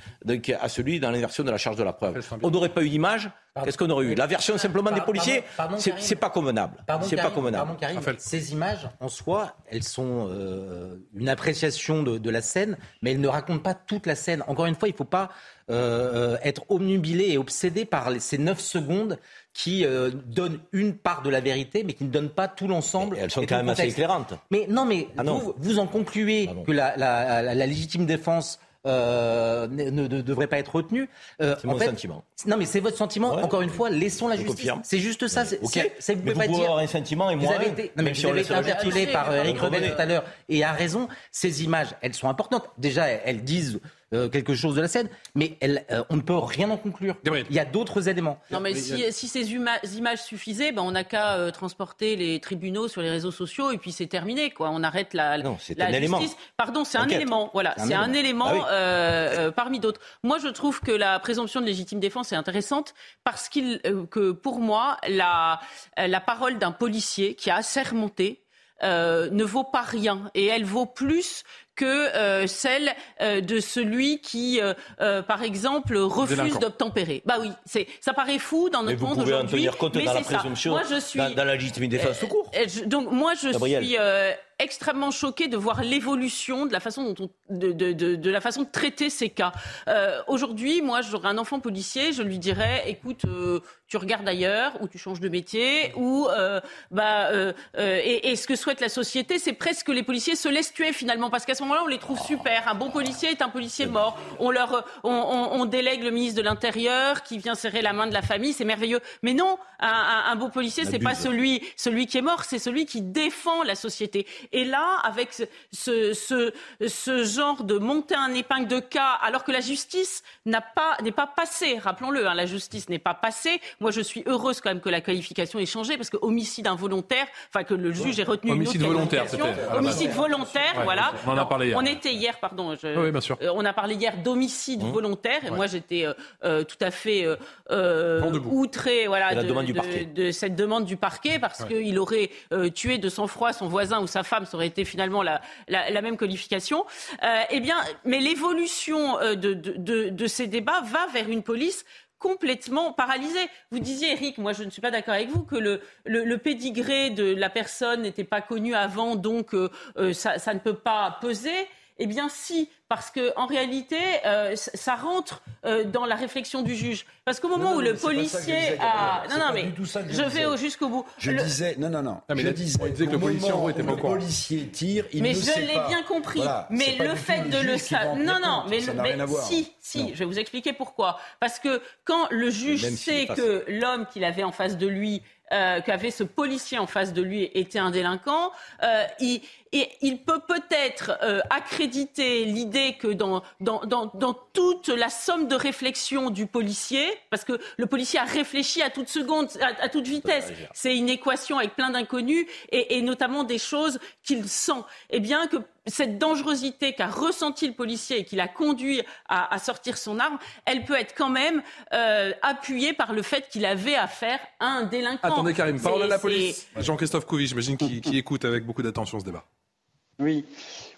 Speaker 3: à celui dans l'inversion de la charge de la preuve? On n'aurait pas eu d'image Qu'est-ce qu'on aurait eu La version simplement des policiers C'est pas convenable. C'est pas convenable.
Speaker 15: ces images, en soi, elles sont euh, une appréciation de, la scène, mais elles ne racontent pas toute la scène. Encore une fois, il ne faut pas euh, être omnubilé et obsédé par ces 9 secondes qui euh, donnent une part de la vérité, mais qui ne donnent pas tout l'ensemble.
Speaker 3: Elles sont quand même assez éclairantes.
Speaker 15: Mais non, mais ah Vous, vous, en concluez que la, la légitime défense euh, ne, devrait pas être retenu.
Speaker 3: Euh, c'est mon sentiment.
Speaker 15: Non, mais c'est votre sentiment. Encore une fois, laissons la justice. C'est juste ça.
Speaker 3: Okay. c'est, vous, pouvez pas
Speaker 15: avoir
Speaker 3: un sentiment et moi.
Speaker 15: Vous avez été, non, mais vous avez été interpellé par Eric Rebel tout à l'heure et a raison. Ces images, elles sont importantes. Déjà, elles disent euh, quelque chose de la scène, mais elle, euh, on ne peut rien en conclure. Il y a d'autres éléments.
Speaker 10: Non, mais si, si ces images suffisaient, ben on n'a qu'à euh, transporter les tribunaux sur les réseaux sociaux et puis c'est terminé. Quoi. On arrête la,
Speaker 3: non, c'est
Speaker 10: un
Speaker 3: justice. Élément.
Speaker 10: Pardon, c'est un élément. Voilà, c'est un, élément, ah parmi d'autres. Moi, je trouve que la présomption de légitime défense est intéressante parce qu'il, que pour moi, la, la parole d'un policier qui a assermenté euh, ne vaut pas rien et elle vaut plus que euh, celle euh, de celui qui, euh, par exemple, refuse d'obtempérer. Bah oui, c'est ça paraît fou dans notre monde aujourd'hui,
Speaker 3: mais c'est ça. Moi, je suis dans, la légitimité défense tout court.
Speaker 10: donc moi, je suis extrêmement choqué de voir l'évolution de la façon dont on, de, de, de, de, la façon de traiter ces cas. Euh, Aujourd'hui, moi, j'aurais un enfant policier, je lui dirais, écoute, euh, tu regardes ailleurs, ou tu changes de métier, ou euh, bah, et, et, ce que souhaite la société, c'est presque que les policiers se laissent tuer finalement, parce qu'à ce moment-là, on les trouve super. Un bon policier est un policier mort. On leur, on, on, on délègue le ministre de l'Intérieur qui vient serrer la main de la famille, c'est merveilleux. Mais non, un, un, un beau policier, c'est pas celui, celui qui est mort, c'est celui qui défend la société. Et là, avec ce, ce, ce genre de monter un épingle de cas, alors que la justice pas n'est pas passée, rappelons-le, hein, la justice n'est pas passée. Moi, je suis heureuse quand même que la qualification ait changé parce que homicide involontaire, enfin que le juge ait retenu
Speaker 1: homicide
Speaker 10: une autre
Speaker 1: volontaire, c'était.
Speaker 10: Homicide volontaire,
Speaker 1: Ouais,
Speaker 10: voilà.
Speaker 1: on en a parlé hier.
Speaker 10: On était hier, pardon. je-
Speaker 1: Oui, bien sûr.
Speaker 10: euh, on a parlé hier d'homicide
Speaker 1: Mmh.
Speaker 10: volontaire et
Speaker 1: Ouais.
Speaker 10: moi j'étais euh, euh, tout à fait euh, outré voilà,
Speaker 3: De
Speaker 10: cette demande du parquet parce
Speaker 3: Ouais.
Speaker 10: qu'il aurait euh, tué de sang-froid son voisin ou sa femme, ça aurait été finalement la, même qualification. Euh, eh bien, mais l'évolution euh, de, ces débats va vers une police complètement paralysée. Vous disiez, Eric, moi je ne suis pas d'accord avec vous, que le, le, pédigré de la personne n'était pas connu avant, donc euh, ça ne peut pas peser. Eh bien, si, parce que en réalité, euh, ça rentre euh, dans la réflexion du juge. Parce qu'au moment
Speaker 9: Non, non,
Speaker 10: où le policier a, non, non, mais
Speaker 9: je
Speaker 10: vais au- jusqu'au bout.
Speaker 9: Je
Speaker 10: Le-
Speaker 9: disais, non, non, non.
Speaker 1: Mais
Speaker 9: je disais,
Speaker 1: que le policier, en
Speaker 9: moment
Speaker 1: gros, était pas
Speaker 9: le policier tire, il
Speaker 10: mais
Speaker 9: ne
Speaker 10: je l'ai bien compris.
Speaker 9: Voilà,
Speaker 10: mais le fait de le savoir. Non, non, mais, mais si, si,
Speaker 9: Non.
Speaker 10: je vais vous expliquer pourquoi. Parce que quand le juge sait que l'homme qu'il avait en face de lui, euh, qu'avait ce policier en face de lui était un délinquant, euh, il, et il peut peut-être euh, accréditer l'idée que dans, dans, dans, dans toute la somme de réflexion du policier, parce que le policier a réfléchi à toute seconde, à, à toute vitesse, c'est une équation avec plein d'inconnus et, et notamment des choses qu'il sent. Eh bien que cette dangerosité qu'a ressenti le policier et qui l'a conduit à, à sortir son arme, elle peut être quand même euh, appuyée par le fait qu'il avait affaire à un délinquant.
Speaker 1: Attendez, Karim, parole à la police. Jean-Christophe Couvi, j'imagine, qui, qui écoute avec beaucoup d'attention ce débat.
Speaker 14: Oui,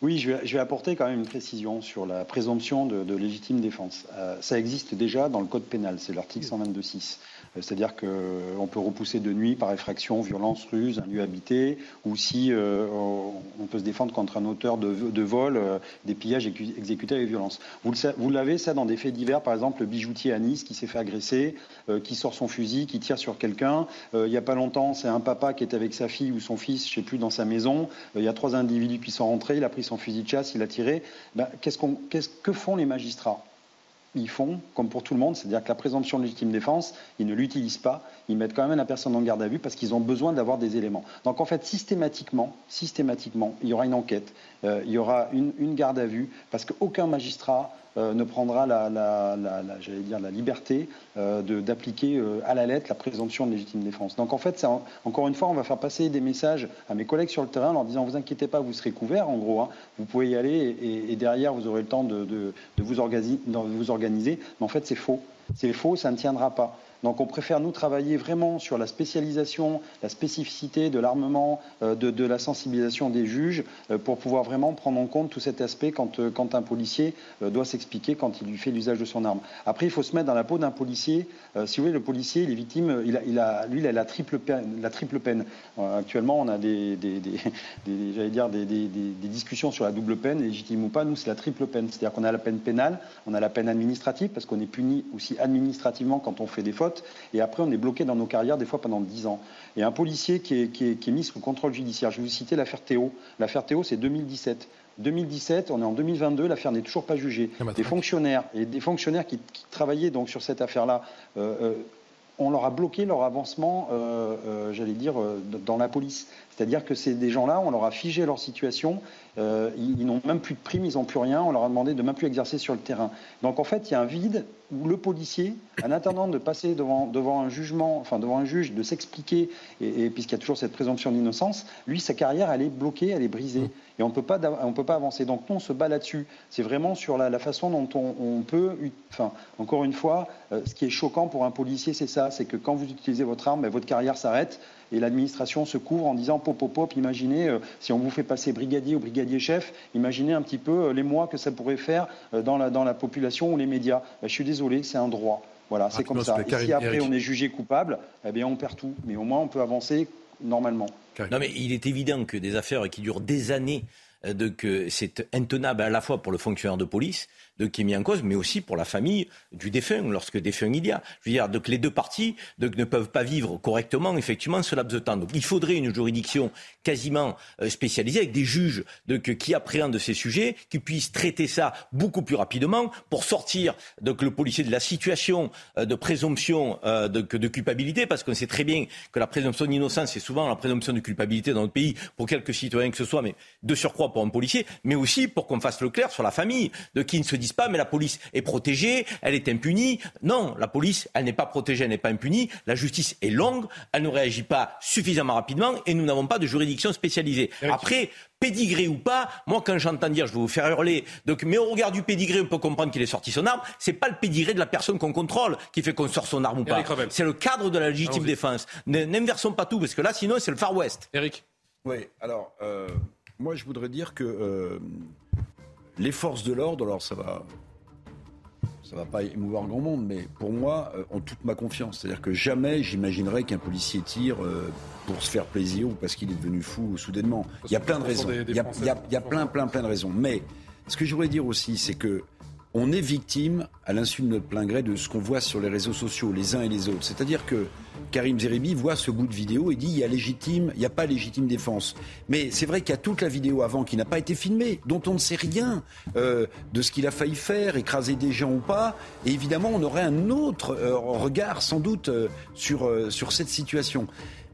Speaker 14: oui je, vais, je vais apporter quand même une précision sur la présomption de, de légitime défense. Euh, ça existe déjà dans le Code pénal, c'est l'article 122.6. Euh, C'est-à-dire qu'on peut repousser de nuit par effraction, violence, ruse, un lieu habité, ou si euh, on peut se défendre contre un auteur de, vol, euh, des pillages écu- exécutés avec violence. Vous l'avez ça dans des faits divers, par exemple le bijoutier à Nice qui s'est fait agresser, euh, qui sort son fusil, qui tire sur quelqu'un. Euh, il n'y a pas longtemps, c'est un papa qui est avec sa fille ou son fils, je ne sais plus, dans sa maison. Euh, il y a trois individus qui sont rentrés, il a pris son fusil de chasse, il a tiré. Ben, que font les magistrats? Ils font, comme pour tout le monde, c'est-à-dire que la présomption de légitime défense, ils ne l'utilisent pas, ils mettent quand même la personne en garde à vue parce qu'ils ont besoin d'avoir des éléments. Donc en fait, systématiquement, systématiquement, il y aura une enquête, euh, il y aura une, garde à vue, parce qu'aucun magistrat ne prendra la, la- liberté euh, d'appliquer euh, à la lettre la présomption de légitime défense. Donc en fait, encore une fois, on va faire passer des messages à mes collègues sur le terrain en leur disant, vous inquiétez pas, vous serez couverts, en gros, hein. vous pouvez y aller et, derrière, vous aurez le temps de, vous, de vous organiser. Mais en fait, c'est faux. C'est faux, ça ne tiendra pas. Donc on préfère nous travailler vraiment sur la spécialisation, la spécificité de l'armement, euh, de, la sensibilisation des juges, euh, pour pouvoir vraiment prendre en compte tout cet aspect quand, euh, un policier doit s'expliquer quand il lui fait l'usage de son arme. Après, il faut se mettre dans la peau d'un policier. Si vous voulez, le policier, il est victime, lui, il a la triple peine. Actuellement, on a des- des discussions sur la double peine, légitime ou pas. Nous, c'est la triple peine. C'est-à-dire qu'on a la peine pénale, on a la peine administrative, parce qu'on est puni aussi administrativement quand on fait des fautes, et après, on est bloqué dans nos carrières, des fois pendant 10 ans. Et un policier qui est, qui est- qui est mis sous contrôle judiciaire, je vais vous citer l'affaire Théo. L'affaire Théo, c'est 2017. 2017, on est en 2022, l'affaire n'est toujours pas jugée. Des fonctionnaires et des fonctionnaires qui, qui travaillaient donc sur cette affaire-là, euh, euh, on leur a bloqué leur avancement, euh, j'allais dire, dans la police. C'est-à-dire que c'est des gens-là, on leur a figé leur situation, euh, ils, n'ont même plus de primes, ils n'ont plus rien, on leur a demandé de même plus exercer sur le terrain. Donc en fait, il y a un vide où le policier, en attendant de passer devant, devant un jugement, enfin devant un juge, de s'expliquer, et, puisqu'il y a toujours cette présomption d'innocence, lui, sa carrière, elle est bloquée, elle est brisée. Et on ne peut pas avancer. Donc nous, on se bat là-dessus. C'est vraiment sur la, façon dont on, on peut... Enfin, encore une fois, euh, ce qui est choquant pour un policier, c'est ça, c'est que quand vous utilisez votre arme, ben, votre carrière s'arrête et l'administration se couvre en disant pop, pop, pop, imaginez, euh, si on vous fait passer brigadier ou brigadier chef, imaginez un petit peu euh, les mois que ça pourrait faire euh, dans, la, dans la population ou les médias. Ben, je suis désolé, c'est un droit. Voilà, c'est comme ça. Et si après on est jugé coupable, eh bien on perd tout. Mais au moins on peut avancer normalement.
Speaker 3: Non, mais il est évident que des affaires qui durent des années, de, que c'est intenable à la fois pour le fonctionnaire de police, de, qui est mis en cause, mais aussi pour la famille du défunt, lorsque défunt il y a. Je veux dire, donc les deux parties ne peuvent pas vivre correctement, effectivement, ce laps de temps. Donc il faudrait une juridiction quasiment euh, spécialisée avec des juges donc, qui appréhendent ces sujets, qui puissent traiter ça beaucoup plus rapidement pour sortir donc, le policier de la situation euh, de présomption euh, de, culpabilité, parce qu'on sait très bien que la présomption d'innocence, c'est souvent la présomption de culpabilité dans notre pays pour quelques citoyens que ce soit, mais de surcroît pour un policier, mais aussi pour qu'on fasse le clair sur la famille, de qui ne se disent pas, mais la police est protégée, elle est impunie. Non, la police, elle n'est pas protégée, elle n'est pas impunie. La justice est longue, elle ne réagit pas suffisamment rapidement et nous n'avons pas de juridiction spécialisée. Après, pédigré ou pas, moi quand j'entends dire, je vais vous faire hurler, donc, mais au regard du pédigré, on peut comprendre qu'il est sorti son arme, c'est pas le pédigré de la personne qu'on contrôle qui fait qu'on sort son arme ou pas. C'est le cadre de la légitime défense. N'inversons pas tout, parce que là, sinon, c'est le Far West.
Speaker 1: Eric
Speaker 9: Oui, alors, euh, moi, je voudrais dire que euh, les forces de l'ordre, alors ça va ça va pas émouvoir grand monde, mais pour moi, euh, ont toute ma confiance. C'est-à-dire que jamais j'imaginerais qu'un policier tire euh, pour se faire plaisir ou parce qu'il est devenu fou soudainement. Il y a plein de raisons. Y a, il y a plein, plein, plein de raisons. Mais ce que je voudrais dire aussi, c'est que on est victime, à l'insu de notre plein gré, de ce qu'on voit sur les réseaux sociaux, les uns et les autres. C'est-à-dire que Karim Zeribi voit ce bout de vidéo et dit il y a légitime, il n'y a pas légitime défense. Mais c'est vrai qu'il y a toute la vidéo avant qui n'a pas été filmée, dont on ne sait rien euh, de ce qu'il a failli faire, écraser des gens ou pas. Et évidemment, on aurait un autre euh, regard sans doute euh, sur, sur cette situation.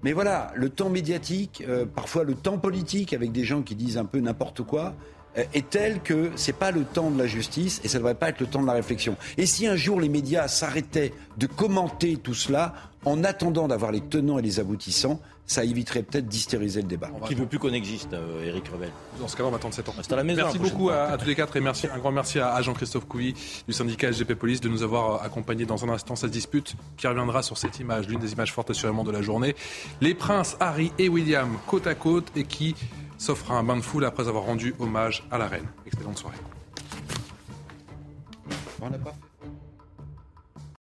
Speaker 9: Mais voilà, le temps médiatique, parfois le temps politique, avec des gens qui disent un peu n'importe quoi, est tel que c'est pas le temps de la justice et ça ne devrait pas être le temps de la réflexion. Et si un jour les médias s'arrêtaient de commenter tout cela en attendant d'avoir les tenants et les aboutissants, ça éviterait peut-être d'hystériser le débat.
Speaker 3: Qui veut plus qu'on existe, euh, Éric Revel
Speaker 1: Dans ce cas-là, on va attendre 7 ans.
Speaker 3: À la maison.
Speaker 1: Merci
Speaker 3: la
Speaker 1: beaucoup à, à tous les quatre et merci, un grand merci à, à Jean-Christophe Couy du syndicat SGP Police de nous avoir accompagnés dans un instant cette dispute qui reviendra sur cette image, l'une des images fortes assurément de la journée. Les princes Harry et William côte à côte et qui s'offrent un bain de foule après avoir rendu hommage à la reine. Excellente soirée.